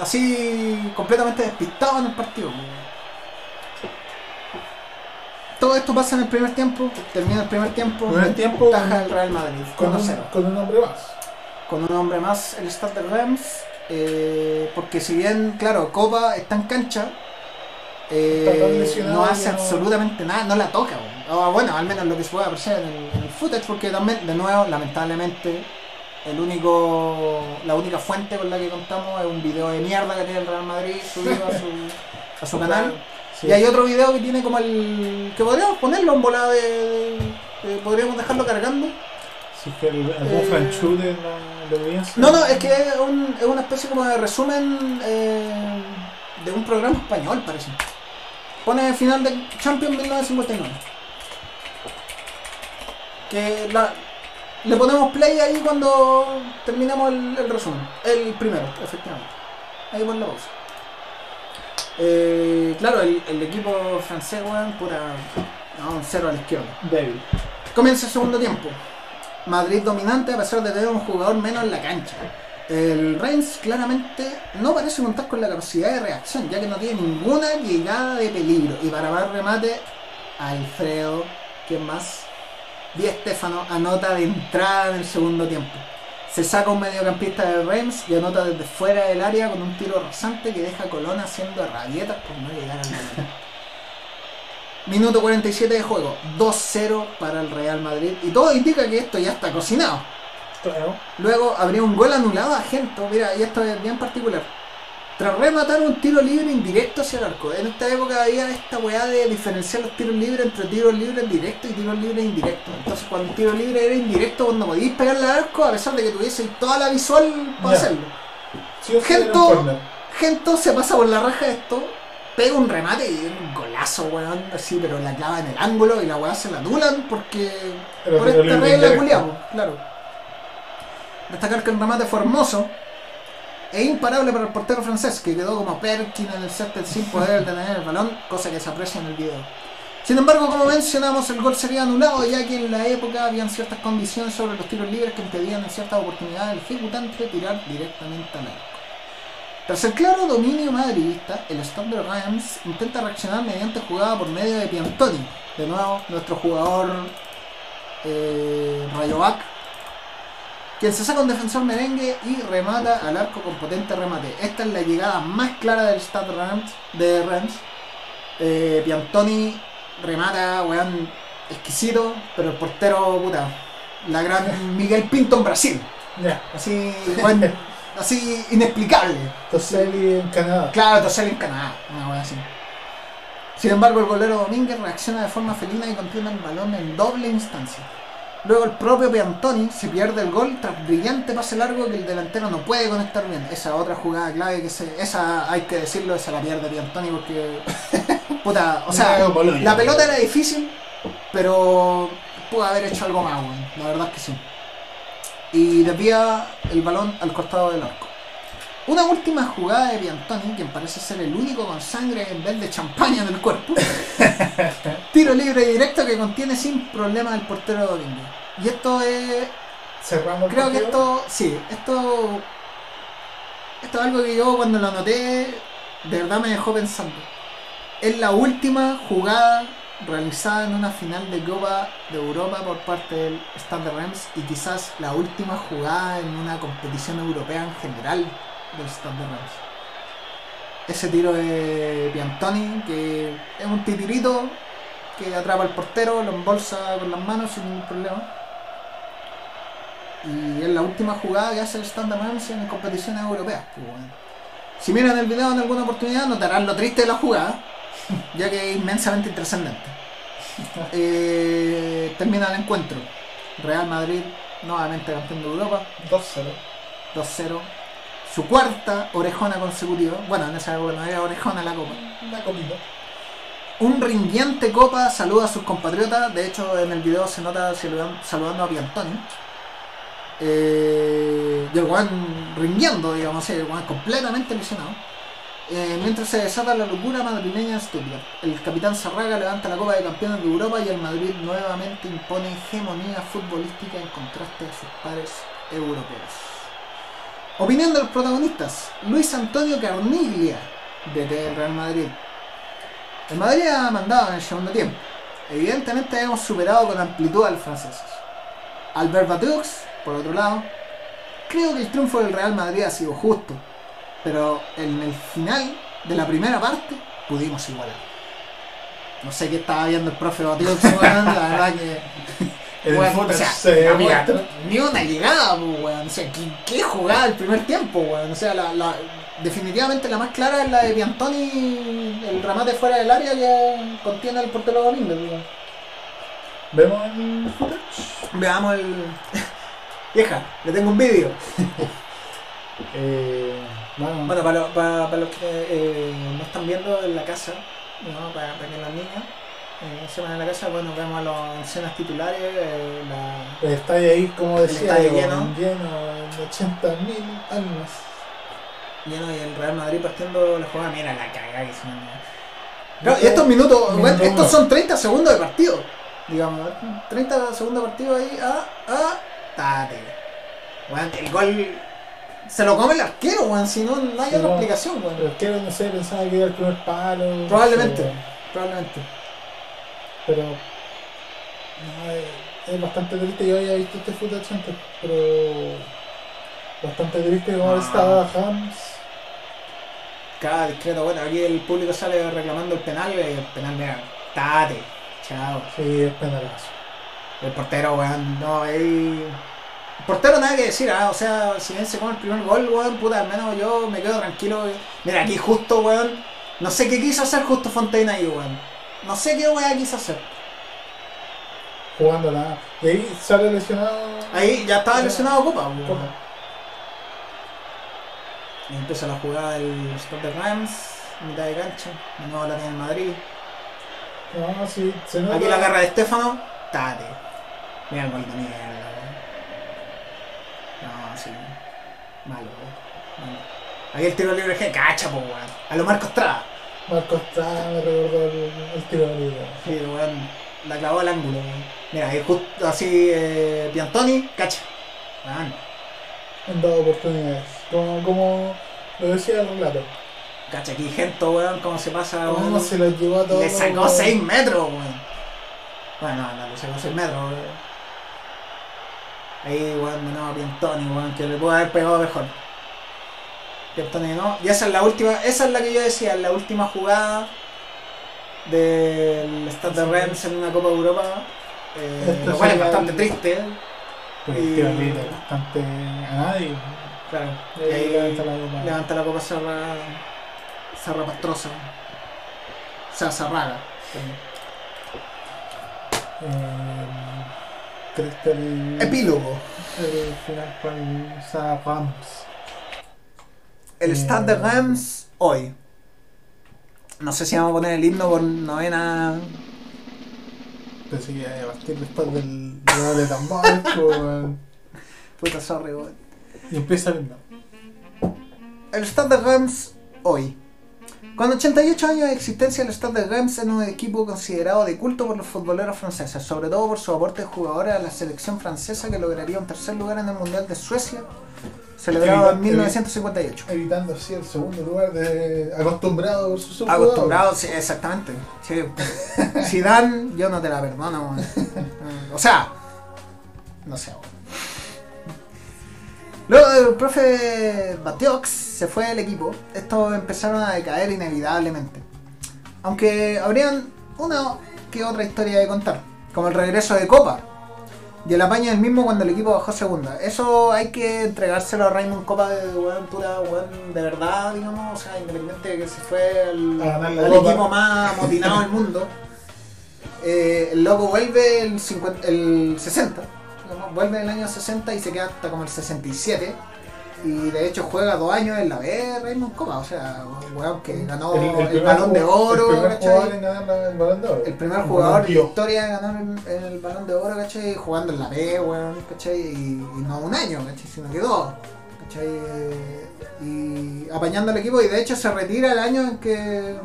así completamente despistados en el partido. Todo esto pasa en el primer tiempo, termina el primer tiempo, Primer tiempo taja el Real Madrid, con 1-0. un, con un hombre más. Con un hombre más el Stade de Reims, eh, porque si bien, claro, Copa está en cancha, eh, no hace no- absolutamente nada, no la toca. O bueno, al menos lo que se puede apreciar en el, en el footage, porque también, de nuevo, lamentablemente, el único, la única fuente con la que contamos es un video de mierda que tiene el Real Madrid subido a su, a su canal. Sí. Y hay otro video que tiene como el. que podríamos ponerlo en volada de. de- de- podríamos dejarlo cargando. Si es que el, el Eh, No, no, es que es, un- es una especie como de resumen eh, de un programa español, parece. Pone final de Champions 1959. Que la- le ponemos play ahí cuando terminamos el, el resumen. El primero, efectivamente. Ahí pon la pausa. Eh, claro, el, el equipo francés, weón, pura. No, un cero a la izquierda. Débil. Comienza el segundo tiempo. Madrid dominante a pesar de tener un jugador menos en la cancha. El Reims claramente no parece contar con la capacidad de reacción, ya que no tiene ninguna llegada de peligro. Y para más remate, Alfredo, ¿quién más? Di Stefano anota de entrada en el segundo tiempo. Se saca un mediocampista del Reims y anota desde fuera del área con un tiro rasante que deja a Colón haciendo rabietas por no llegar al balón. Minuto 47 de juego, 2-0 para el Real Madrid. Y todo indica que esto ya está cocinado. Claro. Luego habría un gol anulado a Gento, mira, y esto es bien particular. Tras rematar un tiro libre indirecto hacia el arco. En esta época había esta weá de diferenciar los tiros libres entre tiros libres directos y tiros libres indirectos. Entonces cuando un tiro libre era indirecto, cuando podíais pegarle al arco, a pesar de que tuvieseis toda la visual para hacerlo. Sí Gento-. Gento se pasa por la raja de esto, pega un remate y un golazo, weón, así, pero la clava en el ángulo y la weá se la anulan porque. Por esta regla culiao, claro. Destacar que el remate fue hermoso e imparable para el portero francés, que quedó como Perkin en el césped sin poder detener el balón, cosa que se aprecia en el video. Sin embargo, como mencionamos, el gol sería anulado ya que en la época habían ciertas condiciones sobre los tiros libres que impedían en ciertas oportunidades al ejecutante tirar directamente al arco. Tras el claro dominio madridista, el Stade de Reims intenta reaccionar mediante jugada por medio de Piantoni. De nuevo, nuestro jugador eh, Rayovac, quien se saca un defensor merengue y remata al arco con potente remate. Esta es la llegada más clara del Reims, de Reims. Eh, Piantoni remata, weón, exquisito, pero el portero, puta, la gran Miguel Pinto en Brasil. Ya. Así, weón, así inexplicable. Toselli en Canadá. Claro, Tosel en Canadá, una wea así. Sin embargo, el golero Domínguez reacciona de forma felina y contiene el balón en doble instancia. Luego el propio Piantoni se pierde el gol tras brillante pase largo que el delantero no puede conectar bien. Esa otra jugada clave que se, esa hay que decirlo, esa la pierde Piantoni porque puta, o sea, la pelota era difícil, pero pudo haber hecho algo más, weón. La verdad es que sí. Y desvía el balón al costado del arco. Una última jugada de Piantoni, quien parece ser el único con sangre en vez de champaña en el cuerpo. Tiro libre y directo que contiene sin problema el portero Domingo. Y esto es Cerramos el Creo que esto, sí, esto, esto es algo que yo cuando lo anoté, de verdad me dejó pensando. Es la última jugada realizada en una final de Copa de Europa por parte del Stade de Reims y quizás la última jugada en una competición europea en general del Stade de Reims. Ese tiro de Piantoni, que es un titirito que atrapa al portero, lo embolsa con las manos sin ningún problema. Y es la última jugada que hace el Standard Reims en competiciones europeas. pues. Si miran el video en alguna oportunidad, notarán lo triste de la jugada, ya que es inmensamente intrascendente. Eh, termina el encuentro. Real Madrid, nuevamente campeón de Europa, 2-0. 2-0. Su cuarta orejona consecutiva. Bueno, en esa época no era orejona la copa. La comida. Un rindiente Copa saluda a sus compatriotas. De hecho, en el video se nota saludan- saludando a Piantoni. Eh, y el weón rindiendo, digamos, el weón completamente lesionado. Eh, mientras se desata la locura madrileña en. El capitán Sarraga levanta la Copa de Campeones de Europa y el Madrid nuevamente impone hegemonía futbolística en contraste a sus pares europeos. Opinión de los protagonistas. Luis Antonio Carniglia, DT del Real Madrid. El Madrid ha mandado en el segundo tiempo. Evidentemente hemos superado con amplitud a los franceses. Albert Batux, por otro lado, creo que el triunfo del Real Madrid ha sido justo, pero en el final de la primera parte pudimos igualar. No sé qué estaba viendo el profe weón, la verdad que El o sea, se ni una llegada, pues, weón. O sea, ¿qué, qué jugada el primer tiempo, weón? O sea, la, la- definitivamente la más clara es la de Piantoni, el remate fuera del área que contiene el portero Domínguez, weón. Vemos el. Veamos el. Vieja, le tengo un vídeo. Eh, Bueno, para, lo- para, para los que eh, no están viendo en la casa, ¿no? para, para que las niñas eh, sepan en la casa, bueno, vemos a las escenas titulares, eh, la, El estadio ahí, como decía, lleno. lleno de 80.000 almas. lleno y el Real Madrid partiendo la jugada. Mira la cagada que se manda. Claro, y estos minutos, Minuto bueno, estos son 30 segundos de partido. Digamos, 30 segundos de partido ahí, ah, ah, tate. Weón, el gol se lo come el arquero, weón, si no, no hay Sí, otra explicación, weón. Es que no sé, pensaba que era el primer palo. no Probablemente. sé, Probablemente. pero. no, es, es bastante triste. Yo había visto este footage antes, pero. Bastante triste como Ah. estaba Hams. Cada discreto, bueno, aquí el público sale reclamando el penal, el penal, mira, tate, chao. Sí, es penalazo. El portero, weón, no, ahí. El portero nada que decir, ah, o sea, si bien se come el primer gol, weón, puta, al menos yo me quedo tranquilo. weón. Mira, aquí justo, weón, no sé qué quiso hacer justo Fontaine ahí, weón. No sé qué weón quiso hacer. Jugando nada. Y ahí sale lesionado. Ahí ya estaba lesionado Copa, weón. Copa. Y empieza la jugada del Stop de Rams, mitad de cancha, de nuevo la tiene el Madrid. No, sí, se nota. Aquí la garra de Estefano, tate. Mira el gol de mierda, weón. No, sí. Malo, weón. Malo. Aquí el tiro libre que cacha, po, weón. A lo Marco Estrada. Marco Estrada me recordó el, el tiro libre. Sí, weón. La clavó al ángulo, weón. Mira, ahí justo así, eh, Piantoni, cacha. Weón. Han dado oportunidades. Como, como lo decía el relato. Cacha aquí, Gento, weón, cómo se pasa, Cómo weón. se los llevó a todos. Le sacó 6 metros, weón. Bueno, no, no, le sacó 6 metros, weón. Ahí, weón, a Piantoni, weón, que le pudo haber pegado mejor. Piantoni no. Y esa es la última, esa es la que yo decía, la última jugada del Stade de Reims en una Copa de Europa. Eh, lo cual es bastante el- triste, Pues Y- bastante a nadie. claro. Y ahí levanta la copa. levanta la copa Serra, Serra Pastrosa. O sea, Sarraga. Eh, triste el, Epílogo. el final con el Sa- Rams. El Eh, Stade de Reims hoy. No sé si vamos a poner el himno por novena. Pensé que iba a partir después del de tambores, pues. Puta, sorry, weón. Y empieza el himno. El Stade de Reims hoy. Con 88 años de existencia, el Stade de Reims es un equipo considerado de culto por los futboleros franceses, sobre todo por su aporte de jugadores a la selección francesa que lograría un tercer lugar en el Mundial de Suecia, celebrado en Evita- 1958. Evitando así el segundo lugar de acostumbrado por sus Acostumbrado, sí, exactamente. Sí. Zidane, yo no te la perdono. O sea, no sé. Luego el profe Batiox se fue del equipo, estos empezaron a decaer inevitablemente. Aunque habrían una que otra historia de contar, como el regreso de Copa y el apaño del mismo cuando el equipo bajó segunda. Eso hay que entregárselo a Raymond Copa de weón, pura weón, de verdad, digamos, o sea, independiente de que se fue al Copa. equipo más amotinado del mundo. Eh, el loco vuelve el, 50 el 60, vuelve el año 60 y se queda hasta como el 67. Y de hecho juega dos años en la B Raymond Copa, o sea, un weón que ganó el, balón de oro, El primer ¿cachai? jugador en ganar la- el balón de oro. El primer Un jugador de historia de ganar el, balón de oro, ¿cachai? Jugando en la B, weón, ¿cachai? Y, y no un año, ¿cachai? Sino que dos, ¿cachai? Y apañando al equipo, y de hecho se retira el año en que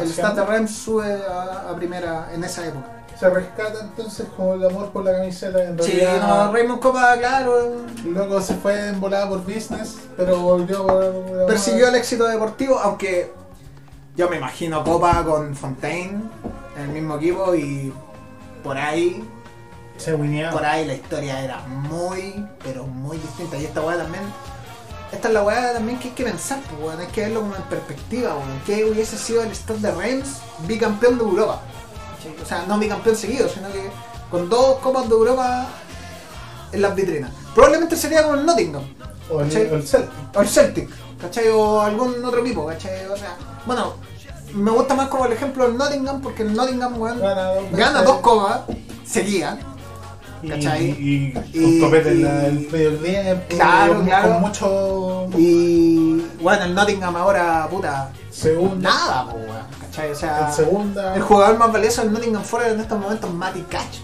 el Stade de Reims sube a, a primera en esa época. Se rescata entonces como el amor por la camiseta. En Sí, realidad, no, Raymond Copa, claro, Luego se fue en volada por business, pero volvió por. persiguió el éxito deportivo, aunque yo me imagino Copa con Fontaine en el mismo equipo y por ahí Se wineaba. por ahí la historia era muy, pero muy distinta. Y esta weá también, esta es la weá también que hay que pensar, pues, weón, hay que verlo como en perspectiva, weón. ¿Qué hubiese sido el Stade de Reims bicampeón de Europa? ¿Cachai? O sea, no bicampeón seguido, sino que con dos copas de Europa en las vitrinas. Probablemente sería como el Nottingham, O el, Celtic. o el Celtic, ¿cachai? O algún otro equipo, ¿cachai? O sea, bueno, me gusta más como el ejemplo del Nottingham, porque el Nottingham, Gana dos, gana dos copas seguidas. Y, ¿cachai? y, Y- con copete en el medio tiempo. Claro, con, claro. Con mucho. Y bueno, el Nottingham ahora, puta, Segunda. nada, weón, ¿cachai? O sea, En segunda. el jugador más valioso del Nottingham Forest en estos momentos es Matty Catch.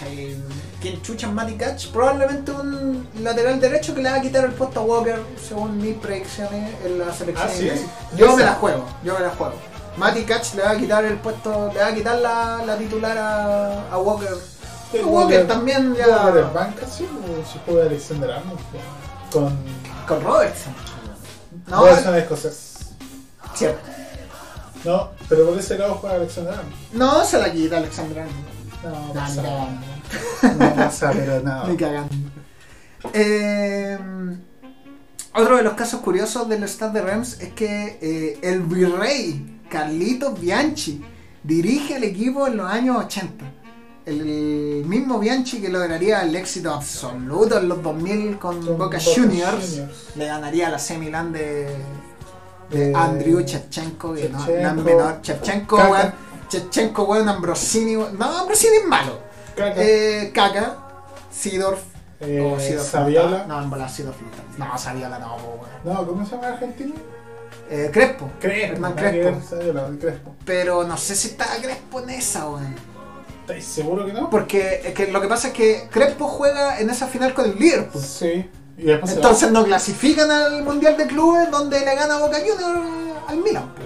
¿Cachai? ¿Quién chucha es Matty Catch? Probablemente un lateral derecho que le va a quitar el puesto a Walker, según mis predicciones en la selección Ah. Yo Esa. me la juego, yo me la juego. Matty Catch le va a quitar el puesto, le va a quitar la, la titular a, a Walker. Sí, Walker también ya- Walker en banca, sí, o si juega Alexander Arnold. pues, Con. Con Robertson. No, Robertson escocés. cierto. No, pero por ese lado juega Alexander Arnold. No se la quita Alexander Arnold. No, No, pasa. cagando. No pasa, pero nada. Ni cagando. Eh, otro de los casos curiosos del Stade de Reims es que eh, el virrey Carlito Bianchi dirige el equipo en los años 80. El mismo Bianchi que lograría el éxito absoluto en los 2000 con, Con Boca Boca Juniors, Juniors. le ganaría a la semi-land de, De- de Andrew Shevchenko, que no, no es menor. Shevchenko, Kaka. weón. Shevchenko, weón, Ambrosini. weón. No, Ambrosini es malo. Caca. Eh, Kaka, Sidorf. Eh, o Sidorf Saviola. No, en bola Sidorf no. No, Saviola no, weón. No, ¿cómo se llama el argentino? Eh, Crespo. Crespo. Hernán Crespo. ver, Saviola, Crespo. Pero no sé si está Crespo en esa, weón. ¿Estáis seguro que no? Porque es que lo que pasa es que Crespo juega en esa final con el Liverpool. Sí. Y Entonces no clasifican al Mundial de Clubes donde le gana Boca Juniors al Milan. po,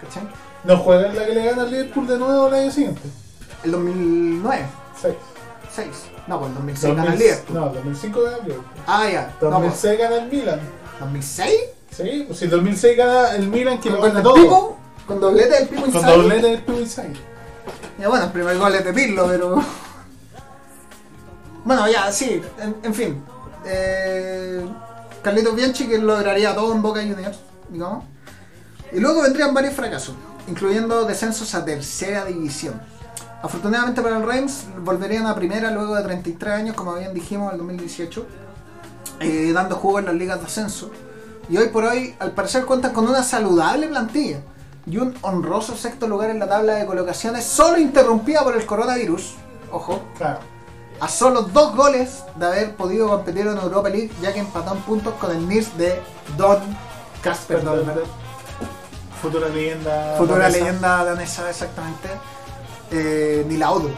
¿Cachai? No juega en la que le gana al Liverpool de nuevo el año siguiente. El 2009, 6. 6. No, pues el 2006 gana el Liverpool. No, 2005 gana el Liverpool. Ah, ya. No, pues, 2006 gana el Milan. 2006. Sí, pues si 2006 gana el Milan que lo gana todo. Pipo, con doblete del Pipo Con doblete del Pipo Inzaghi. Ya bueno, el primer gol es de Pirlo, pero. Bueno, ya, sí, en, en fin. Eh, Carlitos Bianchi que lograría todo en Boca Juniors, digamos. Y luego vendrían varios fracasos, incluyendo descensos a tercera división. Afortunadamente para el Reims, volverían a primera luego de 33 años, como bien dijimos, en el 2018, eh, dando juego en las ligas de ascenso. Y hoy por hoy, al parecer, cuentan con una saludable plantilla y un honroso sexto lugar en la tabla de colocaciones, solo interrumpida por el coronavirus. Ojo. Claro. A solo dos goles de haber podido competir en Europa League, ya que empató en puntos con el Nirs de Don Casper. Futura leyenda. Futura danesa. leyenda danesa, exactamente. Eh, Nilaudo.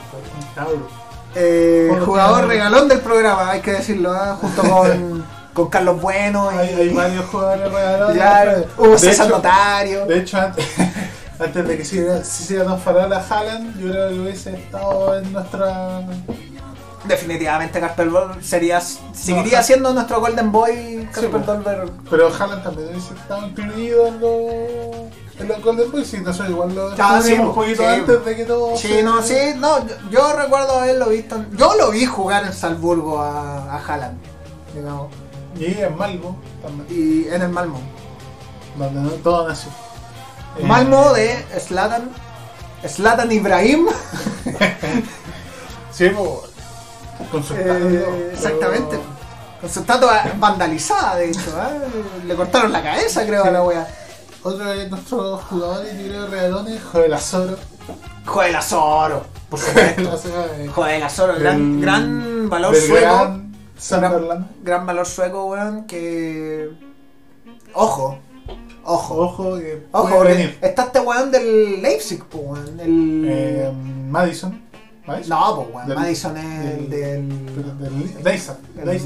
Tauro. Eh, jugador regalón del programa, hay que decirlo, ¿eh? junto con, con Carlos Bueno y Hay, hay varios jugadores regalados. claro, hubo César hecho, Notario. De hecho, antes, antes de que se hiciera- se hiciera Don Farol a Haaland, yo creo que hubiese estado en nuestra. Definitivamente Casper Dolberg sería, seguiría siendo nuestro Golden Boy Casper pues. Dolberg. Pero Haaland también hubiese estado incluido en los. En los Golden Boys, sí, entonces igual lo Ah, sí, descubrimos un poquito sí. antes de que todo. Sí, se- no, sí, no, yo, yo recuerdo haberlo visto. yo lo vi jugar en Salzburgo a, a Haaland, digamos, Y en Malmo también, y en el Malmo. donde no- todo nació. Eh, Malmo de Slatan, Slatan Ibrahim. Sí, pues, con su Eh, exactamente. Con su estatua vandalizada, de hecho. ¿eh? Le cortaron la cabeza, creo, a la wea. Otro de nuestros jugadores, yo creo, regalones, Joel Azoro. Joder, Azoro, por supuesto. Joder, Azoro, gran, gran valor del sueco. Gran valor sueco, weón, que... Ojo, ojo. Ojo, que Ojo, venir. está este weón del Leipzig, pues, weón. El... Eh, Madison. ¿Madison? no, pues, weón. del- Madison es el del... Del,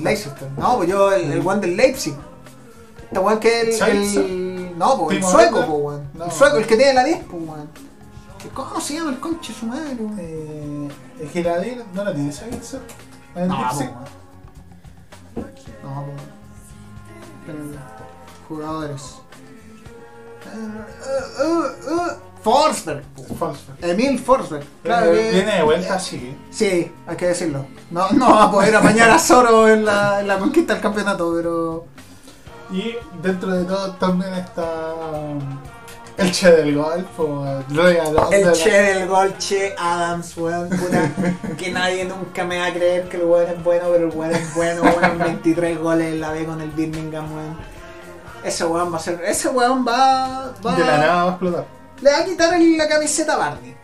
Leicester. No, pues yo, el, el del Leipzig. Este weón que es el... El- No, pues el sueco, pues, weón. No. El sueco, el que tiene la 10, pues, weón. ¿Qué- ¿Cómo se llama el conche su madre, weón? Eh, el Giladín, ¿no la tiene Savitzer? ¿En No, pues. No, pues. Jugadores. Eh, eh, eh. Forsberg. Forsberg. Emil Forsberg. Claro Viene- que- Viene de vuelta, sí. Sí, hay que decirlo. No, no va a poder apañar a Zoro en la, en la conquista del campeonato, pero. Y dentro de todo también está um, el Che del Golf, o El la- Che del gol, Che Adams, weón, puta. que nadie nunca me va a creer que el weón es bueno, pero el weón es bueno, weón. 23 goles en la B con el Birmingham, weón. Ese weón va a ser. Ese weón va. va De la nada va a explotar. Le va a quitar la camiseta a Barney.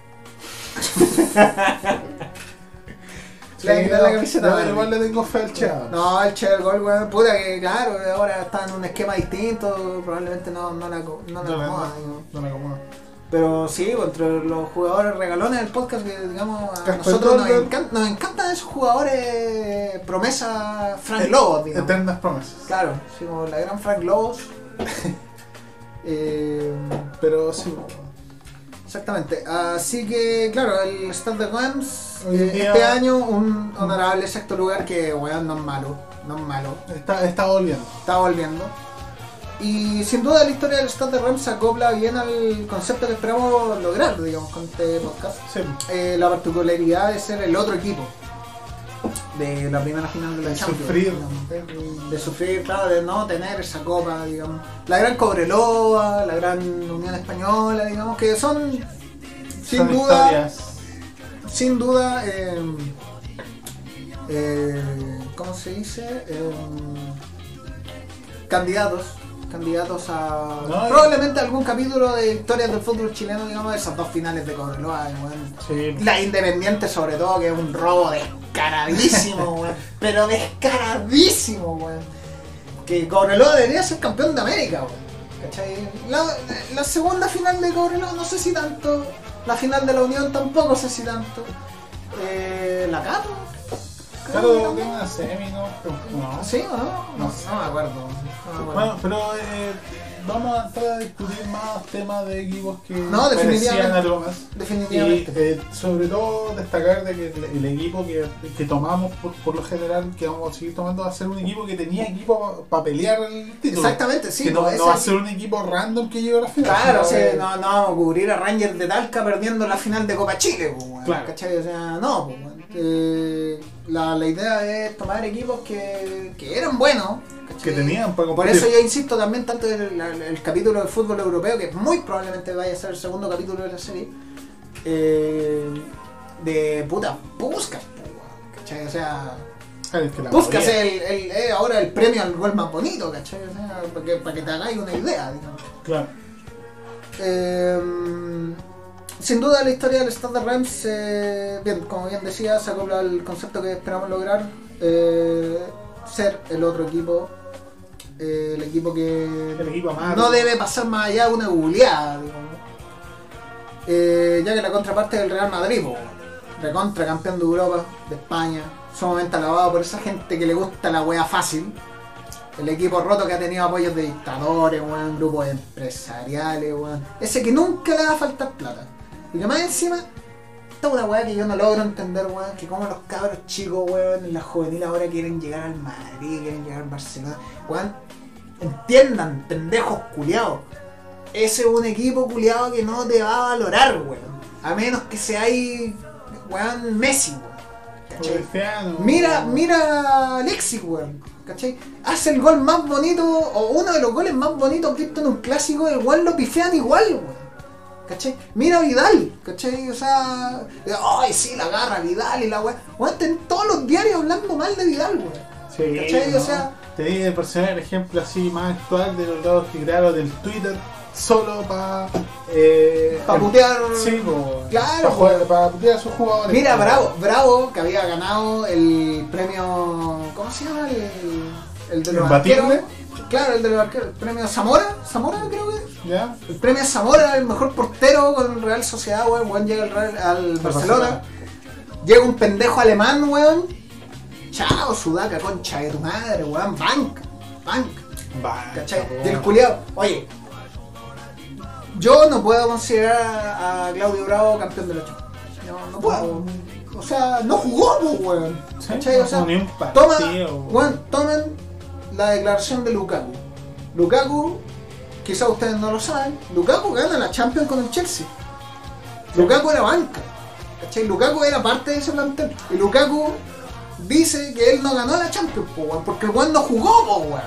Le va a quitar la no, camiseta no, a Barney. igual le tengo fe al Che. Adams. No, el Che del gol, weón. Puta que, claro, ahora está en un esquema distinto. Probablemente no, no la, co- no la No le- acomoda, no- digo. no me acomoda. Pero sí, entre los jugadores regalones del podcast, que digamos, a Casper nosotros nos, Dolberg. encan- nos encantan esos jugadores promesa Frank Lobos, digamos. Eternas promesas. Claro, sí, como la gran Frank Lobos. Eh, Pero sí. exactamente. Así que, claro, el Stade de eh, día- este año un honorable sexto lugar que, weón, no es malo. No es malo. Está, está volviendo. Está volviendo. Y sin duda la historia del Stade de Reims se acopla bien al concepto que esperamos lograr, digamos, con este podcast. Sí. Eh, la particularidad de ser el otro equipo de la primera final de la De Champions. sufrir. digamos, De, de sufrir, claro, de no tener esa copa, digamos. La gran Cobreloa, la gran Unión Española, digamos, que son sin Son duda, historias. sin duda, eh, eh, ¿cómo se dice? Eh, candidatos. Candidatos a No, y- probablemente algún capítulo de historias del fútbol chileno, digamos, esas dos finales de Cobreloa, weón. Sí. La Independiente sobre todo, que es un robo descaradísimo, weón. Pero descaradísimo, weón. Que Cobreloa debería ser campeón de América, weón. ¿Cachai? La, la segunda final de Cobreloa no sé si tanto. La final de la Unión tampoco sé si tanto. Eh, la Cato. Claro, tiene una semi, ¿no? No. ¿Sí o no? No, No no me acuerdo. Acuerdo. Bueno, pero eh, vamos a entrar a discutir más temas de equipos que No, definitivamente. merecían algo más. Y eh, sobre todo destacar de que el, el equipo que, que tomamos por, por lo general, que vamos a seguir tomando, va a ser un equipo que tenía equipo para pelear el título. Exactamente, sí. que no, no va a ser un equipo random que llegue a la final. Claro, sí, que- no, no vamos a cubrir a Rangers de Talca perdiendo la final de Copa Chile, pues, Claro. ¿cachai? O sea, no, pues. Eh, la, la idea es tomar equipos que, que eran buenos, que tenían para Por competir. eso yo insisto también tanto en el, capítulo del fútbol europeo, que muy probablemente vaya a ser el segundo capítulo de la serie, eh, de puta, Puskas, pues, ¿cachai? O sea, Puskas es el, ahora el premio al gol más bonito, ¿cachai? O sea, para que, para que te hagáis una idea, digamos. Claro. Eh, sin duda la historia del Stade de Reims, eh, bien, como bien decía, se acopla al concepto que esperamos lograr, eh, ser el otro equipo, eh, el equipo que El equipo no debe pasar más allá de una googleada, digamos. Eh, ya que la contraparte del Real Madrid, po, recontra campeón de Europa, de España, sumamente alabado por esa gente que le gusta la wea fácil. El equipo roto que ha tenido apoyos de dictadores, weón, grupos empresariales, weón. Ese que nunca le va a faltar plata. Y que más encima, esta es una weá que yo no logro entender, weón, que como los cabros chicos, weón, en la juvenil ahora quieren llegar al Madrid, quieren llegar al Barcelona. Weón, entiendan, pendejos culiados. Ese es un equipo culiado que no te va a valorar, weón. A menos que seáis, weón, Messi, weón. Mira, mira Alexis, weón. ¿Cachai? Hace el gol más bonito, o uno de los goles más bonitos vistos en un clásico, el weón lo pifean igual, weón. ¿Cachai? Mira a Vidal, ¿cachai? O sea, ay, sí, la agarra Vidal y la weón. Weón, están todos los diarios hablando mal de Vidal, weón. Sí, ¿Cachai? ¿no? O sea- Tenía por poner el ejemplo así más actual de los lados que crearon del Twitter solo para. Eh, putear- Sí, Claro, pa' putear a sus jugadores. Mira, Bravo, Bravo, que había ganado el premio. ¿Cómo se llama? El, el de los arqueros. Claro, el de los arqueros. El premio Zamora. Zamora, creo que. ¿Ya? El premio Zamora, el mejor portero con el Real Sociedad, weón. weón llega al, Real- al Barcelona. Llega un pendejo alemán, weón. Chao, sudaca, concha de tu madre, weón. Bank. Bank. Va, ¿Cachai? po. Y el culiao. Oye. Yo no puedo considerar a Claudio Bravo campeón de la Champions. No, no puedo. O sea, no jugó, pues, weón. ¿Cachai? O sea, toma, weón, tomen la declaración de Lukaku. Lukaku, quizá ustedes no lo saben, Lukaku gana la Champions con el Chelsea. Lukaku era banca. ¿Cachai? Lukaku era parte de ese plantel. Y Lukaku dice que él no ganó la Champions, po, porque el no jugó, po, weón.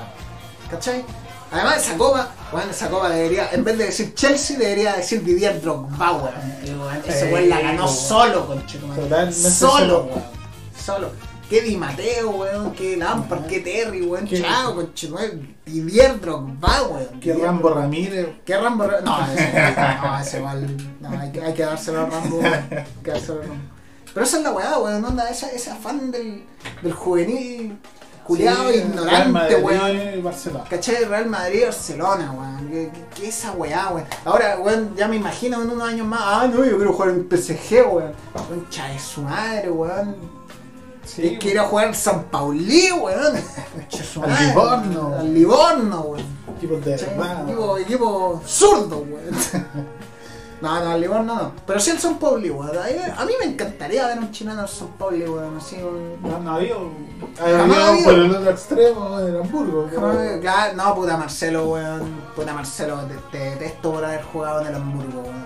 ¿Cachai? Además, esa copa, weón, esa copa debería, en vez de decir Chelsea, debería decir Didier Drogba, weón. Ese weón la ganó solo, Solo, solo. weón. Solo. Que Di Mateo, weón, que Lampard, que Terry, weón, Que- chao, conchetumadre. Didier Drogba, weón. Que Rambo. Ramírez. ¿Qué Rambo? No, ese, no, ese igual. No, hay, que, hay que dárselo a Rambo. Hay que dárselo a Rambo. Pero esa es la weá, weón. Onda, esa, ese afán del, del juvenil culiado Sí, ignorante, weón. ¿Cachai? Real Madrid Barcelona, weón. ¿Qué, qué, qué esa weá, weón? Ahora, weón, ya me imagino en unos años más. Ah, no, yo quiero jugar en PSG, weón. Concha de su madre, weón. Sí, quiero jugar en San Paulí, weón. Al. Livorno. Al Livorno, weón. equipos de. Equipo, equipo zurdo, weón. No, no, el Livorno no. Pero sí el San Pauli, weón. A mí, a me encantaría ver un chileno al San Pauli, weón. Así un. No, no había un. Jamás Había ha un por el otro extremo en Hamburgo. Claro, claro, no, puta Marcelo, weón. Puta Marcelo, te, te detesto por haber jugado en el Hamburgo, weón.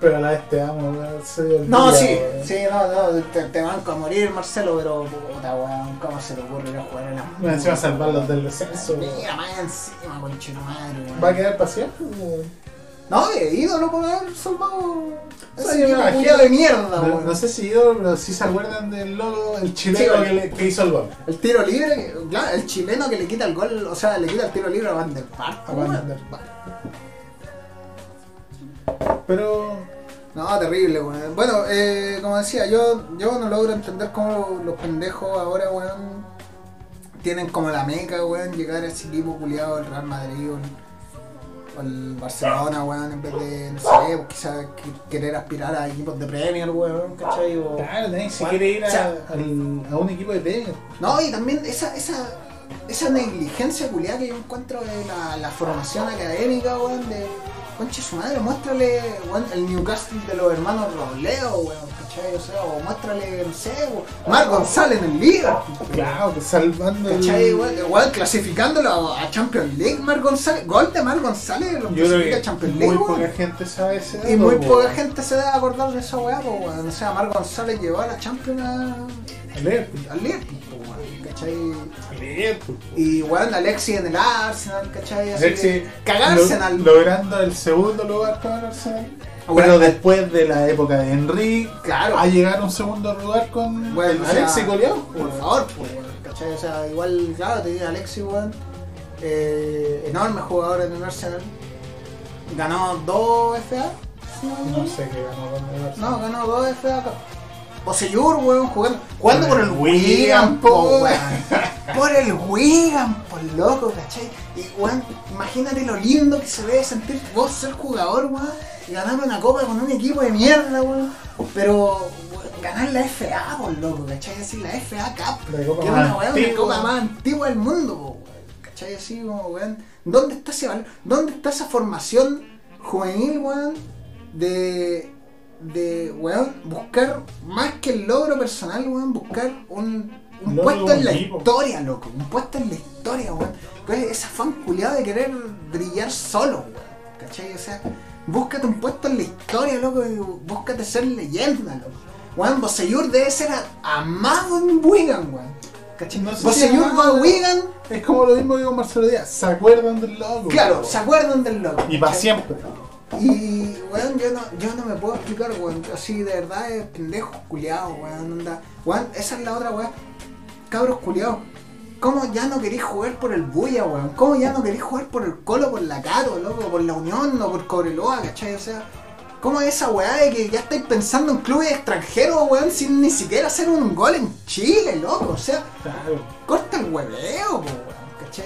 Pero a la vez te amo, weón. No, sí, weón. sí, no, no, te, te banco a morir, Marcelo, pero puta, weón, ¿cómo se le ocurre ir a jugar en el Hamburgo? Me encima salvarlos del descenso. Mira, más encima, conchito madre, weón. Va a quedar weón. No, he ídolo por haber salvado Sí, ese culiao de mierda, No, weón. no sé si yo, pero sí se acuerdan del logo, el chileno Sí, que, le- que hizo el gol. El tiro libre, claro, el chileno que le quita el gol, o sea, le quita el tiro libre a Van der Vaart, A Van der. Pero No, terrible, weón. Bueno, eh, como decía, yo, yo no logro entender cómo los pendejos ahora, weón, tienen como la meca, weón, llegar a ese equipo culiado del Real Madrid o el, el Barcelona, weón, en vez de, no sé, pues quizás que- querer aspirar a equipos de Premier, weón, ¿cachai? O- claro, nadie se quiere ir a, o sea, al- a un equipo de Premier. No, y también esa, esa, esa negligencia culiada que yo encuentro de la, la formación académica, weón, de conche su madre, muéstrale, weón, el Newcastle de los hermanos Robledo, weón, ¿cachai? O sea, o muéstrale, no sé, weón, Mar González en el Liverpool, Claro, que salvando ¿Cachai, el... weón? Weón, clasificándolo a Champions League, Mar González, gol de MarGonzález, lo Yo creo clasifica que a Champions muy League, poca weón. gente sabe ese dato. Y muy po. poca gente se debe acordar de esa weá, weón. O sea, Mar González llevó a la Champions a- Liverpool. al Liverpool, ¿cachai? Y weón, Alexis en el Arsenal, ¿cachai? Así Alexis que cagarse en lo- al. logrando el segundo lugar con el Arsenal. Bueno, Pero después de la época de Henry, Claro. a llegar a un segundo lugar con Bueno, Alexis goleado. Por favor, pues, ¿cachai? O sea, igual, claro, te digo Alexis, weón. eh, enorme jugador en el Arsenal. Ganó dos FA, no No sé qué ganó con el Barça. No, ganó dos FA. Poseyur, weón, jugando, jugando por el Wigan, po, weón. Por el Wigan, por loco, ¿cachai? Y, weón, imagínate lo lindo que se debe sentir vos ser jugador, weón, y ganar una copa con un equipo de mierda, weón. Pero weón, ganar la FA, por loco, ¿cachai? Así, la FA Cup. La copa Que es una weón, la copa más antigua del mundo, po, weón. ¿Cachai? Así como, weón. ¿Dónde está ese valor? ¿Dónde está esa formación juvenil, weón? De. De, weón, buscar más que el logro personal, weón, buscar un, un puesto en la historia, loco. Un puesto en la historia, weón. Pues esa fan culiada de querer brillar solo, weón. ¿Cachai? O sea, búscate un puesto en la historia, loco, y búscate ser leyenda, loco. Weón, Boseyur debe ser amado en Wigan, weón. ¿Cachai? No sé Boseyur va a. Wigan, Es como lo mismo que con Marcelo Díaz. ¿Se acuerdan del logo? claro, se acuerdan del loco. Y para siempre. Y, weón, yo no, yo no me puedo explicar, weón. Así, de verdad, es pendejo, culiado, weón. Onda. Weón, esa es la otra, weón. Cabros culiados. ¿Cómo ya no queréis jugar por el Buya, weón? ¿Cómo ya no queréis jugar por el Colo, por la Caro, loco? Por la Unión o por Cobreloa, ¿cachai? O sea, ¿cómo es esa weá de que ya estáis pensando en clubes extranjeros, weón, sin ni siquiera hacer un gol en Chile, loco? O sea, Claro. corta el hueveo, weón, ¿cachai?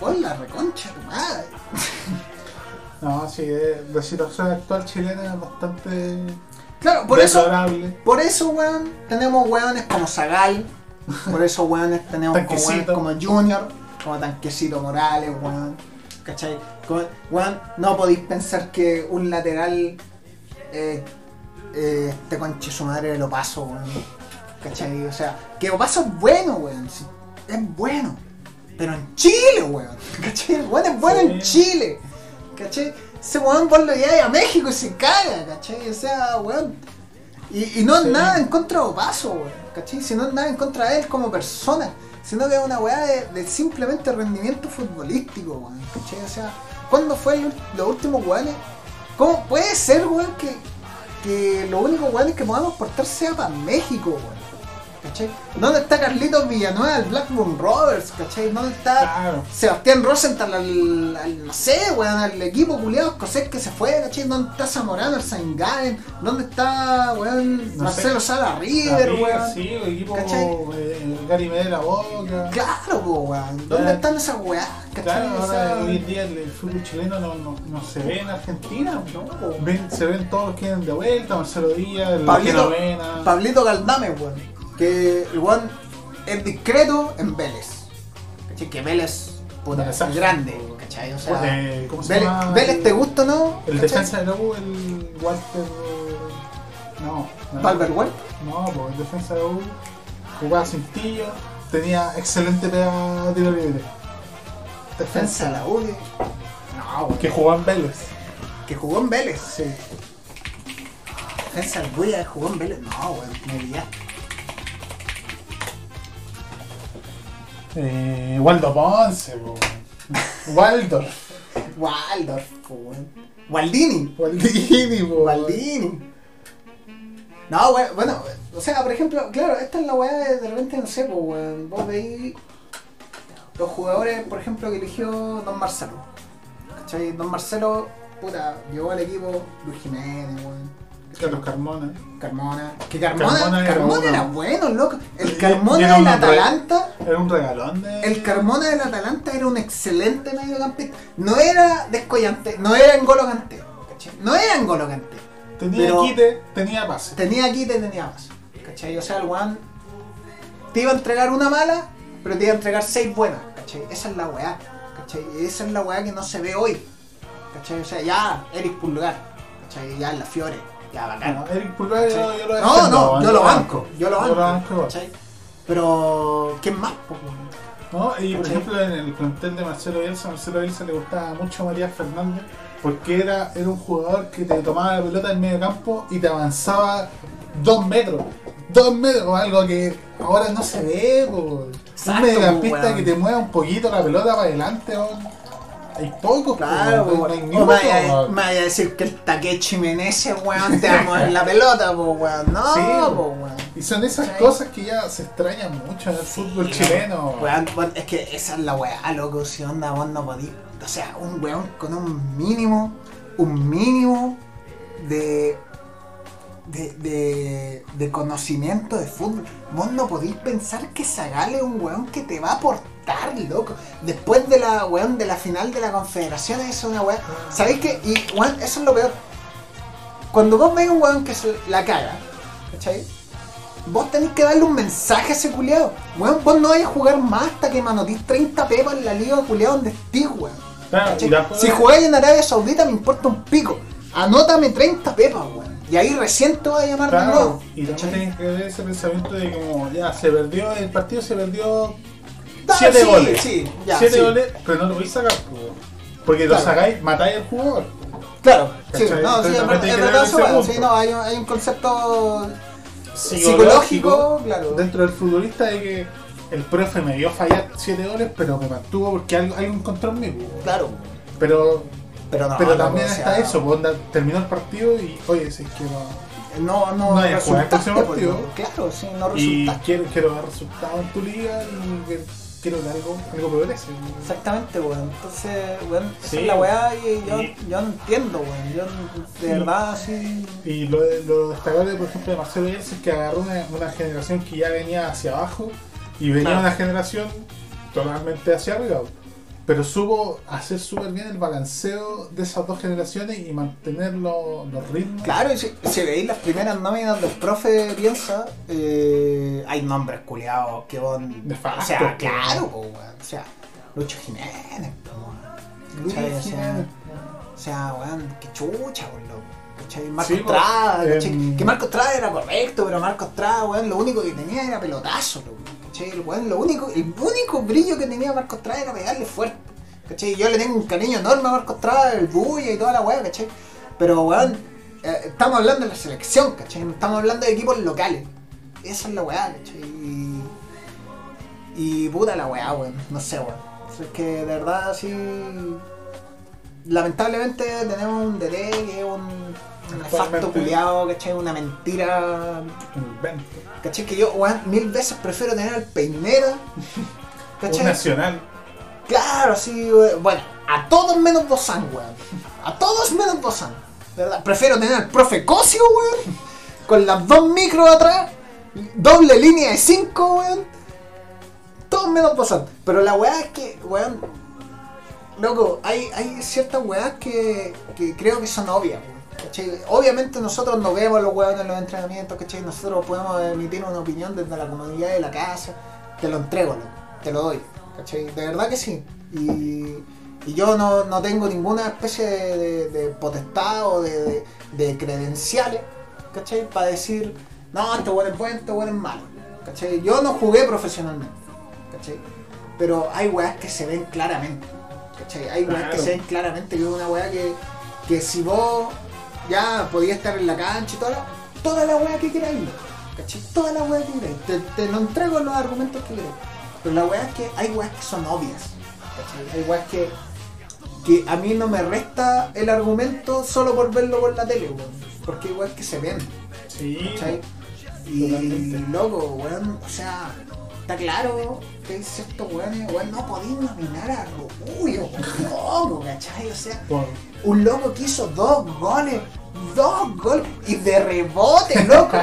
Pon la reconcha tu madre. No, sí, eh, la situación actual chilena es bastante Claro, por eso, deplorable. por eso, weón, tenemos weones como Zagal, por eso, weones, tenemos como, weones como Junior, como Tanquecito Morales, weón, ¿cachai? Como- weón, no podéis pensar que un lateral eh, eh, este conche su madre lo paso, weón, ¿cachai? O sea, que Opaso es bueno, weón, sí, es bueno, pero en Chile, weón, ¿cachai? El weón es bueno en. Chile, ¿cachai? Ese weón vos lo lleváis a México y se caga, ¿cachai? O sea, weón. Y, y no es Sí. nada en contra de Opaso, weón, ¿cachai? Si no es nada en contra de él como persona, sino que es una weá de, de simplemente rendimiento futbolístico, weón, ¿cachai? O sea, ¿cuándo fue el- los últimos weones? ¿Cómo puede ser, weón, que, que los únicos weones que podamos portar sea para México, weón? ¿Cachai? ¿Dónde está Carlitos Villanueva, el Blackburn Rovers, ¿cachai? ¿Dónde está Claro. Sebastián Rosenthal al, al- no sé, weón, al equipo culiado escocés que se fue, ¿cachai? ¿Dónde está Zamorano, el Saint Gallen? ¿Dónde está, weón, No Marcelo sé. Sala River, weón? Sí, el equipo ¿Cachai? eh, Gary Medel la boca. Claro, weón. ¿Dónde están esas weas? ¿Cachai? Claro, ahora hoy en día el, el fútbol chileno no, no, no se ve en Argentina. no. Ven, se ven todos los que vienen de vuelta, Marcelo Díaz, el Pablito. Pablito Galdame, weón. Que el weón es discreto en Vélez. ¿Cachai? Que Vélez, puta, es grande, ¿cachai? O sea, Eh, ¿Cómo se Vélez, llama? Vélez te gusta o no? El ¿Cachai? defensa de la U, el Walter. No. no. Valver Huerta. No, pues el defensa de la U jugaba sin tenía excelente pega de tiro libre. Defensa de la U. que- No. Que jugó en Vélez. Que jugó en Vélez. Sí. Defensa del Buya jugó en Vélez. No, weón, me pillaste. Eh, Waldo Ponce, po. Waldo. Waldorf, weón. Waldini. Waldini, po. Waldini. No, bueno, o sea, por ejemplo, claro, esta es la weá de, de repente, no sé, pues, weón. Vos veis los jugadores, por ejemplo, que eligió Don Marcelo. ¿Cachai? Don Marcelo, puta, llegó al equipo Luis Jiménez, weón. Carlos Carmona. Carmona. Que Carmona, Carmona Carmona, era uno. bueno, loco. El Carmona era del Atalanta. Era un regalón de. El Carmona del Atalanta era un excelente mediocampista. No era descollante, no era. ¿cachai? No era N'Golo Kanté. Tenía quite, tenía pase. Tenía aquí te tenía más. ¿Cachai? O sea, el weón te iba a entregar una mala, pero te iba a entregar seis buenas. ¿Cachai? Esa es la weá. ¿Cachai? Esa es la weá que no se ve hoy. ¿Cachai? O sea, ya, Eric Pulgar. ¿Cachai? Ya en la Fiore. Bacán. No, Eric Pulgar yo, ¿Cachai? yo lo No, yo lo banco. Yo lo banco. Yo lo banco igual. ¿cachai? Pero, ¿quién más? ¿no? Y por ¿Cachai? ejemplo en el plantel de Marcelo Bielsa, a Marcelo Bielsa le gustaba mucho Matías Fernández porque era, era un jugador que te tomaba la pelota en medio campo y te avanzaba dos metros. Dos metros, algo que ahora no se ve, po. Exacto, un mediocampista que te mueva un poquito la pelota para adelante. Hay pocos, po, Claro, po, no hay ni o uno, me vaya, a decir que el Takechi Menezes, weón, te va a mover la pelota, po, weón. No, Sí, po, weón. Y son esas cosas que ya se extrañan mucho en el fútbol chileno. Weón, weón, es que esa es la weá, loco, si onda vos no podís. O sea, un weón con un mínimo, un mínimo de, de, de, de conocimiento de fútbol. Vos no podéis pensar que Zagal es un weón que te va a aportar, loco. Después de la weón de la final de la confederación, es una weón. ¿Sabéis qué? Y weón, eso es lo peor. Cuando vos veis un weón que se la caga, ¿cachai? Vos tenés que darle un mensaje a ese culiado. Weón, vos no vais a jugar más hasta que manotís 30 pepas en la liga culiado donde estés, weón. Si jugáis en Arabia Saudita me importa un pico. Anótame 30 pepas, weón. Y ahí recién te voy a llamar de nuevo. y también que ver ese pensamiento de como ya se perdió, el partido se perdió 7 sí, goles. Sí, ya, 7 sí. goles, pero no lo podéis sacar, po. porque lo sacáis, matáis al jugador. Claro, sí, no, sí, es verdad. Sí, no, hay un, hay un concepto Psicológico, claro. dentro del futbolista de que el profe me dio fallar 7 goles, pero me mantuvo porque algo, algo encontró en mí. po. Claro. Pero, Pero no, pero no, también o sea, está eso, onda, terminó el partido y oye, si es que no. No, no, No hay el resultaste, próximo pues, partido. no, Claro, sí, no Y resultaste. quiero, quiero dar resultados en tu liga y quiero que algo, algo progrese. Exactamente, weón. Entonces, weón, esa Sí. es la weá y yo, Y- yo no entiendo, weón. Yo de Y- verdad sí. Y lo, lo destacable, por ejemplo, de Marcelo Bielsa es que agarró una, una generación que ya venía hacia abajo y venía una generación totalmente hacia arriba. Pero supo hacer súper bien el balanceo de esas dos generaciones y mantener lo- los ritmos. Claro, y si, si veis las primeras nóminas del profe piensa, eh, hay nombres culiados que van. De facto, o sea, claro, po, weón. O sea, Lucho Jiménez, po, weón. Luis ¿Cachai? O sea, Jiménez. O sea, weón, qué chucha, weón. loco. ¿Cachai? Marco Sí, Estrada, ¿cachai? em, Que Marco Estrada era correcto, pero Marco Estrada, weón, lo único que tenía era pelotazo, loco. ¿Cachai? El lo único, el único brillo que tenía Marco Estrada era pegarle fuerte. ¿Cachai? Yo le tengo un cariño enorme a Marco Estrada, el bulla y toda la weá, ¿cachai? Pero weón, eh, estamos hablando de la selección, estamos hablando de equipos locales. Esa es la weá, ¿cachai? Y, y puta la weá, weón. No sé, weón. O sea, es que de verdad sí. Lamentablemente tenemos un DD que es un, un nefasto Actualmente. culiado, ¿cachai? Una mentira. Invento. ¿Cachai? Que yo, weón, mil veces prefiero tener al Peinera. Un ¿Cachai? nacional. Claro, sí, weón. Bueno, a todos menos Bozán, weón. A todos menos Bozán. ¿Verdad? Prefiero tener al profe Cosio, weón. Con las dos micros atrás. Doble línea de cinco, weón. Todos menos Bozán. Pero la weá es que, weón. Loco, hay, hay ciertas weas que, que creo que son obvias, weón. ¿Cachai? Obviamente nosotros no vemos los weones en los entrenamientos, ¿cachai? Nosotros podemos emitir una opinión desde la comodidad de la casa. Te lo entrego. Te lo doy. ¿cachai? De verdad que sí. Y, y yo no, no tengo ninguna especie de, de- de potestad o de, de- de credenciales, ¿cachai? Para decir, no, este weón es bueno, este weón es malo. ¿cachai? Yo no jugué profesionalmente, ¿cachai? Pero hay weas que se ven claramente. ¿cachai? Hay weas que Claro. se ven claramente que es una wea que, que si vos ya podías estar en la cancha y toda la, toda la wea que queráis, ¿cachai? Toda la wea que queráis. Te, te lo entrego en los argumentos que queráis. Pero la wea es que hay weas que son obvias. ¿cachai? Hay weas que, que a mí no me resta el argumento solo por verlo por la tele, weón. Porque hay weas que se ven. Sí. ¿cachai? Y Totalmente. loco, weón, o sea, está claro que hay ciertos weones, weón, no podéis nominar a Rubio, loco, ¿cachai? O sea, un loco que hizo dos goles, dos goles, y de rebote, loco,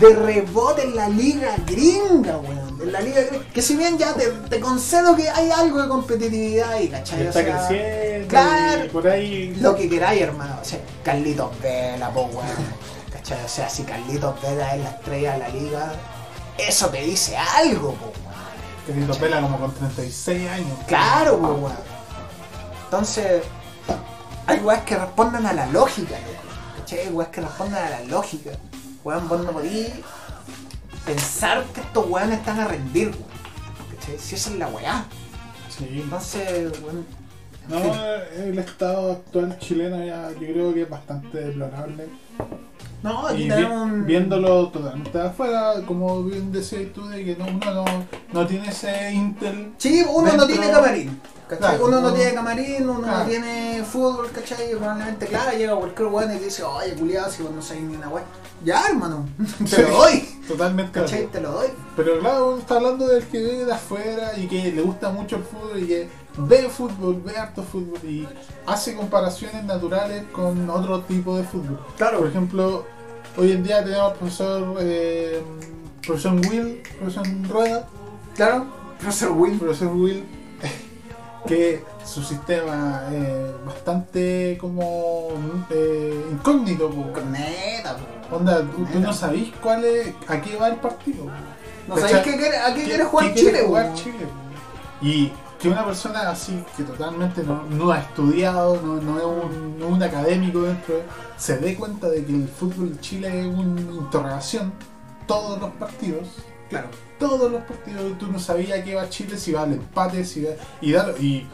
de rebote en la liga gringa, weón, en la liga gringa, que si bien ya te, te concedo que hay algo de competitividad ahí, ¿cachai? O está sea, creciendo. claro. Por ahí. lo que queráis, hermano. O sea, Carlitos Vela, po, weón. ¿Cachai? O sea, si Carlitos Vela es la estrella de la liga, eso te dice algo, po, weón. Teniendo pela como con 36 años. Claro, po, weón. Entonces, hay weas que responden a la lógica, loco. ¿Cachai? Weas que responden a la lógica. Weón, vos no podís pensar que estos weones están a rendir, weón. ¿Cachai? Si esa es la weá. Sí. Entonces, weón. No, fin. el estado actual chileno ya yo creo que es bastante deplorable. No, Y vi- un. viéndolo totalmente afuera, como bien decías tú, de que no, uno no, no tiene ese Intel. Sí, uno no tiene camarín. ¿Cachai? Claro, uno no tiene camarín, uno Claro. no tiene fútbol, ¿cachai? Probablemente, claro, llega cualquier weón y te dice, oye, culiado, si vos no sabés ni una weá. Ya, hermano, te lo doy, Totalmente. ¿cachai? de Te lo doy. Pero claro, uno está hablando del que vive de afuera y que le gusta mucho el fútbol y que ve fútbol, ve harto fútbol y hace comparaciones naturales con otro tipo de fútbol. Claro. Por ejemplo, hoy en día tenemos al profesor, eh, profesor Will, profesor Rueda, Claro, profesor Will. profesor Will, que su sistema es bastante como eh, incógnito. po. Corneta, po. Onda, tú, tú no sabís cuál es, a qué va el partido. No sabéis qué a qué quiere jugar qué quiere Chile, jugar? Chile? Y que una persona así, que totalmente no, no ha estudiado, no, no es un, no un académico dentro, de- se dé cuenta de que el fútbol de Chile es una interrogación todos los partidos. Claro. Todos los partidos, tú no sabías que iba a Chile, si iba al empate, si iba. Y, dar- y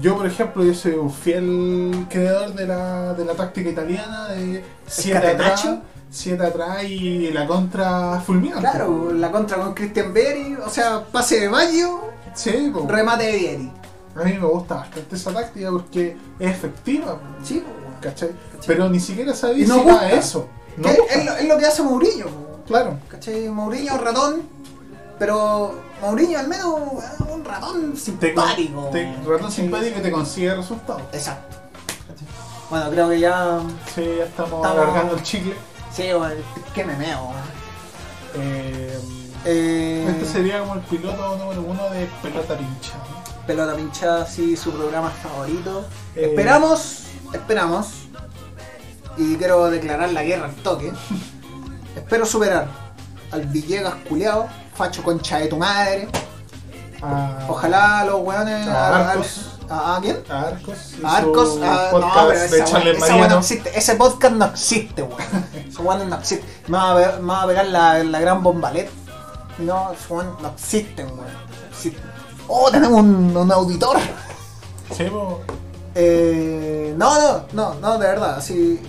yo, por ejemplo, yo soy un fiel creador de la, de la táctica italiana de 7 atrás? 7 atrás y la contra fulminante. Claro, la contra con Christian Berry, o sea, pase de Baggio, Sí, po. remate de Vieri. a mí me gusta bastante esa táctica porque es efectiva, po, Sí, po. ¿cachai? Pero ni siquiera sabía no si iba a gusta. eso. No gusta. es, lo, es lo que hace Mourinho. Claro. ¿Cachai? Mourinho es ratón, pero Mourinho al menos es un ratón simpático. te, ratón simpático que te consigue resultados. Exacto. ¿Cachai? Bueno, creo que ya. Sí, ya estamos, Estamos- alargando el chicle. Sí, bueno, que me meo. weón. Eh, Eh, Este sería como el piloto número uno de pelota pincha. ¿no? Pelota pinchada, sí, su programa favorito. Eh, Esperamos, esperamos. Y quiero declarar la guerra al toque. Espero superar al Villegas culeado, facho concha de tu madre. A, Ojalá los weones. A Arcos. ¿A, a quién? a Arcos. A Arcos. a- no, podcast pero de esa, weá- esa no existe. Ese podcast no existe, weón. Ese weón no existe. Me va a, pe- me va a pegar la, la gran bombalet. No, ese weón no existen, weón. No. Oh, tenemos un, un auditor. Sí, po. Eh, no, no, no, no, de verdad. Así,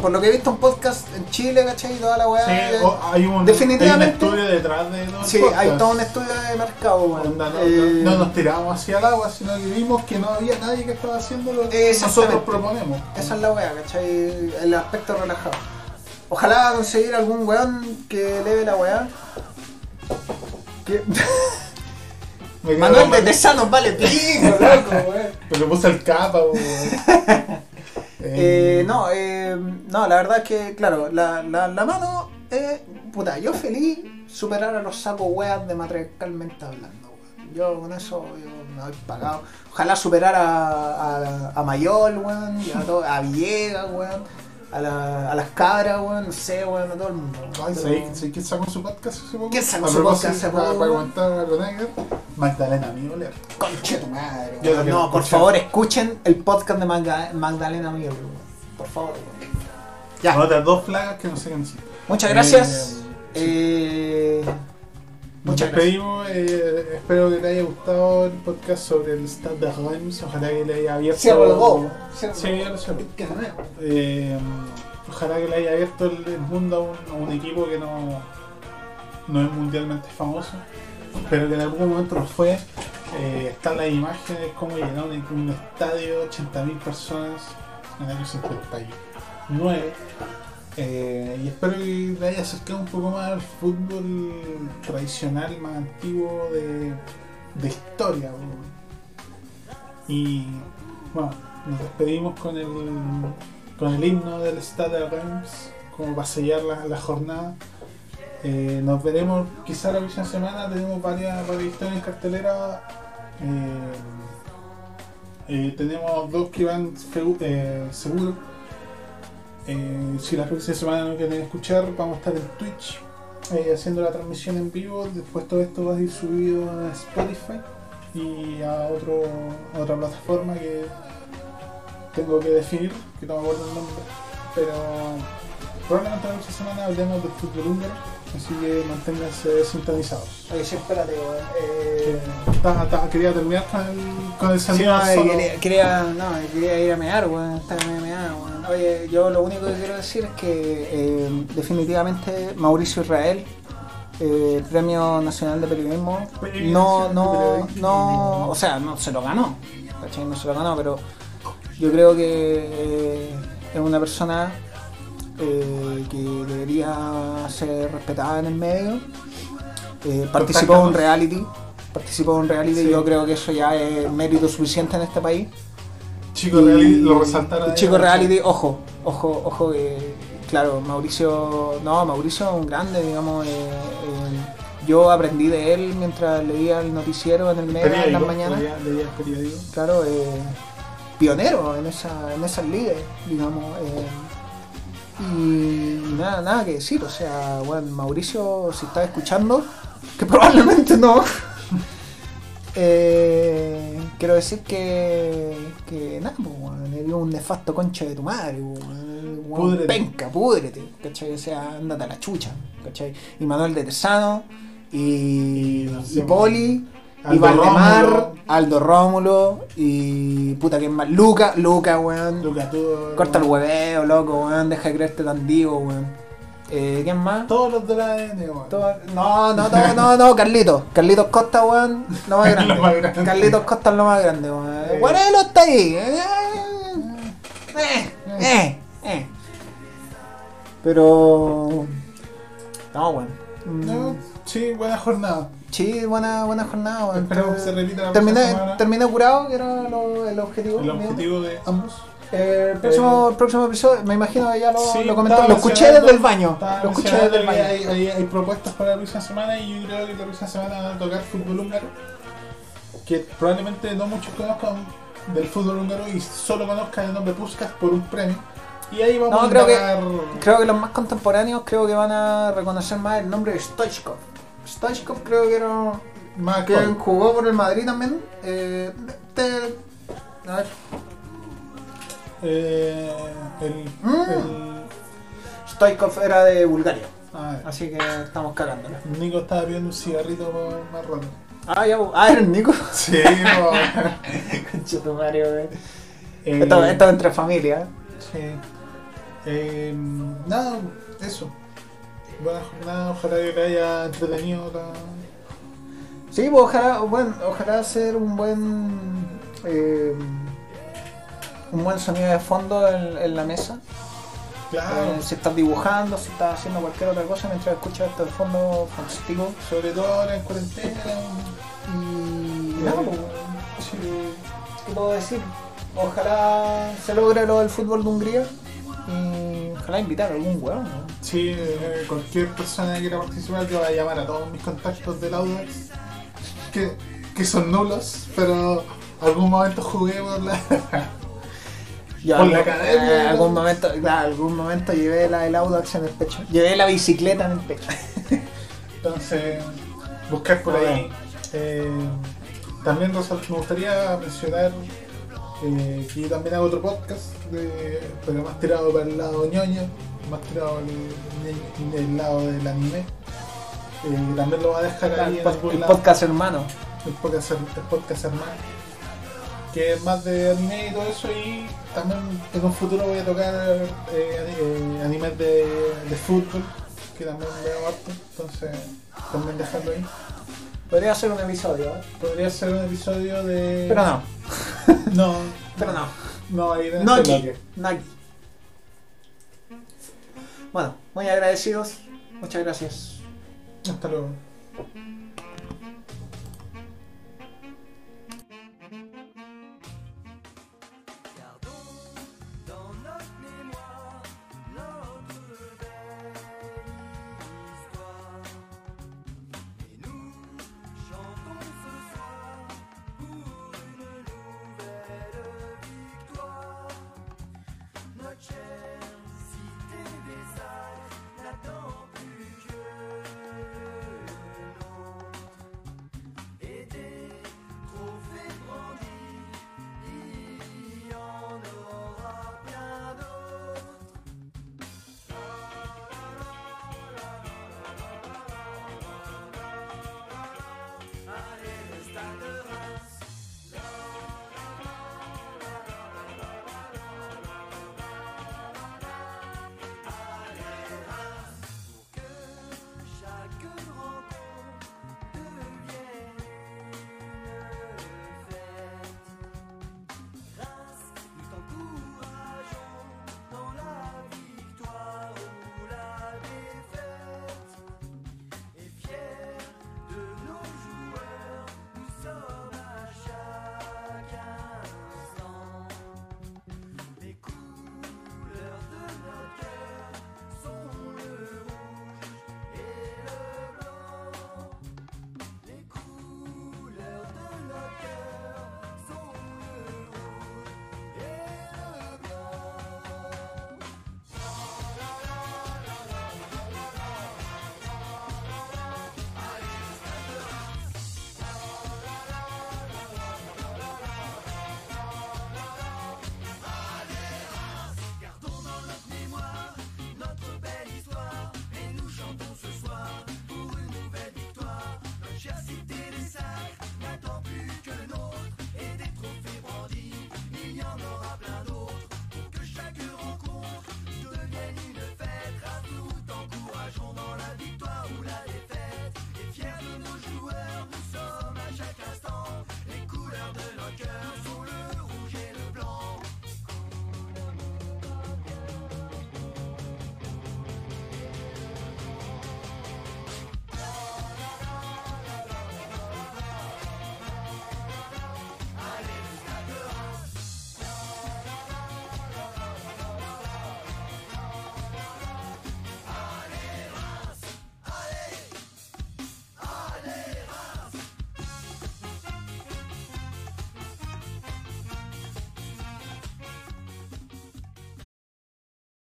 por lo que he visto en podcast en Chile, ¿cachai? Toda la weá. Sí, eh, hay un, definitivamente- hay un estudio detrás de sí, hay todo un estudio de mercado, weón. No, Eh, no- no nos tiramos hacia el agua, sino que vimos que no había nadie que estaba haciendo lo que nosotros proponemos. Esa es la weá, ¿cachai? El aspecto relajado. Ojalá conseguir algún weón que leve la weá. Que- Manuel de Tesanos vale pico, loco, weón. Me le puse el capa, weón. Eh, no, eh, no, la verdad es que, claro, la, la, la mano, eh, puta, yo feliz superar a los sacos weas de matriarcalmente hablando, weón. Yo con eso yo me doy pagado. Ojalá superar a, a, a Mayol, weón, y a, todo- a Villegas, weón, a, la, a las cabras, weón, no sé, weón, a todo el mundo. Ay, Pero- ¿sabes ¿sabes quién sacó su podcast hace poco? ¿Quién sacó su podcast hace para, poco? para comentar a Roneger, Magdalena Mioler. Conche tu madre. Yo No, por escuchar. favor, escuchen el podcast de Magda- Magdalena weón. Por favor. Ya. Otras dos plagas que no sé quién son. Muchas Eh, gracias. sí. Eh, Nos muchas gracias. despedimos, eh, espero que te haya gustado el podcast sobre el Stade de Reims, ojalá que le haya abierto... Cierro el go. Cierro Sí. Eh, ojalá que le haya abierto el, el mundo a un, a un equipo que no, no es mundialmente famoso, pero que en algún momento lo fue. Eh, están las imágenes como llenaron un, un estadio, 80.000 personas en el año 59. Eh, y espero que le haya acercado un poco más al fútbol tradicional, más antiguo de, de historia. Y bueno, nos despedimos con el, con el himno del Stade de Reims, como para sellar la, la jornada. Eh, nos veremos quizá la próxima semana, tenemos varias, varias historias en cartelera. Eh, eh, tenemos dos que van eh, seguro. Eh, si la próxima semana no quieren escuchar, vamos a estar en Twitch haciendo la transmisión en vivo. Después todo esto va a ir subido a Spotify y a, otro, otra plataforma que tengo que definir, que no me acuerdo el nombre. Pero probablemente la próxima semana hablemos del fútbol húngaro, así que manténganse sintonizados. Oye, sí, espérate. Eh, ta- ta- quería terminar con el, sí, sonido no, quería, quería- no, quería ir a mear, weón. Estaba meado, weón. Oye, yo lo único que quiero decir es que eh, definitivamente Mauricio Israel, eh, Premio Nacional de Periodismo, no, no, no, o sea, no se lo ganó. ¿cachai? No se lo ganó, pero yo creo que eh, es una persona eh, que debería ser respetada en el medio. Eh, participó en un reality, participó en un reality, Sí. yo creo que eso ya es mérito suficiente en este país. Chico Y- reality, lo resaltaron. Chico reality, ojo, ojo, ojo que, claro, Mauricio, no, Mauricio es un grande, digamos, eh, eh, yo aprendí de él mientras leía el noticiero en el Mega en las mañanas, leía- leía el periódico. claro, eh, pionero en, esa, en esas líderes, digamos, eh, y nada, nada que decir, o sea, bueno, Mauricio, si estás escuchando, que probablemente no, eh, quiero decir que, que nada, pues, weón, eres un nefasto concha de tu madre, pues, Púdrete. penca, púdrete, ¿cachai? O sea, ándate a la chucha, ¿cachai? Y Manuel de Tesano, y, Y y sé, Poli, y Aldo Valdemar, Rómulo. Aldo Rómulo, y puta que más, Luca, Luca, weón. Luca, tú. Corta el hueveo, loco, weón, deja de creerte tan divo, weón. Eh, ¿Quién más? Todos los de la ADN, weón. No, no, no, no, no, Carlitos. Carlitos Costa, weón, lo más grande. Lo más grande. Carlitos Costa es lo más grande, weón. Eh. Guarelo está ahí. Eh, eh, eh. Pero. No, weón. No, sí, buena jornada. Sí, buena, buena jornada, weón. Esperemos que se repita la Terminé, semana. terminé curado, que era lo- el objetivo. El objetivo de ambos. Eh, el, próximo, el próximo episodio, me imagino que ya lo, Sí, lo estaba lo escuché desde el baño. Lo escuché desde el baño. Hay, hay, hay propuestas para la próxima semana y yo creo que la próxima semana van a tocar fútbol húngaro. Que probablemente no muchos conozcan del fútbol húngaro y solo conozcan el nombre Puskas por un premio. Y ahí vamos No, a creo que- Creo que los más contemporáneos creo que van a reconocer más el nombre de Stoichkov. Stoichkov creo que era más que jugó por el Madrid también. Eh, te- a ver, eh, el, Mm. el- era de Bulgaria, así que estamos cagándola. Nico estaba pidiendo un cigarrito más- más rato. Ah, ya, ah, era el Nico. Sí. Concha tu güey. Eh, Esto, esto es entre familia. Sí. Eh, nada, eso. Buena jornada, ojalá que te haya entretenido la... Sí, pues ojalá, bueno, ojalá hacer un buen eh, un buen sonido de fondo en, en la mesa. Claro, Eh, si estás dibujando, si estás haciendo cualquier otra cosa mientras escuchas esto de fondo fantástico. sobre todo ahora en cuarentena. Y eh, nada, pues, sí, ¿qué puedo decir? Ojalá se logre lo del fútbol de Hungría ojalá invitar a algún hueón. ¿no? sí, eh, cualquier persona que quiera participar, yo voy a llamar a todos mis contactos del Audax, que, que son nulos, pero algún momento jugué por la... Yo Por la algún- academia, eh, algún momento, claro, algún momento llevé la, el Audax en el pecho. Llevé la bicicleta en el pecho. Entonces, buscar por ahí. Eh, también Rosal, me gustaría mencionar eh, que yo también hago otro podcast, de- pero más tirado para el lado ñoño, más tirado al del lado del anime. Eh, también lo voy a dejar ahí el, en pod- el podcast hermano. el podcast, el podcast hermano, que es más de anime y todo eso, y también en un futuro voy a tocar eh, eh, animes de, de fútbol, que también veo harto, entonces también dejarlo ahí. Podría ser un episodio, ¿eh? Podría ser un episodio de... pero no. No, Pero no. no, ahí en No este aquí. No aquí. Bueno, muy agradecidos. Muchas gracias. Hasta luego.